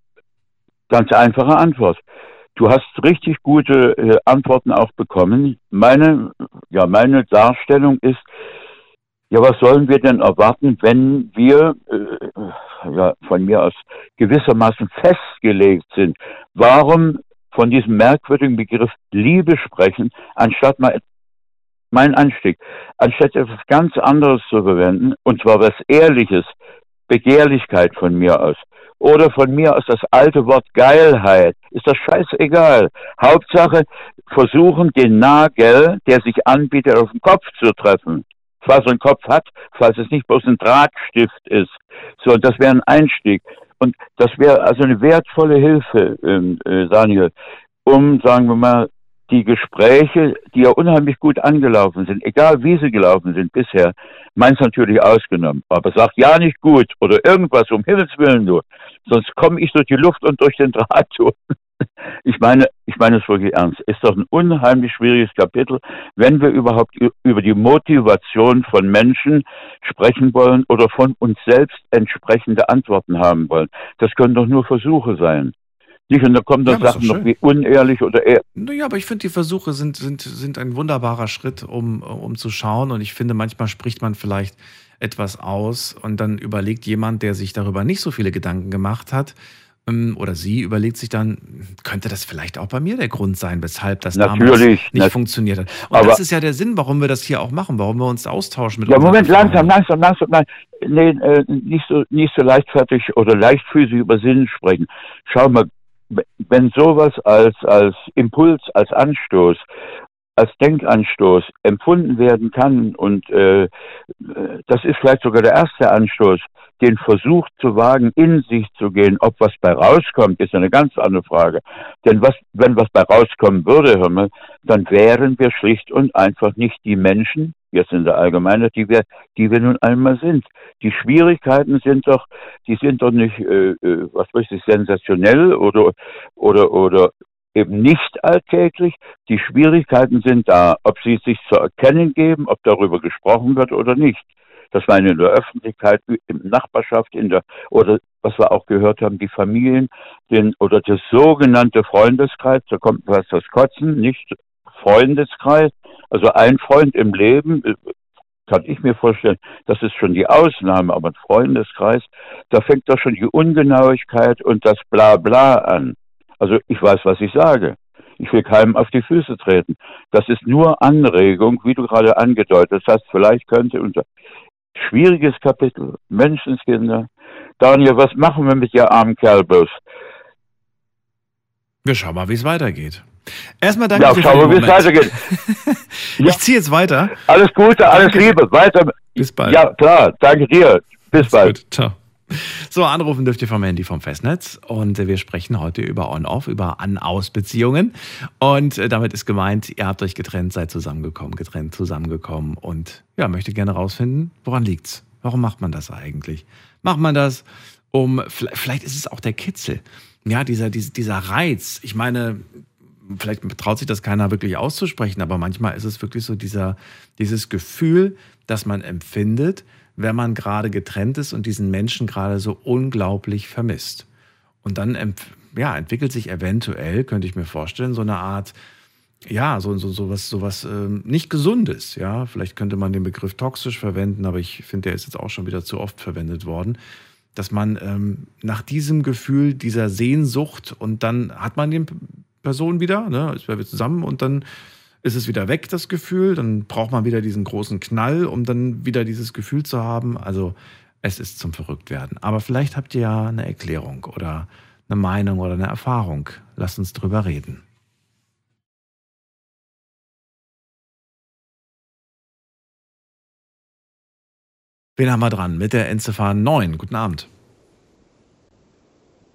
ganz einfache Antwort. Du hast richtig gute äh, Antworten auch bekommen. Meine, ja, meine Darstellung ist, ja, was sollen wir denn erwarten, wenn wir, äh, ja, von mir aus gewissermaßen festgelegt sind? Warum von diesem merkwürdigen Begriff Liebe sprechen, anstatt mal mein Anstieg, anstatt etwas ganz anderes zu verwenden, und zwar was Ehrliches, Begehrlichkeit von mir aus. Oder von mir aus das alte Wort Geilheit. Ist das scheißegal. Hauptsache versuchen, den Nagel, der sich anbietet, auf den Kopf zu treffen. Falls er einen Kopf hat, falls es nicht bloß ein Drahtstift ist. So, und das wäre ein Einstieg. Und das wäre also eine wertvolle Hilfe, ähm, äh, Daniel, um, sagen wir mal, die Gespräche, die ja unheimlich gut angelaufen sind, egal wie sie gelaufen sind bisher, meins natürlich ausgenommen. Aber sag ja nicht gut oder irgendwas, um Himmels Willen nur. Sonst komme ich durch die Luft und durch den Draht. Ich meine, ich meine es wirklich ernst. Ist doch ein unheimlich schwieriges Kapitel, wenn wir überhaupt über die Motivation von Menschen sprechen wollen oder von uns selbst entsprechende Antworten haben wollen. Das können doch nur Versuche sein. Und da kommen Ja, dann ist Sachen noch wie unehrlich oder ehr Naja, aber ich finde, die Versuche sind, sind, sind ein wunderbarer Schritt, um, um zu schauen. Und ich finde, manchmal spricht man vielleicht etwas aus und dann überlegt jemand, der sich darüber nicht so viele Gedanken gemacht hat, ähm, oder sie überlegt sich dann, könnte das vielleicht auch bei mir der Grund sein, weshalb das damals nicht nat- funktioniert hat. Und das ist ja der Sinn, warum wir das hier auch machen, warum wir uns austauschen mit Ja, Moment, langsam, langsam, langsam. Nein, nee, äh, nicht so, nicht so leichtfertig oder leichtfüßig über Sinn sprechen. Schau mal, wenn sowas als, als Impuls, als Anstoß, als Denkanstoß empfunden werden kann und äh, das ist vielleicht sogar der erste Anstoß, den Versuch zu wagen, in sich zu gehen, ob was bei rauskommt, ist eine ganz andere Frage. Denn was, wenn was bei rauskommen würde, hör mal, dann wären wir schlicht und einfach nicht die Menschen, jetzt in der Allgemeinheit, die wir, die wir nun einmal sind. Die Schwierigkeiten sind doch, die sind doch nicht, äh, äh, was weiß ich, sensationell oder, oder, oder eben nicht alltäglich. Die Schwierigkeiten sind da, ob sie sich zu erkennen geben, ob darüber gesprochen wird oder nicht. Das meine in der Öffentlichkeit, in der Nachbarschaft, in der, oder was wir auch gehört haben, die Familien, den, oder der sogenannte Freundeskreis, da kommt was das Kotzen, nicht Freundeskreis, also ein Freund im Leben, äh, kann ich mir vorstellen, das ist schon die Ausnahme, aber ein Freundeskreis, da fängt doch schon die Ungenauigkeit und das Blabla an. Also ich weiß, was ich sage. Ich will keinem auf die Füße treten. Das ist nur Anregung, wie du gerade angedeutet hast. Vielleicht könnte unser schwieriges Kapitel, Menschenskinder. Daniel, was machen wir mit dir armen Kerl bloß? Wir schauen mal, wie es weitergeht. Erstmal danke Ja, dir schauen für wir, den wie es Moment. weitergeht. Ich ziehe jetzt weiter. Alles Gute, alles Danke. Liebe, weiter. Bis bald. Ja, klar, danke dir. Bis bald. Ciao. So, anrufen dürft ihr vom Handy vom Festnetz und äh, wir sprechen heute über On-Off, über An-Aus-Beziehungen und äh, damit ist gemeint, ihr habt euch getrennt, seid zusammengekommen, getrennt zusammengekommen und ja, möchte gerne rausfinden, woran liegt's? Warum macht man das eigentlich? Macht man das, um, vielleicht ist es auch der Kitzel, ja, dieser, dieser, dieser Reiz. Ich meine, vielleicht traut sich das keiner wirklich auszusprechen, aber manchmal ist es wirklich so dieser, dieses Gefühl, das man empfindet, wenn man gerade getrennt ist und diesen Menschen gerade so unglaublich vermisst. Und dann ja, entwickelt sich eventuell, könnte ich mir vorstellen, so eine Art, ja, so, so, so was, so was ähm, nicht Gesundes. Ja, vielleicht könnte man den Begriff toxisch verwenden, aber ich finde, der ist jetzt auch schon wieder zu oft verwendet worden dass man ähm, nach diesem Gefühl dieser Sehnsucht und dann hat man den Person wieder, ne? Ist wir zusammen und dann ist es wieder weg, das Gefühl. Dann braucht man wieder diesen großen Knall, um dann wieder dieses Gefühl zu haben. Also es ist zum Verrücktwerden. Aber vielleicht habt ihr ja eine Erklärung oder eine Meinung oder eine Erfahrung. Lasst uns drüber reden. Wen haben wir dran? Mit der Endziffer 9. Guten Abend.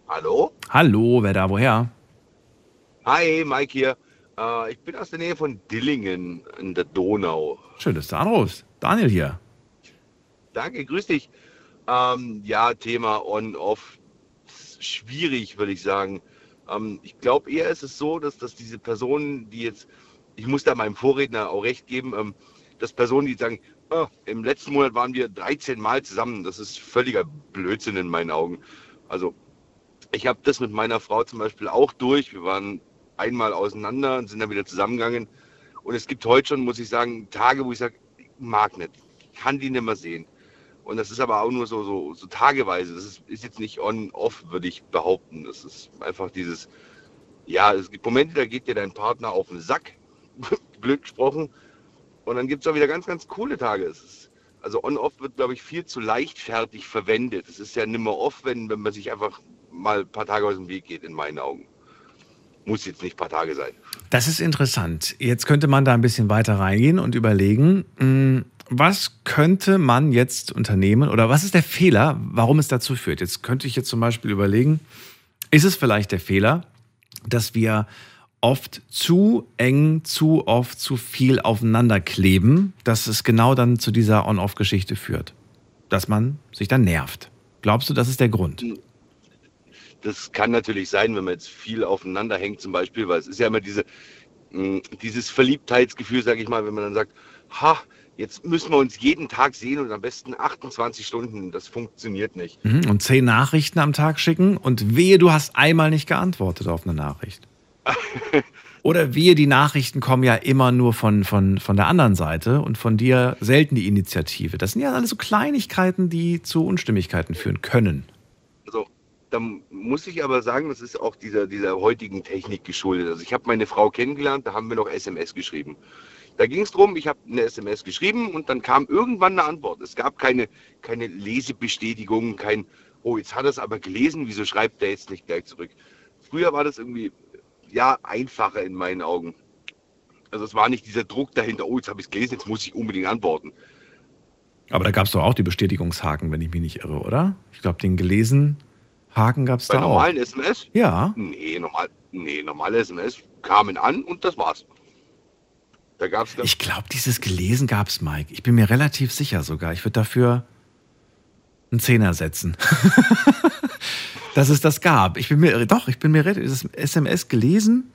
Hallo? Hallo, wer da, woher? Hi, Mike hier. Äh, ich bin aus der Nähe von Dillingen in der Donau. Schön, dass du anrufst. Daniel hier. Danke, grüß dich. Ähm, ja, Thema On-Off. Schwierig, würde ich sagen. Ähm, ich glaube eher ist es so, dass, dass diese Personen, die jetzt, ich muss da meinem Vorredner auch recht geben, ähm, dass Personen, die sagen, oh, im letzten Monat waren wir 13 Mal zusammen, das ist völliger Blödsinn in meinen Augen. Also ich habe das mit meiner Frau zum Beispiel auch durch. Wir waren einmal auseinander und sind dann wieder zusammengegangen. Und es gibt heute schon, muss ich sagen, Tage, wo ich sage, mag nicht, kann die nicht mehr sehen. Und das ist aber auch nur so, so, so tageweise. Das ist, ist jetzt nicht on-off, würde ich behaupten. Das ist einfach dieses, ja, es gibt Momente, da geht dir dein Partner auf den Sack, blöd gesprochen. Und dann gibt es auch wieder ganz, ganz coole Tage. Ist, also on-off wird, glaube ich, viel zu leichtfertig verwendet. Es ist ja nimmer off, wenn, wenn man sich einfach mal ein paar Tage aus dem Weg geht, in meinen Augen. Muss jetzt nicht ein paar Tage sein. Das ist interessant. Jetzt könnte man da ein bisschen weiter reingehen und überlegen, hm, was könnte man jetzt unternehmen oder was ist der Fehler, warum es dazu führt? Jetzt könnte ich jetzt zum Beispiel überlegen, ist es vielleicht der Fehler, dass wir oft zu eng, zu oft, zu viel aufeinander kleben, dass es genau dann zu dieser On-Off-Geschichte führt, dass man sich dann nervt. Glaubst du, das ist der Grund? Das kann natürlich sein, wenn man jetzt viel aufeinander hängt zum Beispiel, weil es ist ja immer diese, mh, dieses Verliebtheitsgefühl, sage ich mal, wenn man dann sagt, ha, jetzt müssen wir uns jeden Tag sehen und am besten 28 Stunden, das funktioniert nicht. Mhm, Und zehn Nachrichten am Tag schicken und wehe, du hast einmal nicht geantwortet auf eine Nachricht. Oder wehe, die Nachrichten kommen ja immer nur von, von, von der anderen Seite und von dir selten die Initiative. Das sind ja alles so Kleinigkeiten, die zu Unstimmigkeiten führen können. Da muss ich aber sagen, das ist auch dieser, dieser heutigen Technik geschuldet. Also ich habe meine Frau kennengelernt, da haben wir noch SMS geschrieben. Da ging es darum, ich habe eine SMS geschrieben und dann kam irgendwann eine Antwort. Es gab keine, keine Lesebestätigung, kein, oh, jetzt hat er es aber gelesen, wieso schreibt er jetzt nicht gleich zurück? Früher war das irgendwie, ja, einfacher in meinen Augen. Also es war nicht dieser Druck dahinter, oh, jetzt habe ich es gelesen, jetzt muss ich unbedingt antworten. Aber da gab es doch auch die Bestätigungshaken, wenn ich mich nicht irre, oder? Ich glaube, den gelesen Haken gab es Bei da auch. normalen SMS? Ja. Nee, normal, nee, normale SMS kamen an und das war's. Da gab es Ich glaube, dieses gelesen gab es, Mike. Ich bin mir relativ sicher sogar. Ich würde dafür einen Zehner setzen. dass es das gab. Ich bin mir, doch, ich bin mir relativ, SMS gelesen?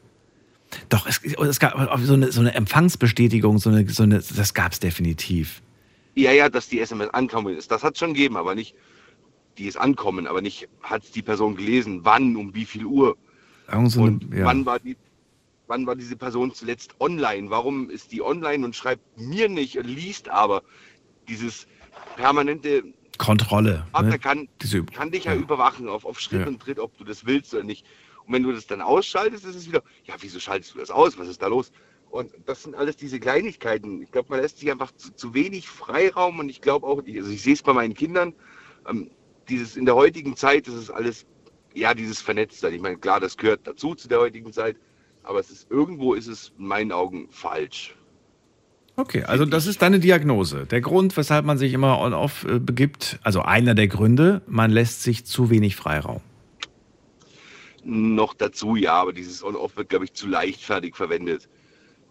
Doch, es, es gab so eine, so eine Empfangsbestätigung, so eine, so eine, das gab es definitiv. Ja, ja, dass die SMS ankommen ist. Das hat es schon gegeben, aber nicht, die ist ankommen, aber nicht, hat die Person gelesen, wann, um wie viel Uhr. So eine, und ja. wann, war die, wann war diese Person zuletzt online? Warum ist die online und schreibt mir nicht, liest aber dieses permanente Kontrolle. Partner Ne? kann, Diese, kann dich ja, ja. überwachen auf, auf Schritt Ja. und Tritt, ob du das willst oder nicht. Und wenn du das dann ausschaltest, ist es wieder, ja, wieso schaltest du das aus? Was ist da los? Und das sind alles diese Kleinigkeiten. Ich glaube, man lässt sich einfach zu, zu wenig Freiraum und ich glaube auch, also ich sehe es bei meinen Kindern, ähm, dieses in der heutigen Zeit, das ist alles, ja, dieses Vernetztsein. Ich meine, klar, das gehört dazu zu der heutigen Zeit, aber es ist irgendwo ist es in meinen Augen falsch. Okay, also das ist deine Diagnose. Der Grund, weshalb man sich immer on-off äh, begibt, also einer der Gründe, man lässt sich zu wenig Freiraum. noch dazu, ja, aber dieses On-Off wird, glaube ich, zu leichtfertig verwendet.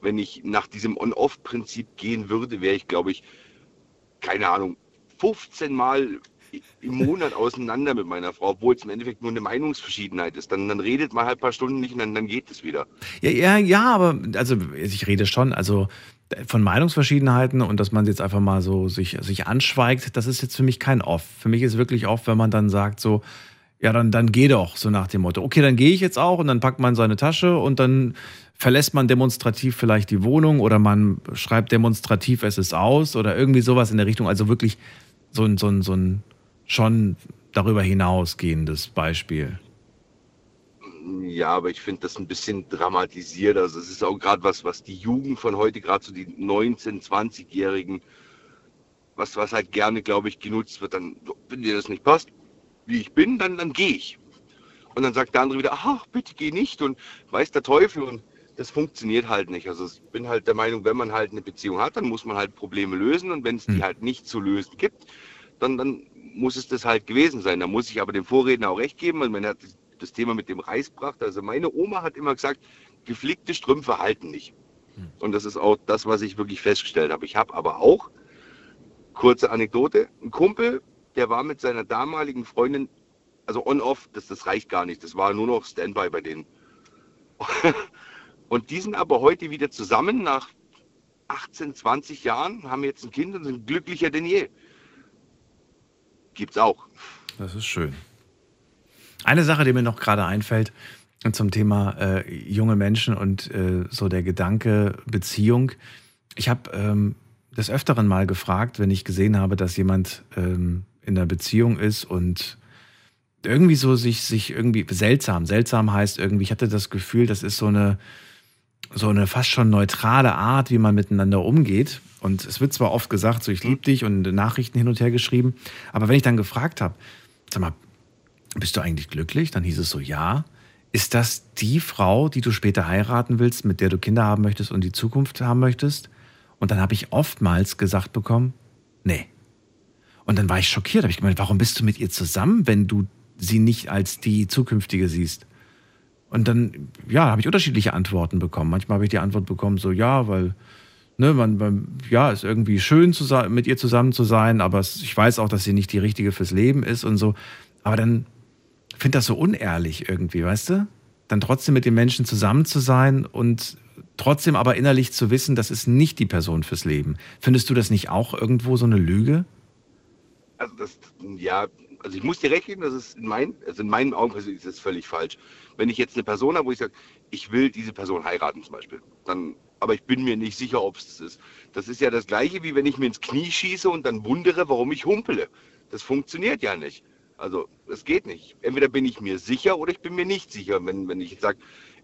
Wenn ich nach diesem On-Off-Prinzip gehen würde, wäre ich, glaube ich, keine Ahnung, 15 Mal im Monat auseinander mit meiner Frau, obwohl es im Endeffekt nur eine Meinungsverschiedenheit ist. Dann, dann redet man halt ein paar Stunden nicht und dann, dann geht es wieder. Ja, ja, ja, aber also ich rede schon, also von Meinungsverschiedenheiten und dass man jetzt einfach mal so sich, sich anschweigt, das ist jetzt für mich kein Off. Für mich ist wirklich Off, wenn man dann sagt so, ja, dann, dann geh doch, so nach dem Motto. Okay, dann gehe ich jetzt auch und dann packt man seine Tasche und dann verlässt man demonstrativ vielleicht die Wohnung oder man schreibt demonstrativ, es ist aus oder irgendwie sowas in der Richtung. Also wirklich so ein, so ein, so ein schon darüber hinausgehendes Beispiel. Ja, aber ich finde das ein bisschen dramatisiert. Also es ist auch gerade was, was die Jugend von heute, gerade so die 19-, 20-Jährigen, was, was halt gerne, glaube ich, genutzt wird. Dann, wenn dir das nicht passt, wie ich bin, dann, dann gehe ich. Und dann sagt der andere wieder, ach, bitte geh nicht und weiß der Teufel. Und das funktioniert halt nicht. Also ich bin halt der Meinung, wenn man halt eine Beziehung hat, dann muss man halt Probleme lösen. Und wenn es die Hm. halt nicht zu lösen gibt, dann, dann muss es das halt gewesen sein. Da muss ich aber dem Vorredner auch recht geben. Und man hat das Thema mit dem Reis gebracht. Also meine Oma hat immer gesagt, geflickte Strümpfe halten nicht. Und das ist auch das, was ich wirklich festgestellt habe. Ich habe aber auch, kurze Anekdote, einen Kumpel, der war mit seiner damaligen Freundin, also on-off, das, das reicht gar nicht. Das war nur noch Standby bei denen. Und die sind aber heute wieder zusammen nach 18, 20 Jahren, haben jetzt ein Kind und sind glücklicher denn je. Gibt's auch. Das ist schön. Eine Sache, die mir noch gerade einfällt zum Thema äh, junge Menschen und äh, so der Gedanke Beziehung. Ich habe ähm, des Öfteren mal gefragt, wenn ich gesehen habe, dass jemand ähm, in einer Beziehung ist und irgendwie so sich, sich irgendwie seltsam, seltsam heißt irgendwie, ich hatte das Gefühl, das ist so eine, so eine fast schon neutrale Art, wie man miteinander umgeht. Und es wird zwar oft gesagt, so ich liebe dich und Nachrichten hin und her geschrieben, aber wenn ich dann gefragt habe, sag mal, bist du eigentlich glücklich? Dann hieß es so, ja. Ist das die Frau, die du später heiraten willst, mit der du Kinder haben möchtest und die Zukunft haben möchtest? Und dann habe ich oftmals gesagt bekommen, nee. Und dann war ich schockiert, habe ich gemeint, warum bist du mit ihr zusammen, wenn du sie nicht als die zukünftige siehst? Und dann, ja, habe ich unterschiedliche Antworten bekommen. Manchmal habe ich die Antwort bekommen, so, ja, weil, ne, man, man ja, ist irgendwie schön, zu, sein- mit ihr zusammen zu sein, aber ich weiß auch, dass sie nicht die richtige fürs Leben ist und so. Aber dann finde das so unehrlich irgendwie, weißt du? Dann trotzdem mit den Menschen zusammen zu sein und trotzdem aber innerlich zu wissen, das ist nicht die Person fürs Leben. Findest du das nicht auch irgendwo so eine Lüge? Also das, ja, also ich muss dir recht geben, das ist in, mein, also in meinen Augen ist das völlig falsch. Wenn ich jetzt eine Person habe, wo ich sage, ich will diese Person heiraten zum Beispiel, dann, aber ich bin mir nicht sicher, ob es das ist. Das ist ja das Gleiche, wie wenn ich mir ins Knie schieße und dann wundere, warum ich humpele. Das funktioniert ja nicht. Also es geht nicht. Entweder bin ich mir sicher oder ich bin mir nicht sicher. Wenn, wenn ich sage,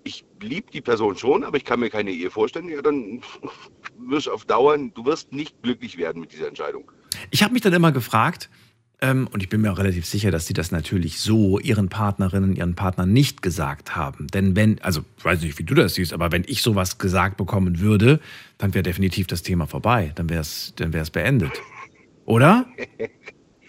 ich liebe die Person schon, aber ich kann mir keine Ehe vorstellen, ja, dann wirst du auf Dauer, du wirst nicht glücklich werden mit dieser Entscheidung. Ich habe mich dann immer gefragt, und ich bin mir auch relativ sicher, dass sie das natürlich so ihren Partnerinnen, ihren Partnern nicht gesagt haben. Denn wenn, also ich weiß nicht, wie du das siehst, aber wenn ich sowas gesagt bekommen würde, dann wäre definitiv das Thema vorbei. Dann wäre es dann wär's beendet. Oder?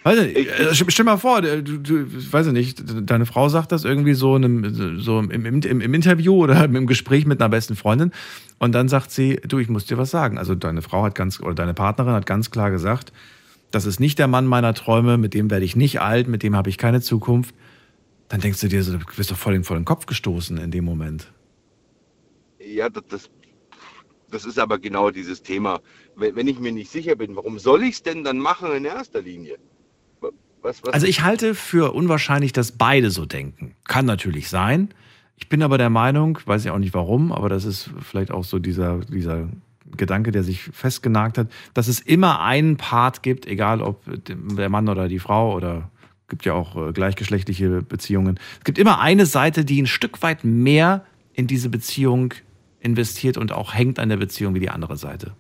Weiß nicht, äh, stell mal vor, du, du, weiß ich nicht, deine Frau sagt das irgendwie so, in einem, so im, im, im, im Interview oder im Gespräch mit einer besten Freundin und dann sagt sie, du, ich muss dir was sagen. Also deine Frau hat ganz, oder deine Partnerin hat ganz klar gesagt, das ist nicht der Mann meiner Träume, mit dem werde ich nicht alt, mit dem habe ich keine Zukunft. Dann denkst du dir so, du bist doch voll in, voll in den Kopf gestoßen in dem Moment. Ja, das, das, das ist aber genau dieses Thema. Wenn, wenn ich mir nicht sicher bin, warum soll ich es denn dann machen in erster Linie? Was, was, Also ich halte für unwahrscheinlich, dass beide so denken. Kann natürlich sein. Ich bin aber der Meinung, weiß ich auch nicht warum, aber das ist vielleicht auch so dieser, dieser Gedanke, der sich festgenagt hat, dass es immer einen Part gibt, egal ob der Mann oder die Frau oder gibt ja auch äh, gleichgeschlechtliche Beziehungen. Es gibt immer eine Seite, die ein Stück weit mehr in diese Beziehung investiert und auch hängt an der Beziehung wie die andere Seite.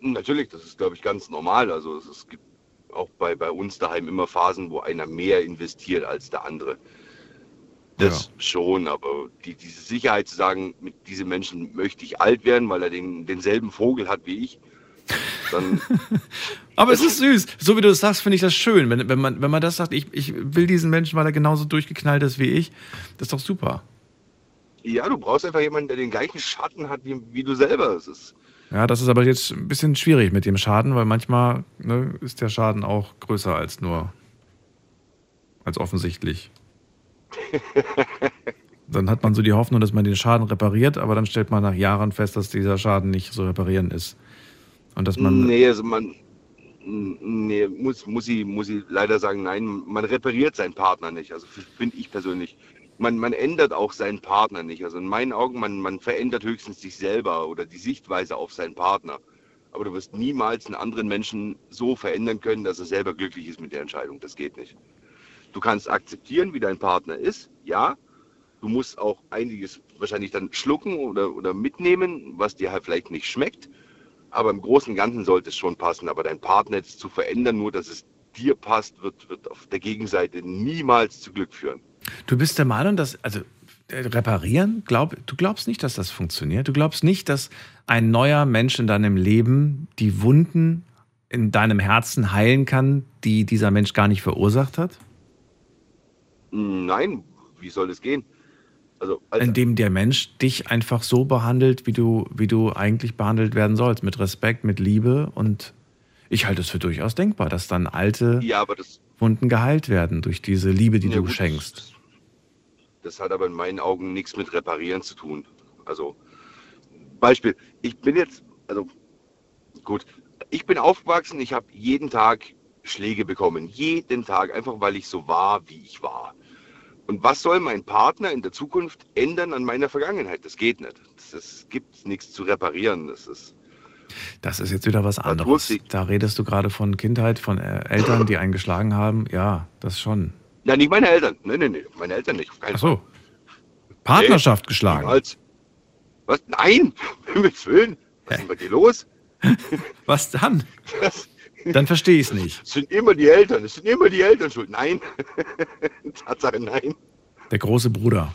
Natürlich, das ist, glaube ich, ganz normal. Also es, gibt auch bei, bei uns daheim immer Phasen, wo einer mehr investiert als der andere. Das schon, aber die, diese Sicherheit zu sagen, mit diesem Menschen möchte ich alt werden, weil er den, denselben Vogel hat wie ich, dann Aber es ist süß. So wie du es sagst, finde ich das schön. Wenn, wenn, man, wenn man das sagt, ich, ich will diesen Menschen, weil er genauso durchgeknallt ist wie ich, das ist doch super. ja, du brauchst einfach jemanden, der den gleichen Schatten hat wie, wie du selber. Es ist, Ja, das ist aber jetzt ein bisschen schwierig mit dem Schaden, weil manchmal ne, ist der Schaden auch größer als nur, als offensichtlich. Dann hat man so die Hoffnung, dass man den Schaden repariert, aber dann stellt man nach Jahren fest, dass dieser Schaden nicht so reparieren ist. Und dass man. nee, also man, nee, muss, muss, ich, muss ich leider sagen, nein, man repariert seinen Partner nicht. Also finde ich persönlich. Man, man ändert auch seinen Partner nicht. Also in meinen Augen, man, man verändert höchstens sich selber oder die Sichtweise auf seinen Partner. Aber du wirst niemals einen anderen Menschen so verändern können, dass er selber glücklich ist mit der Entscheidung. Das geht nicht. Du kannst akzeptieren, wie dein Partner ist, ja, Du musst auch einiges wahrscheinlich dann schlucken oder, oder mitnehmen, was dir halt vielleicht nicht schmeckt. Aber im Großen und Ganzen sollte es schon passen. Aber dein Partner jetzt zu verändern, nur dass es dir passt, wird, wird auf der Gegenseite niemals zu Glück führen. Du bist der Meinung, dass, also äh, reparieren, glaub, du glaubst nicht, dass das funktioniert. Du glaubst nicht, dass ein neuer Mensch in deinem Leben die Wunden in deinem Herzen heilen kann, die dieser Mensch gar nicht verursacht hat? Nein, wie soll das gehen? Also, als, Indem der Mensch dich einfach so behandelt, wie du, wie du eigentlich behandelt werden sollst. Mit Respekt, mit Liebe. Und ich halte es für durchaus denkbar, dass dann alte ja, das, Wunden geheilt werden durch diese Liebe, die Ja, du gut, schenkst. Das hat aber in meinen Augen nichts mit Reparieren zu tun. Also, Beispiel, ich bin jetzt, also gut, ich bin aufgewachsen, ich habe jeden Tag Schläge bekommen. Jeden Tag, einfach weil ich so war, wie ich war. Und was soll mein Partner in der Zukunft ändern an meiner Vergangenheit? Das geht nicht. Es gibt nichts zu reparieren. Das ist, Das ist jetzt wieder was anderes. Da redest du gerade von Kindheit, von äh, Eltern, die einen geschlagen haben. Ja, das schon. na, nicht meine Eltern. Nein, nein, nein, meine Eltern nicht. Ach so. Partnerschaft geschlagen. Als, was? Nein, Himmels Willen. Was ist denn bei dir los? Was dann? Dann verstehe ich es nicht. Es sind immer die Eltern. Es sind immer die Eltern schuld. Nein. Tatsache, nein. Der große Bruder.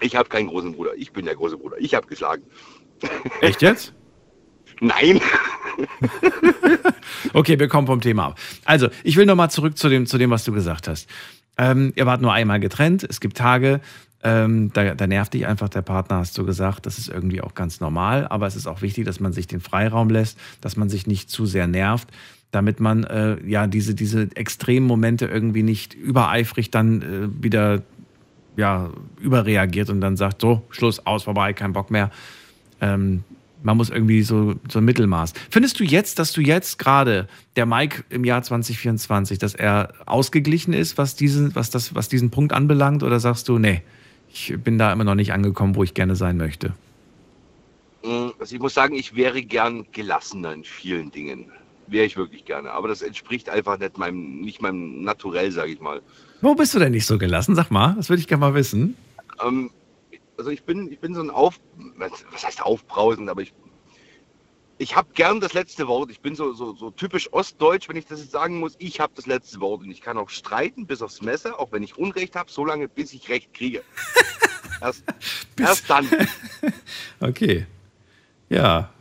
Ich habe keinen großen Bruder. Ich bin der große Bruder. Ich habe geschlagen. Echt jetzt? Nein. Okay, wir kommen vom Thema ab. Also, ich will nochmal zurück zu dem, zu dem, was du gesagt hast. Ähm, ihr wart nur einmal getrennt. Es gibt Tage, ähm, da, da nervt dich einfach der Partner, hast du gesagt. Das ist irgendwie auch ganz normal. Aber es ist auch wichtig, dass man sich den Freiraum lässt, dass man sich nicht zu sehr nervt, damit man äh, ja diese, diese extremen Momente irgendwie nicht übereifrig dann äh, wieder ja, überreagiert und dann sagt, so, Schluss, aus, vorbei, kein Bock mehr. Ähm, man muss irgendwie so, so ein Mittelmaß. Findest du jetzt, dass du jetzt gerade der Mike im Jahr 2024, dass er ausgeglichen ist, was diesen, was das, was diesen Punkt anbelangt, oder sagst du, nee, ich bin da immer noch nicht angekommen, wo ich gerne sein möchte? Mm, Also ich muss sagen, ich wäre gern gelassener in vielen Dingen. Wäre ich wirklich gerne. Aber das entspricht einfach nicht meinem, nicht meinem Naturell, sage ich mal. Wo bist du denn nicht so gelassen? Sag mal, das würde ich gerne mal wissen. Ähm, also ich bin, ich bin so ein Auf, was heißt aufbrausend, aber ich, ich habe gern das letzte Wort. Ich bin so, so, so typisch ostdeutsch, wenn ich das jetzt sagen muss. Ich habe das letzte Wort und ich kann auch streiten bis aufs Messer, auch wenn ich Unrecht habe, solange bis ich Recht kriege. Erst, erst dann. Okay. Ja,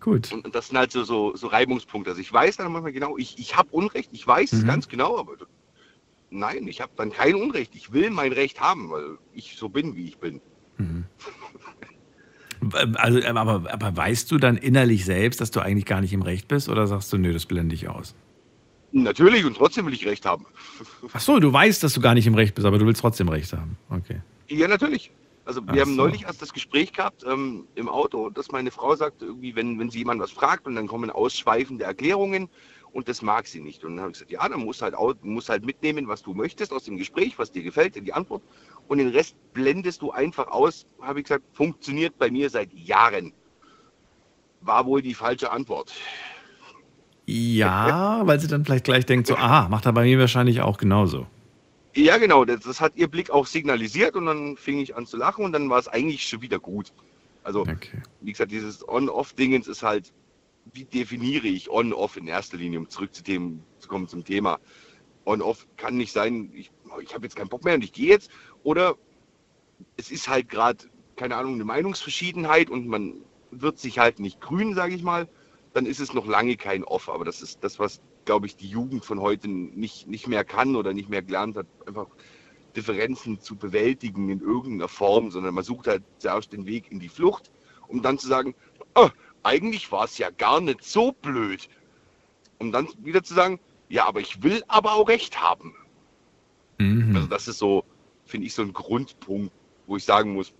gut. Und, und das sind halt so, so, so Reibungspunkte. Also ich weiß dann manchmal genau, ich, ich habe Unrecht, ich weiß es Mhm. ganz genau, aber nein, ich habe dann kein Unrecht. Ich will mein Recht haben, weil ich so bin, wie ich bin. Also, aber, aber weißt du dann innerlich selbst, dass du eigentlich gar nicht im Recht bist, oder sagst du, nö, das blende ich aus? Natürlich und trotzdem will ich Recht haben. Ach so, du weißt, dass du gar nicht im Recht bist, aber du willst trotzdem Recht haben. Okay. Ja, natürlich. Also wir Ach haben so. neulich erst das Gespräch gehabt ähm, im Auto, dass meine Frau sagt, irgendwie, wenn, wenn sie jemand was fragt und dann kommen ausschweifende Erklärungen und das mag sie nicht. Und dann habe ich gesagt, ja, dann musst halt, au- musst halt mitnehmen, was du möchtest aus dem Gespräch, was dir gefällt, in die Antwort. Und den Rest blendest du einfach aus, habe ich gesagt, funktioniert bei mir seit Jahren. War wohl die falsche Antwort. Ja, weil sie dann vielleicht gleich denkt, so, aha, macht er bei mir wahrscheinlich auch genauso. Ja, genau, das, das hat ihr Blick auch signalisiert und dann fing ich an zu lachen und dann war es eigentlich schon wieder gut. Also, wie gesagt, dieses On-Off-Dingens ist halt, wie definiere ich On-Off in erster Linie, um zurück zu, dem, zu kommen zum Thema. On-Off kann nicht sein, ich, ich habe jetzt keinen Bock mehr und ich gehe jetzt. Oder es ist halt gerade, keine Ahnung, eine Meinungsverschiedenheit und man wird sich halt nicht grün, sage ich mal. Dann ist es noch lange kein Off. Aber das ist das, was, glaube ich, die Jugend von heute nicht, nicht mehr kann oder nicht mehr gelernt hat. Einfach Differenzen zu bewältigen in irgendeiner Form, sondern man sucht halt zuerst den Weg in die Flucht, um dann zu sagen, "Ah, eigentlich war es ja gar nicht so blöd. Um dann wieder zu sagen, ja, aber ich will aber auch recht haben. Mhm. Also das ist so, finde ich, so ein Grundpunkt, wo ich sagen muss,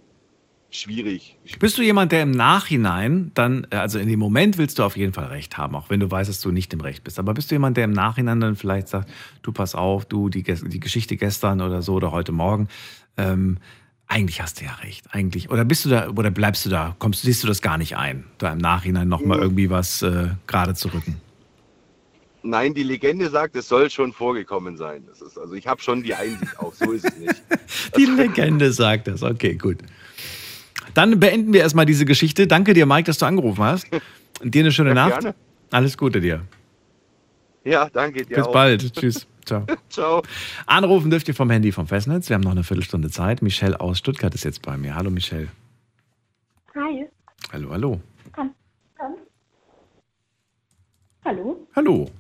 schwierig. Bist du jemand, der im Nachhinein dann, also in dem Moment willst du auf jeden Fall Recht haben, auch wenn du weißt, dass du nicht im Recht bist. Aber bist du jemand, der im Nachhinein dann vielleicht sagt, du pass auf, du, die, die Geschichte gestern oder so oder heute Morgen, ähm, eigentlich hast du ja recht, eigentlich. Oder bist du da, oder bleibst du da, kommst, siehst du das gar nicht ein, da im Nachhinein nochmal irgendwie was äh, gerade zu rücken? Nein, die Legende sagt, es soll schon vorgekommen sein. Das ist, also ich habe schon die Einsicht auch, so ist es nicht. Die Legende sagt das. Okay, gut. Dann beenden wir erstmal diese Geschichte. Danke dir, Mike, dass du angerufen hast. Und dir eine schöne Ja, Nacht. gerne. Alles Gute dir. Ja, danke dir Bis auch. bald. Tschüss. Ciao. Ciao. Anrufen dürft ihr vom Handy vom Festnetz. Wir haben noch eine Viertelstunde Zeit. Michelle aus Stuttgart ist jetzt bei mir. Hallo Michelle. Hi. Hallo, hallo. Hallo? Hallo.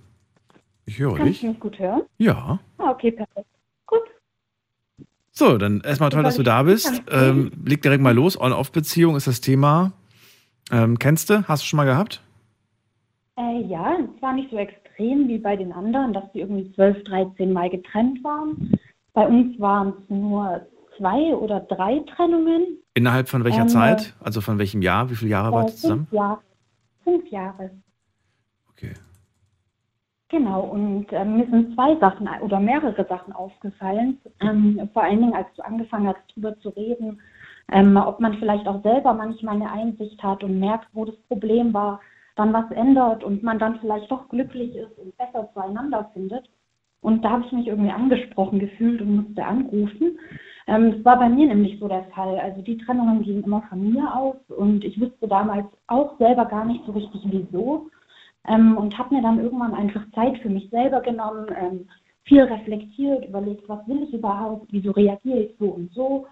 Ich höre Kannst dich. du mich gut hören? Ja. Ah, okay, perfekt. So, dann erstmal toll, dass du da bist. Ähm, leg direkt mal los. On-Off-Beziehung ist das Thema. Ähm, kennst du? Hast du schon mal gehabt? Äh, ja, es war nicht so extrem wie bei den anderen, dass die irgendwie 12, 13 Mal getrennt waren. Bei uns waren es nur zwei oder drei Trennungen. Innerhalb von welcher Ähm, Zeit? Also von welchem Jahr? Wie viele Jahre wart Äh, ihr zusammen? Fünf Jahre. Fünf Jahre. Okay. Genau, und ähm, mir sind zwei Sachen oder mehrere Sachen aufgefallen. Ähm, vor allen Dingen, als du angefangen hast, darüber zu reden, ähm, ob man vielleicht auch selber manchmal eine Einsicht hat und merkt, wo das Problem war, dann was ändert und man dann vielleicht doch glücklich ist und besser zueinander findet. Und da habe ich mich irgendwie angesprochen gefühlt und musste anrufen. Ähm, das war bei mir nämlich so der Fall. Also die Trennungen gingen immer von mir aus und ich wusste damals auch selber gar nicht so richtig wieso. Ähm, und habe mir dann irgendwann einfach Zeit für mich selber genommen, ähm, viel reflektiert, überlegt, was will ich überhaupt, wieso reagiere ich so und so.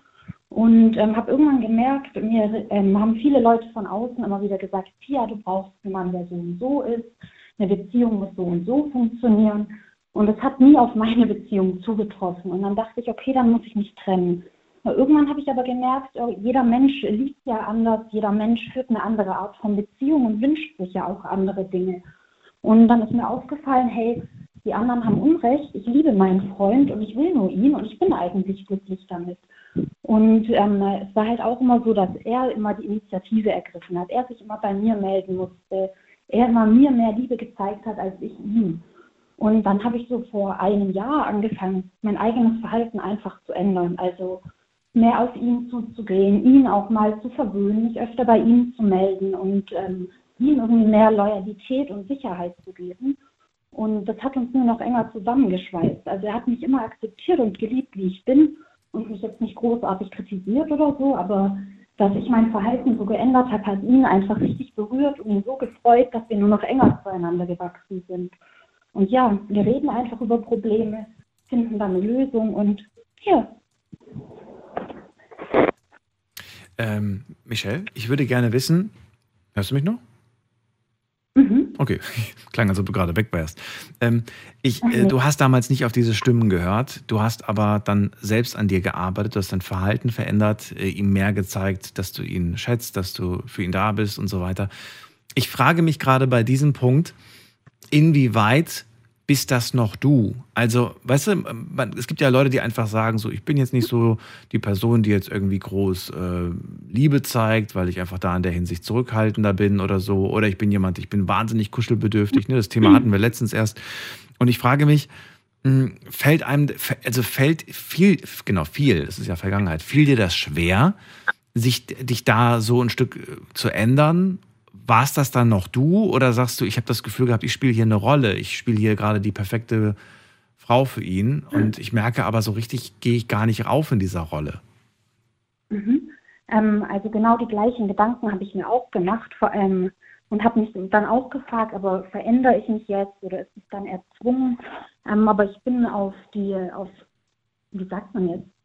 Und ähm, habe irgendwann gemerkt, mir ähm, haben viele Leute von außen immer wieder gesagt, Pia, du brauchst Mann, der so und so ist, eine Beziehung muss so und so funktionieren. Und es hat nie auf meine Beziehung zugetroffen. Und dann dachte ich, okay, dann muss ich mich trennen. Irgendwann habe ich aber gemerkt, äh, jeder Mensch liebt ja anders, jeder Mensch führt eine andere Art von Beziehung und wünscht sich ja auch andere Dinge. Und dann ist mir aufgefallen, hey, die anderen haben Unrecht, ich liebe meinen Freund und ich will nur ihn und ich bin eigentlich glücklich damit. Und ähm, es war halt auch immer so, dass er immer die Initiative ergriffen hat, er sich immer bei mir melden musste, er immer mir mehr Liebe gezeigt hat als ich ihm. Und dann habe ich so vor einem Jahr angefangen, mein eigenes Verhalten einfach zu ändern. Also mehr auf ihn zuzugehen, ihn auch mal zu verwöhnen, mich öfter bei ihm zu melden und ähm, ihm irgendwie mehr Loyalität und Sicherheit zu geben. Und das hat uns nur noch enger zusammengeschweißt. Also er hat mich immer akzeptiert und geliebt, wie ich bin und mich jetzt nicht großartig kritisiert oder so, aber dass ich mein Verhalten so geändert habe, hat ihn einfach richtig berührt und ihn so gefreut, dass wir nur noch enger zueinander gewachsen sind. Und ja, wir reden einfach über Probleme, finden dann eine Lösung und ja, Ähm, Michelle, ich würde gerne wissen, hörst du mich noch? Okay, klang, als ob du gerade weg wärst. Ähm, ich, äh, du hast damals nicht auf diese Stimmen gehört, du hast aber dann selbst an dir gearbeitet, du hast dein Verhalten verändert, äh, ihm mehr gezeigt, dass du ihn schätzt, dass du für ihn da bist und so weiter. Ich frage mich gerade bei diesem Punkt, inwieweit bist das noch du? Also, weißt du, man, es gibt ja Leute, die einfach sagen, so, ich bin jetzt nicht so die Person, die jetzt irgendwie groß äh, Liebe zeigt, weil ich einfach da in der Hinsicht zurückhaltender bin oder so. Oder ich bin jemand, ich bin wahnsinnig kuschelbedürftig. Ne? Das Thema hatten wir letztens erst. Und ich frage mich, mh, fällt einem, also fällt viel, genau, viel, das ist ja Vergangenheit, fiel dir das schwer, sich, dich da so ein Stück äh, zu ändern? War es das dann noch du oder sagst du, ich habe das Gefühl gehabt, ich spiele hier eine Rolle, ich spiele hier gerade die perfekte Frau für ihn und ich merke aber so richtig, gehe ich gar nicht rauf in dieser Rolle. Mhm. Ähm, also genau die gleichen Gedanken habe ich mir auch gemacht vor allem und habe mich dann auch gefragt, aber verändere ich mich jetzt oder ist es dann erzwungen? Ähm, aber ich bin auf die, auf, wie sagt man jetzt?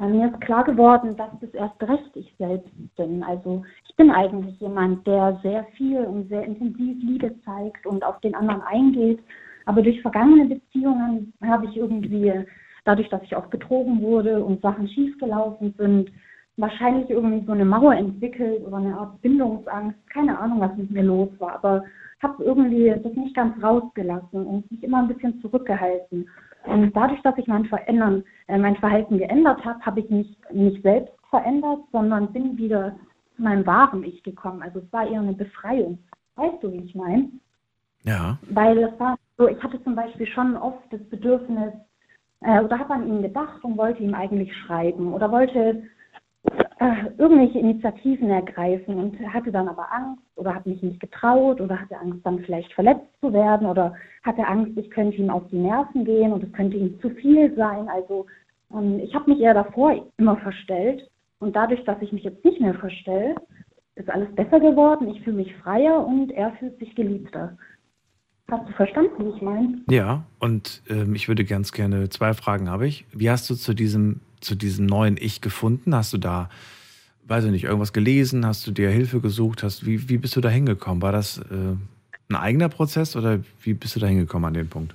Ähm, mir ist klar geworden, dass das erst recht ich selbst bin. Also ich bin eigentlich jemand, der sehr viel und sehr intensiv Liebe zeigt und auf den anderen eingeht. Aber durch vergangene Beziehungen habe ich irgendwie, dadurch, dass ich auch betrogen wurde und Sachen schiefgelaufen sind, wahrscheinlich irgendwie so eine Mauer entwickelt oder eine Art Bindungsangst. Keine Ahnung, was mit mir los war, aber habe irgendwie das nicht ganz rausgelassen und mich immer ein bisschen zurückgehalten. Und dadurch, dass ich mein, Verändern, äh, mein Verhalten geändert habe, habe ich mich nicht selbst verändert, sondern bin wieder zu meinem wahren Ich gekommen. Also es war eher eine Befreiung. Weißt du, wie ich meine? Ja. Weil es war so, ich hatte zum Beispiel schon oft das Bedürfnis, äh, oder habe an ihn gedacht und wollte ihm eigentlich schreiben oder wollte äh, irgendwelche Initiativen ergreifen und hatte dann aber Angst oder hat mich nicht getraut oder hatte Angst, dann vielleicht verletzt zu werden oder hatte Angst, ich könnte ihm auf die Nerven gehen und es könnte ihm zu viel sein. Also ähm, ich habe mich eher davor immer verstellt und dadurch, dass ich mich jetzt nicht mehr verstelle, ist alles besser geworden. Ich fühle mich freier und er fühlt sich geliebter. Hast du verstanden, wie ich meine? Ja, und ähm, ich würde ganz gerne, zwei Fragen habe ich. Wie hast du zu diesem, zu diesem neuen Ich gefunden? Hast du da, weiß ich nicht, irgendwas gelesen? Hast du dir Hilfe gesucht? Hast, wie, wie bist du da hingekommen? War das äh, ein eigener Prozess oder wie bist du da hingekommen an den Punkt?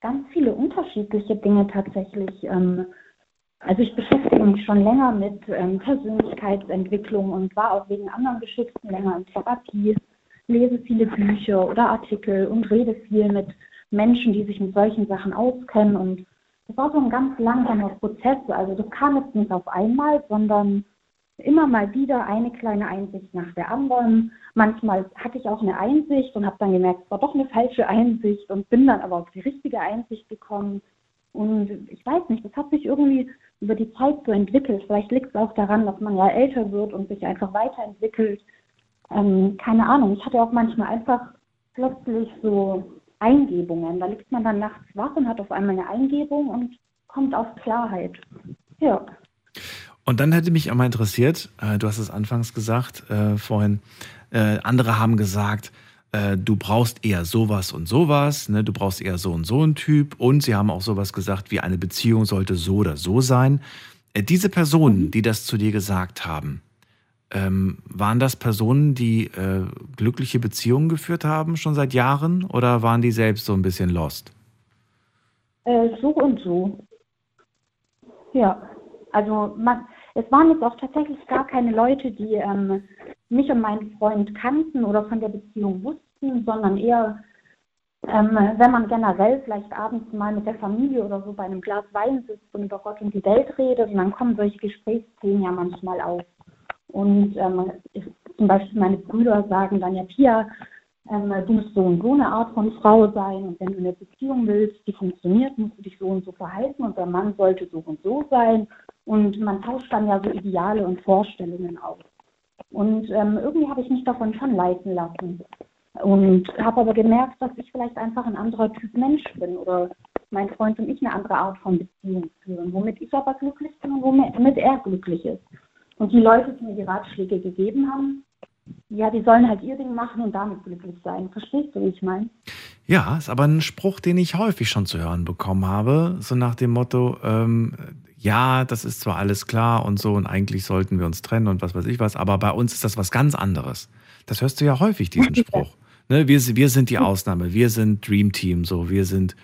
Ganz viele unterschiedliche Dinge tatsächlich. Ähm, also ich beschäftige mich schon länger mit ähm, Persönlichkeitsentwicklung und war auch wegen anderen Geschichten länger in Therapie lese viele Bücher oder Artikel und rede viel mit Menschen, die sich mit solchen Sachen auskennen. Und das war so ein ganz langsamer Prozess. Also das kam jetzt nicht auf einmal, sondern immer mal wieder eine kleine Einsicht nach der anderen. Manchmal hatte ich auch eine Einsicht und habe dann gemerkt, es war doch eine falsche Einsicht und bin dann aber auf die richtige Einsicht gekommen. Und ich weiß nicht, das hat sich irgendwie über die Zeit so entwickelt. Vielleicht liegt es auch daran, dass man ja älter wird und sich einfach weiterentwickelt ähm, keine Ahnung, ich hatte auch manchmal einfach plötzlich so Eingebungen. Da liegt man dann nachts wach und hat auf einmal eine Eingebung und kommt auf Klarheit. Ja. Und dann hätte mich auch mal interessiert, äh, du hast es anfangs gesagt, äh, vorhin, äh, andere haben gesagt, äh, du brauchst eher sowas und sowas, ne? du brauchst eher so und so einen Typ. Und sie haben auch sowas gesagt, wie eine Beziehung sollte so oder so sein. Äh, diese Personen, die das zu dir gesagt haben, ähm, waren das Personen, die äh, glückliche Beziehungen geführt haben, schon seit Jahren, oder waren die selbst so ein bisschen lost? Äh, so und so. Ja, also man, es waren jetzt auch tatsächlich gar keine Leute, die ähm, mich und meinen Freund kannten oder von der Beziehung wussten, sondern eher, ähm, wenn man generell vielleicht abends mal mit der Familie oder so bei einem Glas Wein sitzt und über Gott und die Welt redet, und dann kommen solche Gesprächsthemen ja manchmal auf. Und ähm, ich, zum Beispiel meine Brüder sagen dann ja, Pia, ähm, du musst so und so eine Art von Frau sein und wenn du eine Beziehung willst, die funktioniert, musst du dich so und so verhalten und der Mann sollte so und so sein. Und man tauscht dann ja so Ideale und Vorstellungen aus. Und ähm, irgendwie habe ich mich davon schon leiten lassen. Und habe aber gemerkt, dass ich vielleicht einfach ein anderer Typ Mensch bin oder mein Freund und ich eine andere Art von Beziehung führen, womit ich aber glücklich bin und womit er glücklich ist. Und die Leute, die mir die Ratschläge gegeben haben, ja, die sollen halt ihr Ding machen und damit glücklich sein. Verstehst du, wie ich meine? Ja, ist aber ein Spruch, den ich häufig schon zu hören bekommen habe, so nach dem Motto, ähm, ja, das ist zwar alles klar und so und eigentlich sollten wir uns trennen und was weiß ich was, aber bei uns ist das was ganz anderes. Das hörst du ja häufig, diesen Spruch. Ne, wir, wir sind die Ausnahme, wir sind Dream Team, so, wir sind,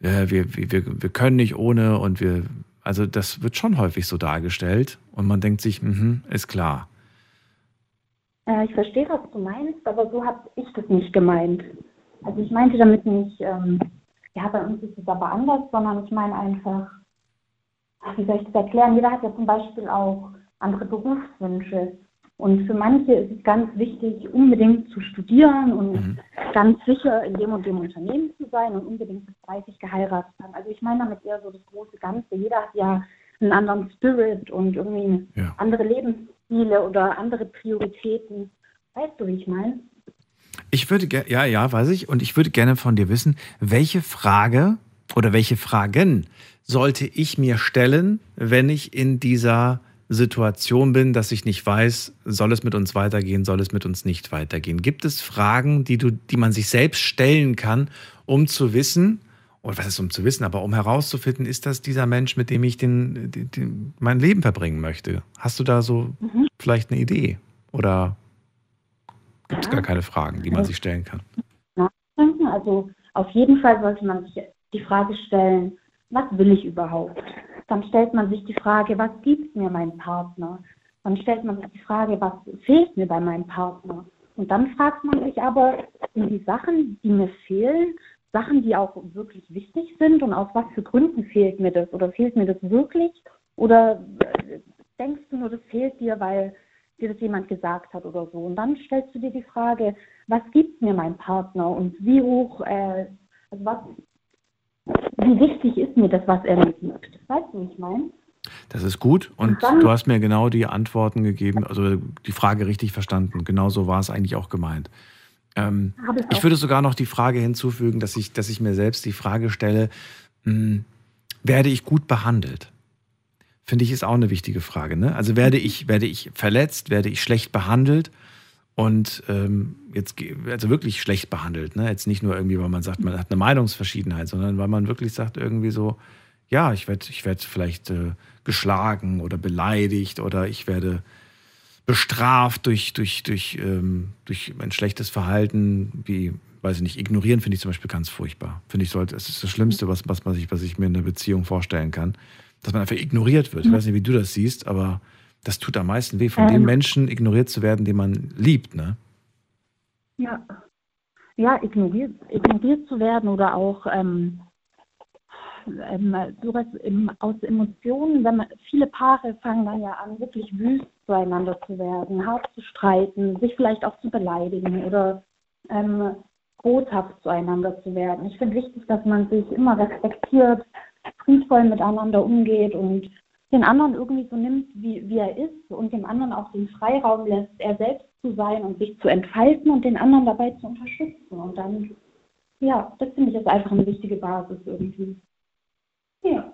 äh, wir, wir, wir können nicht ohne und wir, also das wird schon häufig so dargestellt und man denkt sich, mh, ist klar. Äh, ich verstehe, was du meinst, aber so habe ich das nicht gemeint. Also ich meinte damit nicht, ähm, ja, bei uns ist es aber anders, sondern ich meine einfach, wie soll ich das erklären? Jeder hat ja zum Beispiel auch andere Berufswünsche. Und für manche ist es ganz wichtig, unbedingt zu studieren und mhm. ganz sicher in dem und dem Unternehmen zu sein und unbedingt bis 30 geheiratet haben. Also ich meine damit eher so das große Ganze. Jeder hat ja einen anderen Spirit und irgendwie ja. andere Lebensstile oder andere Prioritäten. Weißt du, wie ich meine? Ich würde gerne, ja, ja, weiß ich. Und ich würde gerne von dir wissen, welche Frage oder welche Fragen sollte ich mir stellen, wenn ich in dieser Situation bin, dass ich nicht weiß, soll es mit uns weitergehen, soll es mit uns nicht weitergehen? Gibt es Fragen, die, du, die man sich selbst stellen kann, um zu wissen, oder was ist um zu wissen, aber um herauszufinden, ist das dieser Mensch, mit dem ich den, den, den mein Leben verbringen möchte? Hast du da so mhm. vielleicht eine Idee? Oder gibt es gar keine Fragen, die man sich stellen kann? Also auf jeden Fall sollte man sich die Frage stellen, was will ich überhaupt? Dann stellt man sich die Frage, was gibt mir mein Partner? Dann stellt man sich die Frage, was fehlt mir bei meinem Partner? Und dann fragt man sich aber, sind die Sachen, die mir fehlen, Sachen, die auch wirklich wichtig sind und aus was für Gründen fehlt mir das? Oder fehlt mir das wirklich? Oder äh, denkst du nur, das fehlt dir, weil dir das jemand gesagt hat oder so? Und dann stellst du dir die Frage, was gibt mir mein Partner und wie hoch, äh, also was wie wichtig ist mir das, was er mir gibt? Weißt du, wie ich meine? Das ist gut und dann- du hast mir genau die Antworten gegeben, also die Frage richtig verstanden. Genau so war es eigentlich auch gemeint. Ähm, ich würde sogar noch die Frage hinzufügen, dass ich, dass ich mir selbst die Frage stelle, mh, werde ich gut behandelt? Finde ich ist auch eine wichtige Frage. Ne? Also werde ich, werde ich verletzt, werde ich schlecht behandelt und ähm, jetzt also wirklich schlecht behandelt. Ne? Jetzt nicht nur irgendwie, weil man sagt, man hat eine Meinungsverschiedenheit, sondern weil man wirklich sagt irgendwie so, ja, ich werde ich werd vielleicht äh, geschlagen oder beleidigt oder ich werde bestraft durch, durch, durch, ähm, durch ein schlechtes Verhalten, wie, weiß ich nicht, ignorieren finde ich zum Beispiel ganz furchtbar. Finde ich sollte, es ist das Schlimmste, was, was, man sich, was ich mir in einer Beziehung vorstellen kann. Dass man einfach ignoriert wird. Ich weiß nicht, wie du das siehst, aber das tut am meisten weh, von dem Ähm. Menschen ignoriert zu werden, den man liebt, ne? Ja, ja ignoriert, ignoriert zu werden oder auch ähm, ähm, sowas im, aus Emotionen, wenn man, viele Paare fangen dann ja an, wirklich wüst zueinander zu werden, hart zu streiten, sich vielleicht auch zu beleidigen oder ähm, boshaft zueinander zu werden. Ich finde wichtig, dass man sich immer respektiert, friedvoll miteinander umgeht und den anderen irgendwie so nimmt, wie, wie er ist und dem anderen auch den Freiraum lässt, er selbst zu sein und sich zu entfalten und den anderen dabei zu unterstützen. Und dann, ja, das finde ich ist einfach eine wichtige Basis irgendwie. Ja.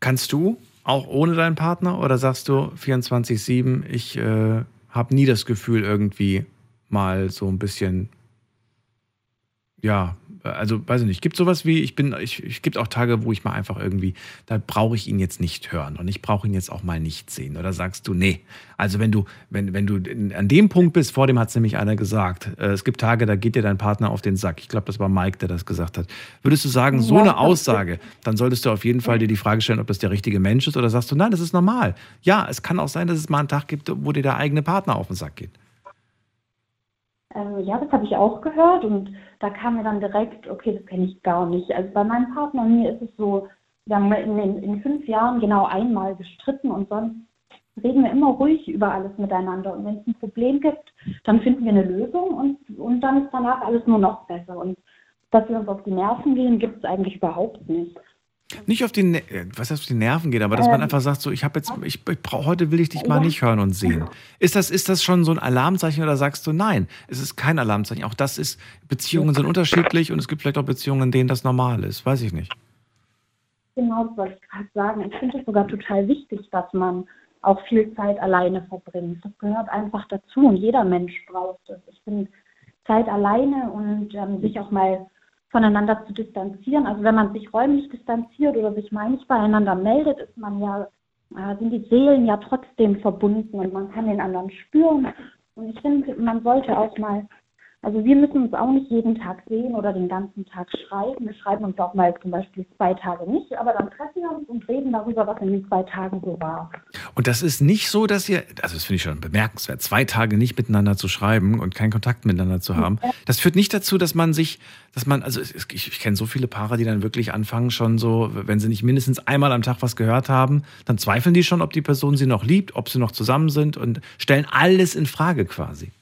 Kannst du auch ohne deinen Partner oder sagst du 24-7, ich äh, habe nie das Gefühl, irgendwie mal so ein bisschen, ja, also weiß ich nicht, gibt sowas wie, ich bin, ich, ich gibt auch Tage, wo ich mal einfach irgendwie, da brauche ich ihn jetzt nicht hören und ich brauche ihn jetzt auch mal nicht sehen. Oder sagst du, nee, also wenn du, wenn, wenn du an dem Punkt bist, vor dem hat es nämlich einer gesagt, äh, es gibt Tage, da geht dir dein Partner auf den Sack. Ich glaube, das war Mike, der das gesagt hat. Würdest du sagen, so eine Aussage, dann solltest du auf jeden Fall dir die Frage stellen, ob das der richtige Mensch ist oder sagst du, nein, das ist normal. Ja, es kann auch sein, dass es mal einen Tag gibt, wo dir der eigene Partner auf den Sack geht. Ähm, ja, das habe ich auch gehört und da kam mir dann direkt, okay, das kenne ich gar nicht. Also bei meinem Partner und mir ist es so, wir haben in, in fünf Jahren genau einmal gestritten und sonst reden wir immer ruhig über alles miteinander. Und wenn es ein Problem gibt, dann finden wir eine Lösung und, und dann ist danach alles nur noch besser. Und dass wir uns auf die Nerven gehen, gibt es eigentlich überhaupt nicht. Nicht auf die, Ne- äh, was auf die Nerven geht, aber dass man Ähm, einfach sagt, so, ich habe jetzt, ich, ich brauch, heute will ich dich mal Ja. nicht hören und sehen. Ist das, ist das schon so ein Alarmzeichen oder sagst du, nein, es ist kein Alarmzeichen. Auch das ist, Beziehungen sind unterschiedlich und es gibt vielleicht auch Beziehungen, in denen das normal ist. Weiß ich nicht. Genau, das wollte ich gerade sagen. Ich finde es sogar total wichtig, dass man auch viel Zeit alleine verbringt. Das gehört einfach dazu und jeder Mensch braucht es. Ich finde Zeit alleine und ähm, sich auch mal voneinander zu distanzieren. Also wenn man sich räumlich distanziert oder sich mal nicht beieinander meldet, ist man ja, äh, sind die Seelen ja trotzdem verbunden und man kann den anderen spüren. Und ich finde, man sollte auch mal also wir müssen uns auch nicht jeden Tag sehen oder den ganzen Tag schreiben. Wir schreiben uns auch mal zum Beispiel zwei Tage nicht, aber dann treffen wir uns und reden darüber, was in den zwei Tagen so war. Und das ist nicht so, dass ihr, also das finde ich schon bemerkenswert, zwei Tage nicht miteinander zu schreiben und keinen Kontakt miteinander zu haben. Das führt nicht dazu, dass man sich, dass man, also ich, ich kenne so viele Paare, die dann wirklich anfangen schon so, wenn sie nicht mindestens einmal am Tag was gehört haben, dann zweifeln die schon, ob die Person sie noch liebt, ob sie noch zusammen sind und stellen alles in Frage quasi.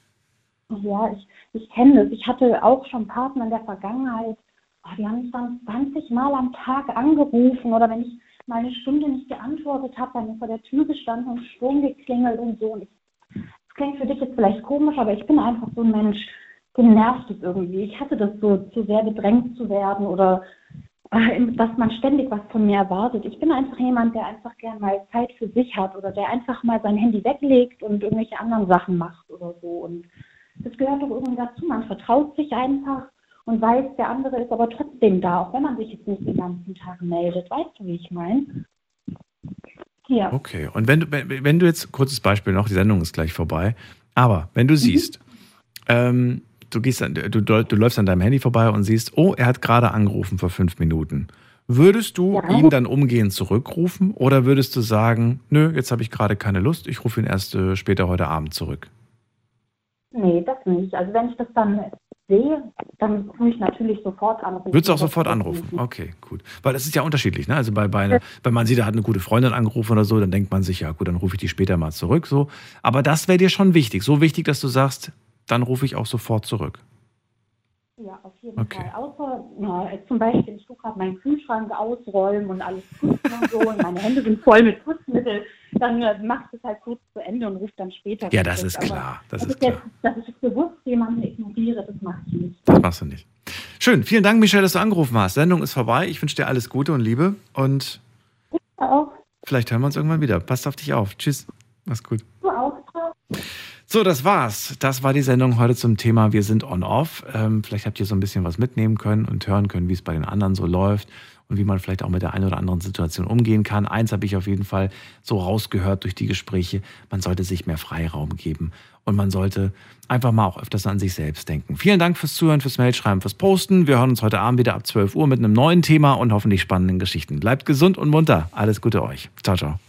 Ja, ich, ich kenne das. Ich hatte auch schon Partner in der Vergangenheit, oh, die haben mich dann 20 Mal am Tag angerufen oder wenn ich mal eine Stunde nicht geantwortet habe, dann vor der Tür gestanden und Sturm geklingelt und so. Und ich, das klingt für dich jetzt vielleicht komisch, aber ich bin einfach so ein Mensch, den nervt es irgendwie. Ich hatte das so, zu sehr gedrängt zu werden oder äh, dass man ständig was von mir erwartet. Ich bin einfach jemand, der einfach gern mal Zeit für sich hat oder der einfach mal sein Handy weglegt und irgendwelche anderen Sachen macht oder so. Und das gehört doch irgendwie dazu. Man vertraut sich einfach und weiß, der andere ist aber trotzdem da, auch wenn man sich jetzt nicht den ganzen Tag meldet. Weißt du, wie ich meine? Ja. Okay, und wenn du, wenn, wenn du jetzt, kurzes Beispiel noch, die Sendung ist gleich vorbei, aber wenn du siehst, ähm, du, gehst an, du, du läufst an deinem Handy vorbei und siehst, oh, er hat gerade angerufen vor fünf Minuten. Würdest du Ja. ihn dann umgehend zurückrufen oder würdest du sagen, nö, jetzt habe ich gerade keine Lust, ich rufe ihn erst äh, später heute Abend zurück? Nee, das nicht. Also wenn ich das dann sehe, dann tue ich natürlich sofort anrufen. Würdest du auch sofort anrufen? Okay, gut. Weil das ist ja unterschiedlich, ne? Also bei, bei einer, wenn man sieht, da hat eine gute Freundin angerufen oder so, dann denkt man sich, ja gut, dann rufe ich die später mal zurück. So. Aber das wäre dir schon wichtig. So wichtig, dass du sagst, dann rufe ich auch sofort zurück. Ja, auf jeden Okay. Fall. Außer na, zum Beispiel, ich tue gerade meinen Kühlschrank ausräumen und alles putzen und so und meine Hände sind voll mit Putzmittel, dann äh, macht es halt kurz zu Ende und ruft dann später. Ja, das ist klar, das ist ich jetzt, dass ich bewusst jemanden ignoriere, das mache ich nicht. Das machst du nicht. Schön, vielen Dank, Michelle, dass du angerufen hast. Sendung ist vorbei. Ich wünsche dir alles Gute und Liebe und Auch, vielleicht hören wir uns irgendwann wieder. Passt auf dich auf. Tschüss. Mach's gut. du auch. So, das war's. Das war die Sendung heute zum Thema Wir sind on-off. Ähm, vielleicht habt ihr so ein bisschen was mitnehmen können und hören können, wie es bei den anderen so läuft und wie man vielleicht auch mit der einen oder anderen Situation umgehen kann. Eins habe ich auf jeden Fall so rausgehört durch die Gespräche. Man sollte sich mehr Freiraum geben und man sollte einfach mal auch öfters an sich selbst denken. Vielen Dank fürs Zuhören, fürs Mailschreiben, fürs Posten. Wir hören uns heute Abend wieder ab 12 Uhr mit einem neuen Thema und hoffentlich spannenden Geschichten. Bleibt gesund und munter. Alles Gute euch. Ciao, ciao.